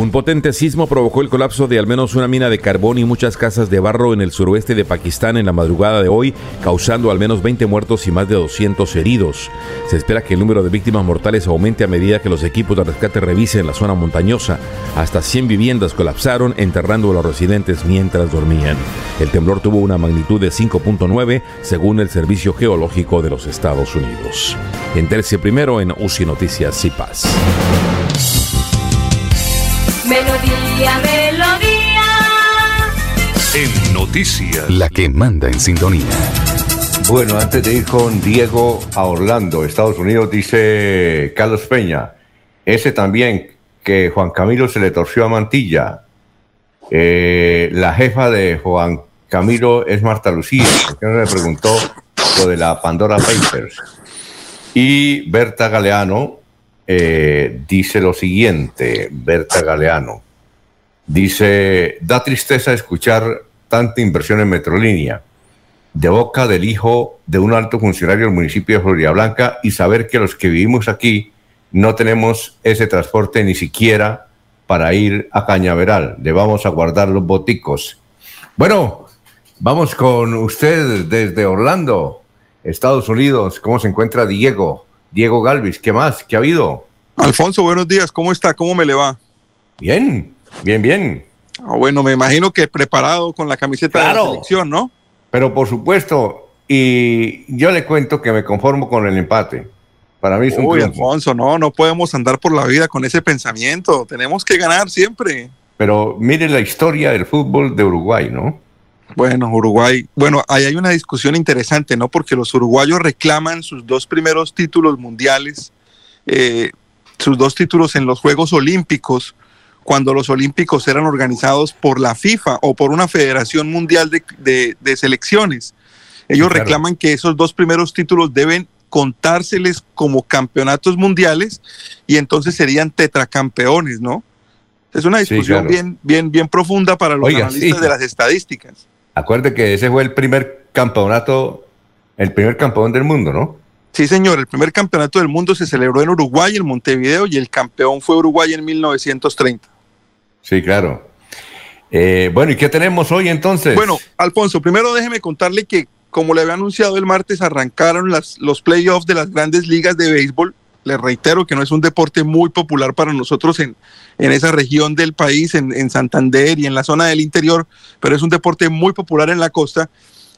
Un potente sismo provocó el colapso de al menos una mina de carbón y muchas casas de barro en el suroeste de Pakistán en la madrugada de hoy, causando al menos 20 muertos y más de 200 heridos. Se espera que el número de víctimas mortales aumente a medida que los equipos de rescate revisen la zona montañosa. Hasta 100 viviendas colapsaron, enterrando a los residentes mientras dormían. El temblor tuvo una magnitud de 5.9 según el Servicio Geológico de los Estados Unidos. Enterse primero en UCI Noticias y Paz. Melodía, melodía. En noticias. La que manda en sintonía. Bueno, antes de ir con Diego a Orlando, Estados Unidos, dice Carlos Peña, ese también que Juan Camilo se le torció a Mantilla. Eh, la jefa de Juan Camilo es Marta Lucía, porque no le preguntó lo de la Pandora Papers. Y Berta Galeano eh, dice lo siguiente, Berta Galeano. Dice, da tristeza escuchar tanta inversión en Metrolínea de boca del hijo de un alto funcionario del municipio de Florida Blanca y saber que los que vivimos aquí no tenemos ese transporte ni siquiera para ir a Cañaveral. Le vamos a guardar los boticos. Bueno, vamos con usted desde Orlando, Estados Unidos. ¿Cómo se encuentra Diego? Diego Galvis, ¿qué más? ¿Qué ha habido? Alfonso, buenos días, ¿cómo está? ¿Cómo me le va? Bien, bien, bien. Ah, bueno, me imagino que preparado con la camiseta de la selección, ¿no? Pero por supuesto, y yo le cuento que me conformo con el empate. Para mí es un Uy, Alfonso, no, no podemos andar por la vida con ese pensamiento. Tenemos que ganar siempre. Pero mire la historia del fútbol de Uruguay, ¿no? Bueno, Uruguay, bueno, ahí hay una discusión interesante, ¿no? Porque los uruguayos reclaman sus dos primeros títulos mundiales, eh, sus dos títulos en los Juegos Olímpicos, cuando los Olímpicos eran organizados por la FIFA o por una Federación Mundial de, Selecciones. Ellos reclaman que esos dos primeros títulos deben contárseles como campeonatos mundiales y entonces serían tetracampeones, ¿no? Es una discusión bien, bien, bien profunda para los analistas de las estadísticas. Acuerde que ese fue el primer campeonato, el primer campeón del mundo, ¿no? Sí, señor, el primer campeonato del mundo se celebró en Uruguay, en Montevideo, y el campeón fue Uruguay en 1930. Sí, claro. Eh, bueno, ¿y qué tenemos hoy entonces? Bueno, Alfonso, primero déjeme contarle que, como le había anunciado el martes, arrancaron las, los playoffs de las grandes ligas de béisbol. Reitero que no es un deporte muy popular para nosotros en, en esa región del país, en, en Santander y en la zona del interior, pero es un deporte muy popular en la costa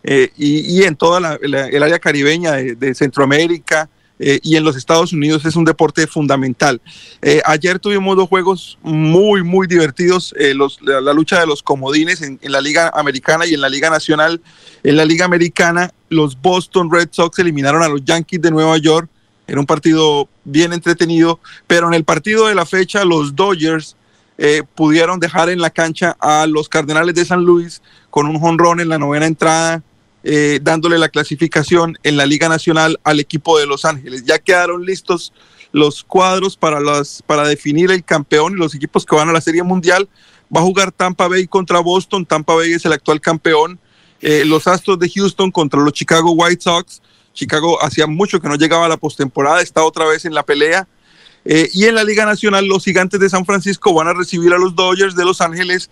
eh, y, en toda el área caribeña de, Centroamérica eh, y en los Estados Unidos es un deporte fundamental. Eh, ayer tuvimos dos juegos muy, muy divertidos, la, lucha de los comodines en, la Liga Americana y en la Liga Nacional. En la Liga Americana, los Boston Red Sox eliminaron a los Yankees de Nueva York. Era un partido bien entretenido, pero en el partido de la fecha, los Dodgers pudieron dejar en la cancha a los Cardenales de San Luis con un jonrón en la novena entrada eh, dándole la clasificación en la Liga Nacional al equipo de Los Ángeles. Ya quedaron listos los cuadros para, las, para definir el campeón y los equipos que van a la Serie Mundial. Va a jugar Tampa Bay contra Boston. Tampa Bay es el actual campeón. Eh, los Astros de Houston contra los Chicago White Sox. Chicago hacía mucho que no llegaba a la postemporada, está otra vez en la pelea. Eh, y en la Liga Nacional, los Gigantes de San Francisco van a recibir a los Dodgers de Los Ángeles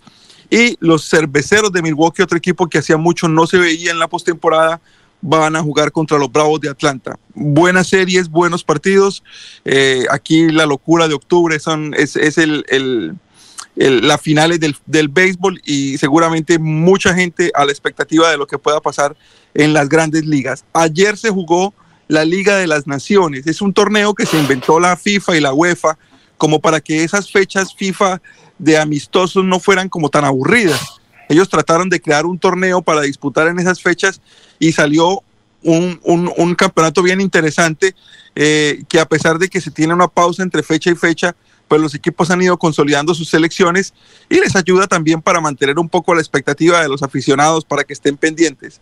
y los cerveceros de Milwaukee, otro equipo que hacía mucho no se veía en la postemporada, van a jugar contra los Bravos de Atlanta. Buenas series, buenos partidos. Eh, aquí la locura de octubre son, es, el, el, la finales del, del, béisbol y seguramente mucha gente a la expectativa de lo que pueda pasar en las grandes ligas. Ayer se jugó la Liga de las Naciones. Es un torneo que se inventó la FIFA y la UEFA como para que esas fechas FIFA de amistosos no fueran como tan aburridas. Ellos trataron de crear un torneo para disputar en esas fechas y salió un, campeonato bien interesante eh, que a pesar de que se tiene una pausa entre fecha y fecha, pues los equipos han ido consolidando sus selecciones y les ayuda también para mantener un poco la expectativa de los aficionados para que estén pendientes.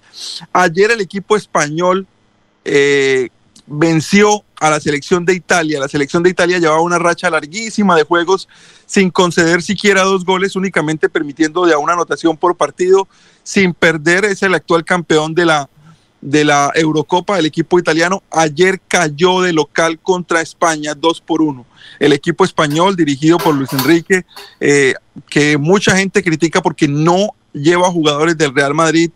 Ayer el equipo español eh, venció a la selección de Italia. La selección de Italia llevaba una racha larguísima de juegos sin conceder siquiera dos goles, únicamente permitiendo ya una anotación por partido, sin perder. Es el actual campeón de la, de la Eurocopa, el equipo italiano, ayer cayó de local contra España 2 por 1. El equipo español, dirigido por Luis Enrique, eh, que mucha gente critica porque no lleva jugadores del Real Madrid,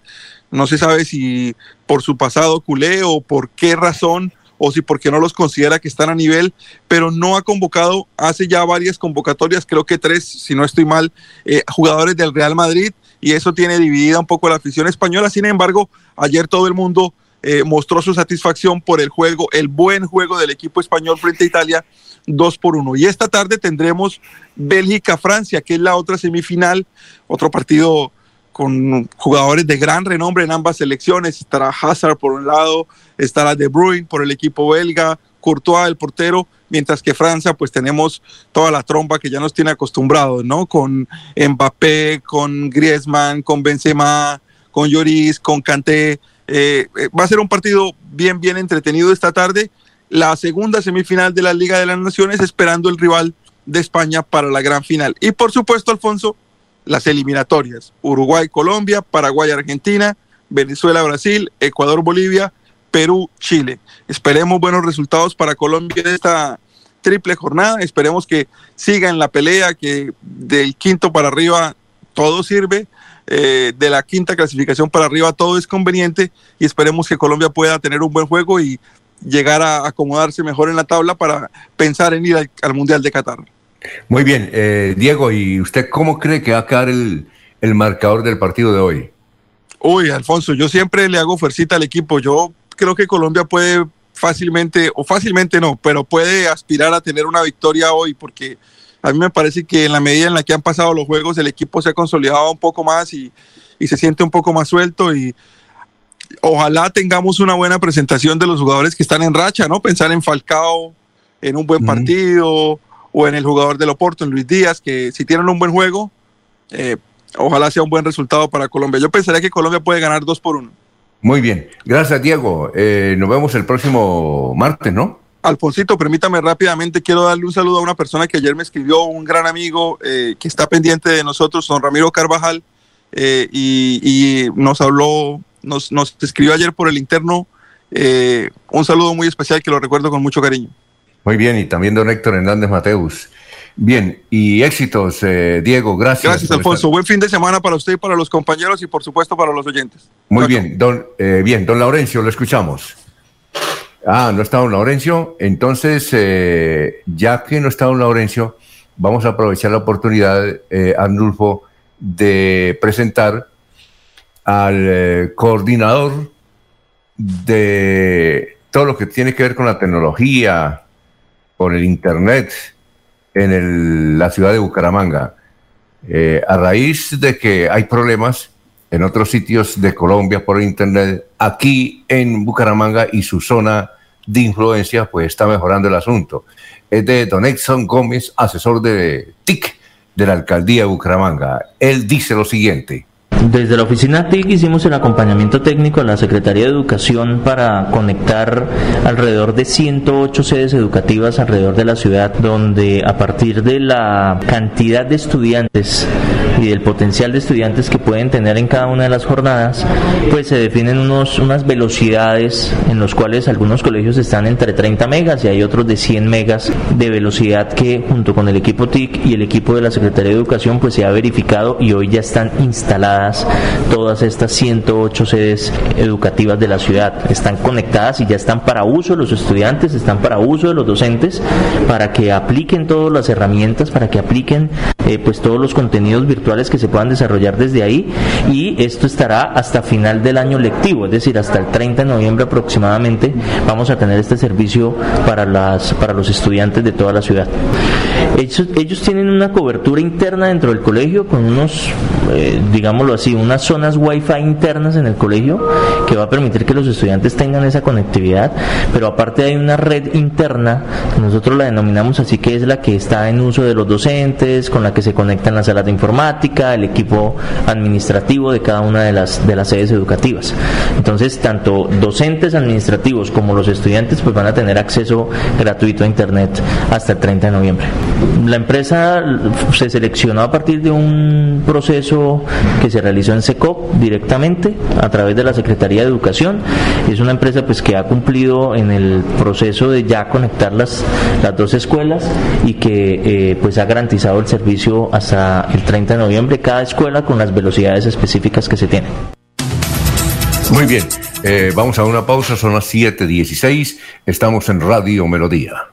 no se sabe si por su pasado culé o por qué razón, o si porque no los considera que están a nivel, pero no ha convocado hace ya varias convocatorias, creo que tres, si no estoy mal, eh, jugadores del Real Madrid y eso tiene dividida un poco la afición española. Sin embargo, ayer todo el mundo eh, mostró su satisfacción por el juego, el buen juego del equipo español frente a Italia, 2 por 1. Y esta tarde tendremos Bélgica-Francia, que es la otra semifinal, otro partido con jugadores de gran renombre en ambas selecciones. Estará Hazard por un lado, estará De Bruyne por el equipo belga, Courtois, el portero, mientras que Francia, pues tenemos toda la tromba que ya nos tiene acostumbrados, ¿no? Con Mbappé, con Griezmann, con Benzema, con Lloris, con Kanté. Eh, eh, va a ser un partido bien, bien entretenido esta tarde. La segunda semifinal de la Liga de las Naciones, esperando el rival de España para la gran final. Y por supuesto, Alfonso, las eliminatorias. Uruguay, Colombia, Paraguay, Argentina, Venezuela, Brasil, Ecuador, Bolivia Perú, Chile. Esperemos buenos resultados para Colombia en esta triple jornada. Esperemos que siga en la pelea, que del quinto para arriba todo sirve. Eh, de la quinta clasificación para arriba todo es conveniente y esperemos que Colombia pueda tener un buen juego y llegar a acomodarse mejor en la tabla para pensar en ir al, Mundial de Qatar. Muy bien, eh, Diego, ¿y usted cómo cree que va a quedar el, el marcador del partido de hoy? Uy, Alfonso, yo siempre le hago fuercita al equipo. Yo creo que Colombia puede fácilmente, o fácilmente no, pero puede aspirar a tener una victoria hoy, porque a mí me parece que en la medida en la que han pasado los juegos, el equipo se ha consolidado un poco más y, se siente un poco más suelto y ojalá tengamos una buena presentación de los jugadores que están en racha, ¿no? Pensar en Falcao, en un buen partido, o en el jugador del Oporto, en Luis Díaz, que si tienen un buen juego, eh, ojalá sea un buen resultado para Colombia. Yo pensaría que Colombia puede ganar dos por uno. Muy bien. Gracias, Diego. Eh, nos vemos el próximo martes, ¿no? Alfonsito, permítame rápidamente, quiero darle un saludo a una persona que ayer me escribió, un gran amigo eh, que está pendiente de nosotros, don Ramiro Carvajal, eh, y, nos habló, nos, nos escribió ayer por el interno. un saludo muy especial que lo recuerdo con mucho cariño. Muy bien, y también don Héctor Hernández Mateus. Bien, y éxitos, eh, Diego, gracias. Gracias, Alfonso. Buen fin de semana para usted y para los compañeros y por supuesto para los oyentes. Muy bien, don, eh, bien, don Laurencio, lo escuchamos. Ah, no está don Laurencio. Entonces, eh, ya que no está don Laurencio, vamos a aprovechar la oportunidad, Arnulfo, de presentar al coordinador de todo lo que tiene que ver con la tecnología, con el Internet, en la ciudad de Bucaramanga. Eh, a raíz de que hay problemas en otros sitios de Colombia por Internet, aquí en Bucaramanga y su zona de influencia, pues está mejorando el asunto. Es de Don Exxon Gómez, asesor de TIC de la alcaldía de Bucaramanga. Él dice lo siguiente. Desde la oficina TIC hicimos el acompañamiento técnico a la Secretaría de Educación para conectar alrededor de 108 sedes educativas alrededor de la ciudad, donde a partir de la cantidad de estudiantes y del potencial de estudiantes que pueden tener en cada una de las jornadas, pues se definen unos, unas velocidades en los cuales algunos colegios están entre 30 megas y hay otros de 100 megas de velocidad que junto con el equipo TIC y el equipo de la Secretaría de Educación pues se ha verificado y hoy ya están instaladas todas estas 108 sedes educativas de la ciudad. Están conectadas y ya están para uso los estudiantes, están para uso de los docentes, para que apliquen todas las herramientas, para que apliquen eh, pues todos los contenidos virtuales que se puedan desarrollar desde ahí y esto estará hasta final del año lectivo, es decir, hasta el 30 de noviembre aproximadamente vamos a tener este servicio para, las, para los estudiantes de toda la ciudad. Ellos, ellos tienen una cobertura interna dentro del colegio con unos, eh, digámoslo así, unas zonas wifi internas en el colegio que va a permitir que los estudiantes tengan esa conectividad, pero aparte hay una red interna, nosotros la denominamos así que es la que está en uso de los docentes, con la que se conectan las salas de informática, el equipo administrativo de cada una de las, de las sedes educativas. Entonces, tanto docentes administrativos como los estudiantes pues van a tener acceso gratuito a Internet hasta el 30 de noviembre. La empresa se seleccionó a partir de un proceso que se realizó en SECOP directamente a través de la Secretaría de Educación. Es una empresa pues que ha cumplido en el proceso de ya conectar las, las dos escuelas y que eh, pues ha garantizado el servicio hasta el 30 de noviembre cada escuela con las velocidades específicas que se tienen. Muy bien, eh, vamos a una pausa, son las 7.16, estamos en Radio Melodía.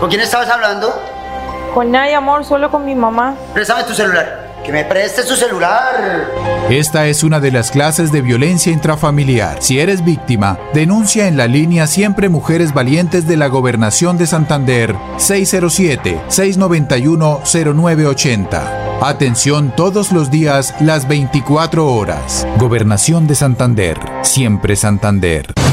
¿Con quién estabas hablando? Con nadie, amor, solo con mi mamá. Préstame tu celular. Que me prestes tu celular. Esta es una de las clases de violencia intrafamiliar. Si eres víctima, denuncia en la línea Siempre Mujeres Valientes de la Gobernación de Santander 607-691-0980. Atención todos los días, las 24 horas. Gobernación de Santander. Siempre Santander.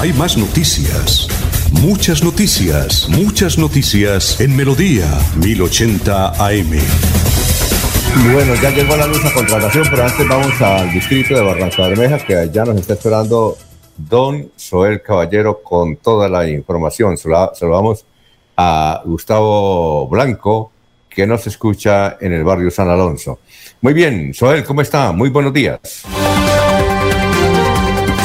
Hay más noticias. Muchas noticias, muchas noticias en Melodía 1080 AM. Bueno, ya llegó la luz a contratación, pero antes vamos al distrito de Barranca Bermeja, que allá nos está esperando don Joel Caballero con toda la información. Saludamos a Gustavo Blanco, que nos escucha en el barrio San Alonso. Muy bien, Joel, ¿cómo está? Muy buenos días.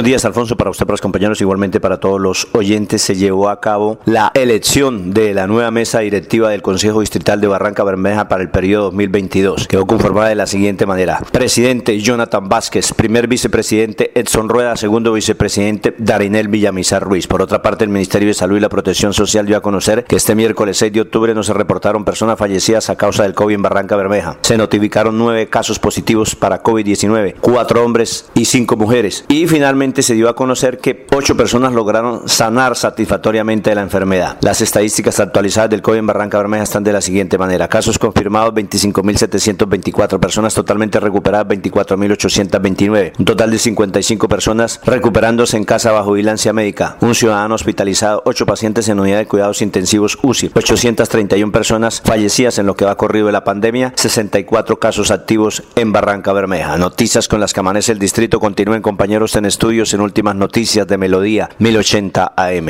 Buenos días, Alfonso, para usted, para los compañeros, igualmente para todos los oyentes. Se llevó a cabo la elección de la nueva mesa directiva del Consejo Distrital de Barranca Bermeja para el periodo 2022. Quedó conformada de la siguiente manera: presidente Jonathan Vázquez, primer vicepresidente Edson Rueda, segundo vicepresidente Darinel Villamizar Ruiz. Por otra parte, el Ministerio de Salud y la Protección Social dio a conocer que este miércoles 6 de octubre no se reportaron personas fallecidas a causa del COVID en Barranca Bermeja. Se notificaron nueve casos positivos para COVID-19, cuatro hombres y cinco mujeres. Y finalmente, Se dio a conocer que ocho personas lograron sanar satisfactoriamente de la enfermedad. Las estadísticas actualizadas del COVID en Barranca Bermeja están de la siguiente manera. Casos confirmados 25.724, personas totalmente recuperadas 24.829, un total de 55 personas recuperándose en casa bajo vigilancia médica, un ciudadano hospitalizado, ocho pacientes en unidad de cuidados intensivos UCI, 831 personas fallecidas en lo que va corrido de la pandemia, 64 casos activos en Barranca Bermeja. Noticias con las que amanece el distrito. Continúen compañeros en en últimas noticias de Melodía 1080 AM.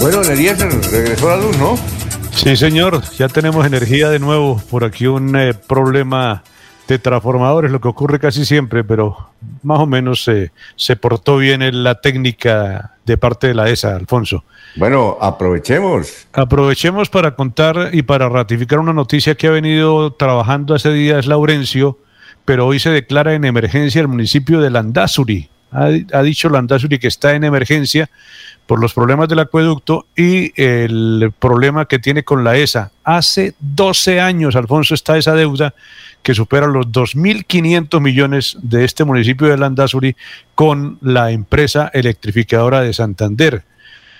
Bueno, Eliezer, regresó la luz, ¿no? Sí, señor, ya tenemos energía de nuevo. Por aquí un eh, problema de transformadores, lo que ocurre casi siempre, pero más o menos se portó bien en la técnica de parte de la ESA, Alfonso. Bueno, aprovechemos. Aprovechemos para contar y para ratificar una noticia que ha venido trabajando hace días Laurencio pero hoy se declara en emergencia el municipio de Landazuri, Ha, ha dicho Landazuri que está en emergencia por los problemas del acueducto y el problema que tiene con la ESA. Hace 12 años, Alfonso, está esa deuda que supera los 2.500 millones de este municipio de Landazuri con la empresa electrificadora de Santander.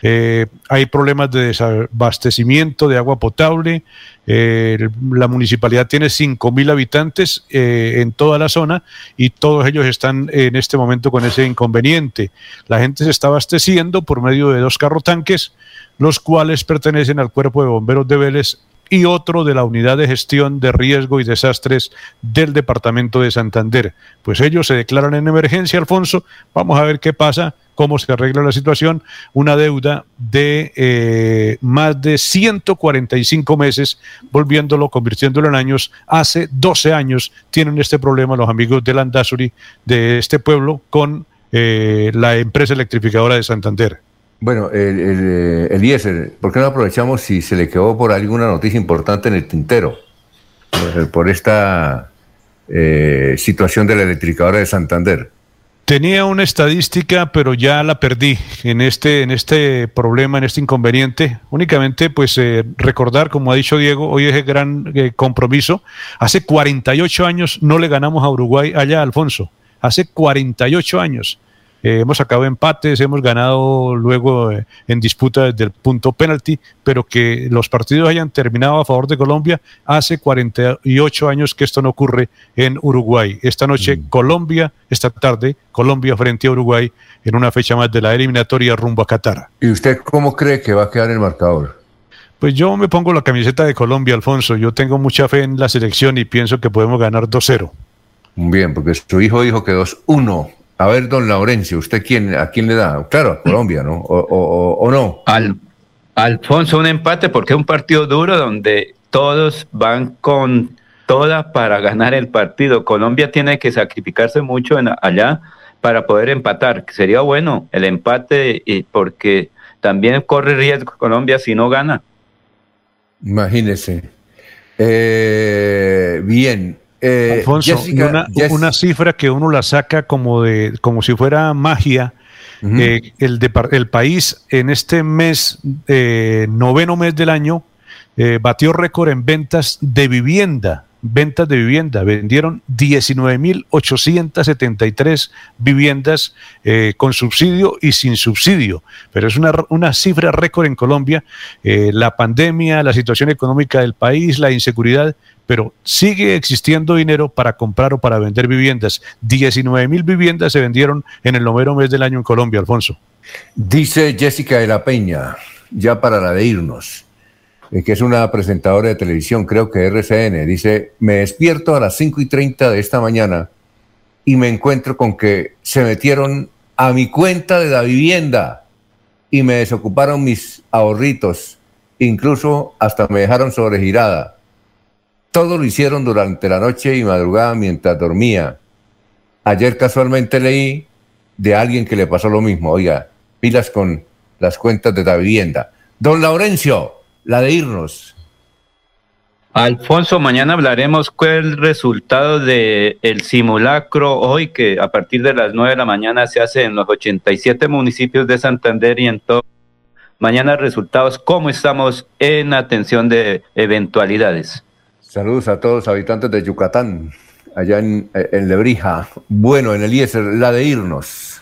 Eh, hay problemas de desabastecimiento de agua potable. Eh, la municipalidad tiene 5.000 habitantes eh, en toda la zona y todos ellos están en este momento con ese inconveniente. La gente se está abasteciendo por medio de dos carrotanques, los cuales pertenecen al cuerpo de bomberos de Vélez y otro de la Unidad de Gestión de Riesgo y Desastres del Departamento de Santander. Pues ellos se declaran en emergencia, Alfonso. Vamos a ver qué pasa, cómo se arregla la situación. Una deuda de eh, más de 145 meses, volviéndolo, convirtiéndolo en años. Hace 12 años tienen este problema los amigos de Landazuri, de este pueblo, con eh, la empresa electrificadora de Santander. Bueno, el, el, Eliezer, ¿por qué no aprovechamos si se le quedó por alguna noticia importante en el tintero? Por, esta eh, situación de la electrificadora de Santander. Tenía una estadística, pero ya la perdí en este, en este problema, en este inconveniente. Únicamente, pues, eh, recordar, como ha dicho Diego, hoy es el gran eh, compromiso. Hace 48 años no le ganamos a Uruguay allá, Alfonso. Hace 48 años. Eh, hemos sacado empates, hemos ganado luego eh, en disputa desde el punto penalti, pero que los partidos hayan terminado a favor de Colombia hace 48 años que esto no ocurre en Uruguay. Esta noche Colombia, esta tarde Colombia frente a Uruguay en una fecha más de la eliminatoria rumbo a Qatar. ¿Y usted cómo cree que va a quedar el marcador? Pues yo me pongo la camiseta de Colombia, Alfonso. Yo tengo mucha fe en la selección y pienso que podemos ganar 2-0. Bien, porque su hijo dijo que 2-1. A ver, don Laurencio, ¿usted quién, a quién le da? Claro, a Colombia, ¿no? ¿O, o, o no? Al, Alfonso, un empate porque es un partido duro donde todos van con todas para ganar el partido. Colombia tiene que sacrificarse mucho en, allá para poder empatar. Sería bueno el empate y porque también corre riesgo Colombia si no gana. Imagínese. Eh, bien, eh, Alfonso, Jessica, una, cifra que uno la saca como de como si fuera magia. eh, el, el país en este mes, eh, noveno mes del año, eh, batió récord en ventas de vivienda. Ventas de vivienda. Vendieron 19.873 viviendas eh, con subsidio y sin subsidio. Pero es una, una cifra récord en Colombia. Eh, la pandemia, la situación económica del país, la inseguridad pero sigue existiendo dinero para comprar o para vender viviendas. 19 mil viviendas se vendieron en el noveno mes del año en Colombia, Alfonso. Dice Jessica de la Peña, ya para la de irnos, que es una presentadora de televisión, creo que RCN, dice, me despierto a las 5 y 30 de esta mañana y me encuentro con que se metieron a mi cuenta de la vivienda y me desocuparon mis ahorritos, incluso hasta me dejaron sobregirada. Todo lo hicieron durante la noche y madrugada mientras dormía. Ayer casualmente leí de alguien que le pasó lo mismo. Oiga, pilas con las cuentas de la vivienda. Don Laurencio, la de irnos. Alfonso, mañana hablaremos cuál es el resultado del el simulacro hoy, que a partir de las 9 de la mañana se hace en los 87 municipios de Santander y en todo. Mañana resultados, cómo estamos en atención de eventualidades. Saludos a todos los habitantes de Yucatán, allá en, en Lebrija. Bueno, en Eliezer, la de irnos.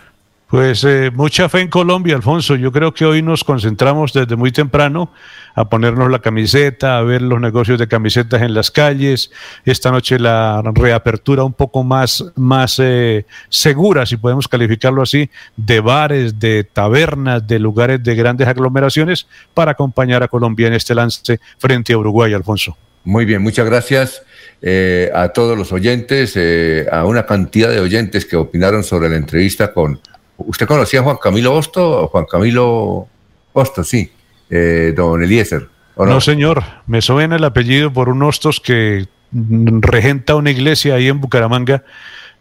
Pues eh, mucha fe en Colombia, Alfonso. Yo creo que hoy nos concentramos desde muy temprano a ponernos la camiseta, a ver los negocios de camisetas en las calles. Esta noche la reapertura un poco más, más eh, segura, si podemos calificarlo así, de bares, de tabernas, de lugares de grandes aglomeraciones para acompañar a Colombia en este lance frente a Uruguay, Alfonso. Muy bien, muchas gracias eh, a todos los oyentes, eh, a una cantidad de oyentes que opinaron sobre la entrevista con... ¿Usted conocía a Juan Camilo Hosto? Juan Camilo Hosto, sí, eh, don Eliezer. ¿o No? señor, me suena el apellido por un hostos que regenta una iglesia ahí en Bucaramanga.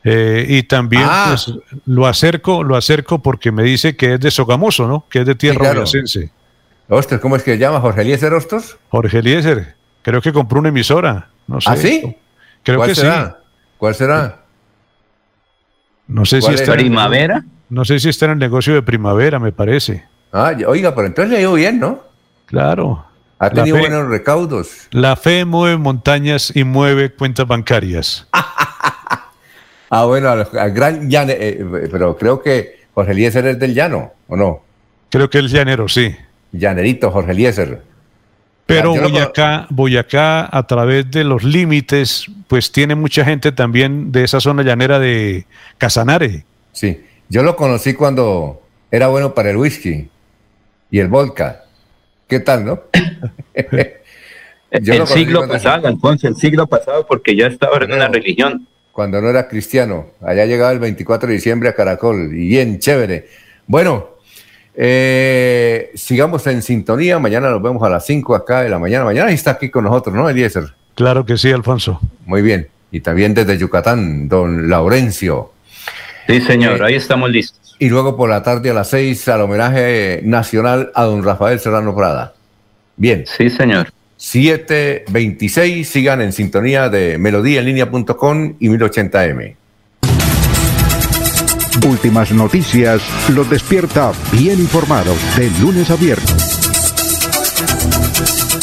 eh, y también Ah. pues, lo acerco, lo acerco porque me dice que es de Sogamoso, ¿no? Que es de tierra claro. boyacense. Hostos, ¿cómo es que se llama? ¿Jorge Eliezer Hostos? Jorge Eliezer, creo que compró una emisora. No sé. ¿Ah, sí? Creo ¿Cuál que será? sí. ¿Cuál será? No sé si ¿Cuál está. era? Primavera. No sé si está en el negocio de primavera, me parece. Ah, oiga, pero entonces le ha ido bien, ¿no? Claro. Ha tenido buenos recaudos. La fe mueve montañas y mueve cuentas bancarias. ah, bueno, al, gran llano, eh, pero creo que Jorge Eliezer es del llano, ¿o no? Creo que es llanero, sí. Llanerito, Jorge Eliezer. Pero Boyacá, Boyacá, a través de los límites, pues tiene mucha gente también de esa zona llanera de Casanare. Sí, yo lo conocí cuando era bueno para el whisky y el vodka. ¿Qué tal, no? el siglo pasado, Alfonso, el siglo pasado, porque ya estaba en una religión. Cuando no era cristiano. Allá llegaba el 24 de diciembre a Caracol. Y bien, chévere. Bueno, eh, sigamos en sintonía. Mañana nos vemos a las 5 acá de la mañana. Mañana está aquí con nosotros, ¿no, Eliezer? Claro que sí, Alfonso. Muy bien. Y también desde Yucatán, don Laurencio. Sí, señor, ahí estamos listos. Y luego por la tarde a las 6 al homenaje nacional a don Rafael Serrano Prada. Bien. Sí, señor. 726, sigan en sintonía de melodíaenlínea.com y 1080m. Últimas noticias los despierta bien informados de lunes a viernes.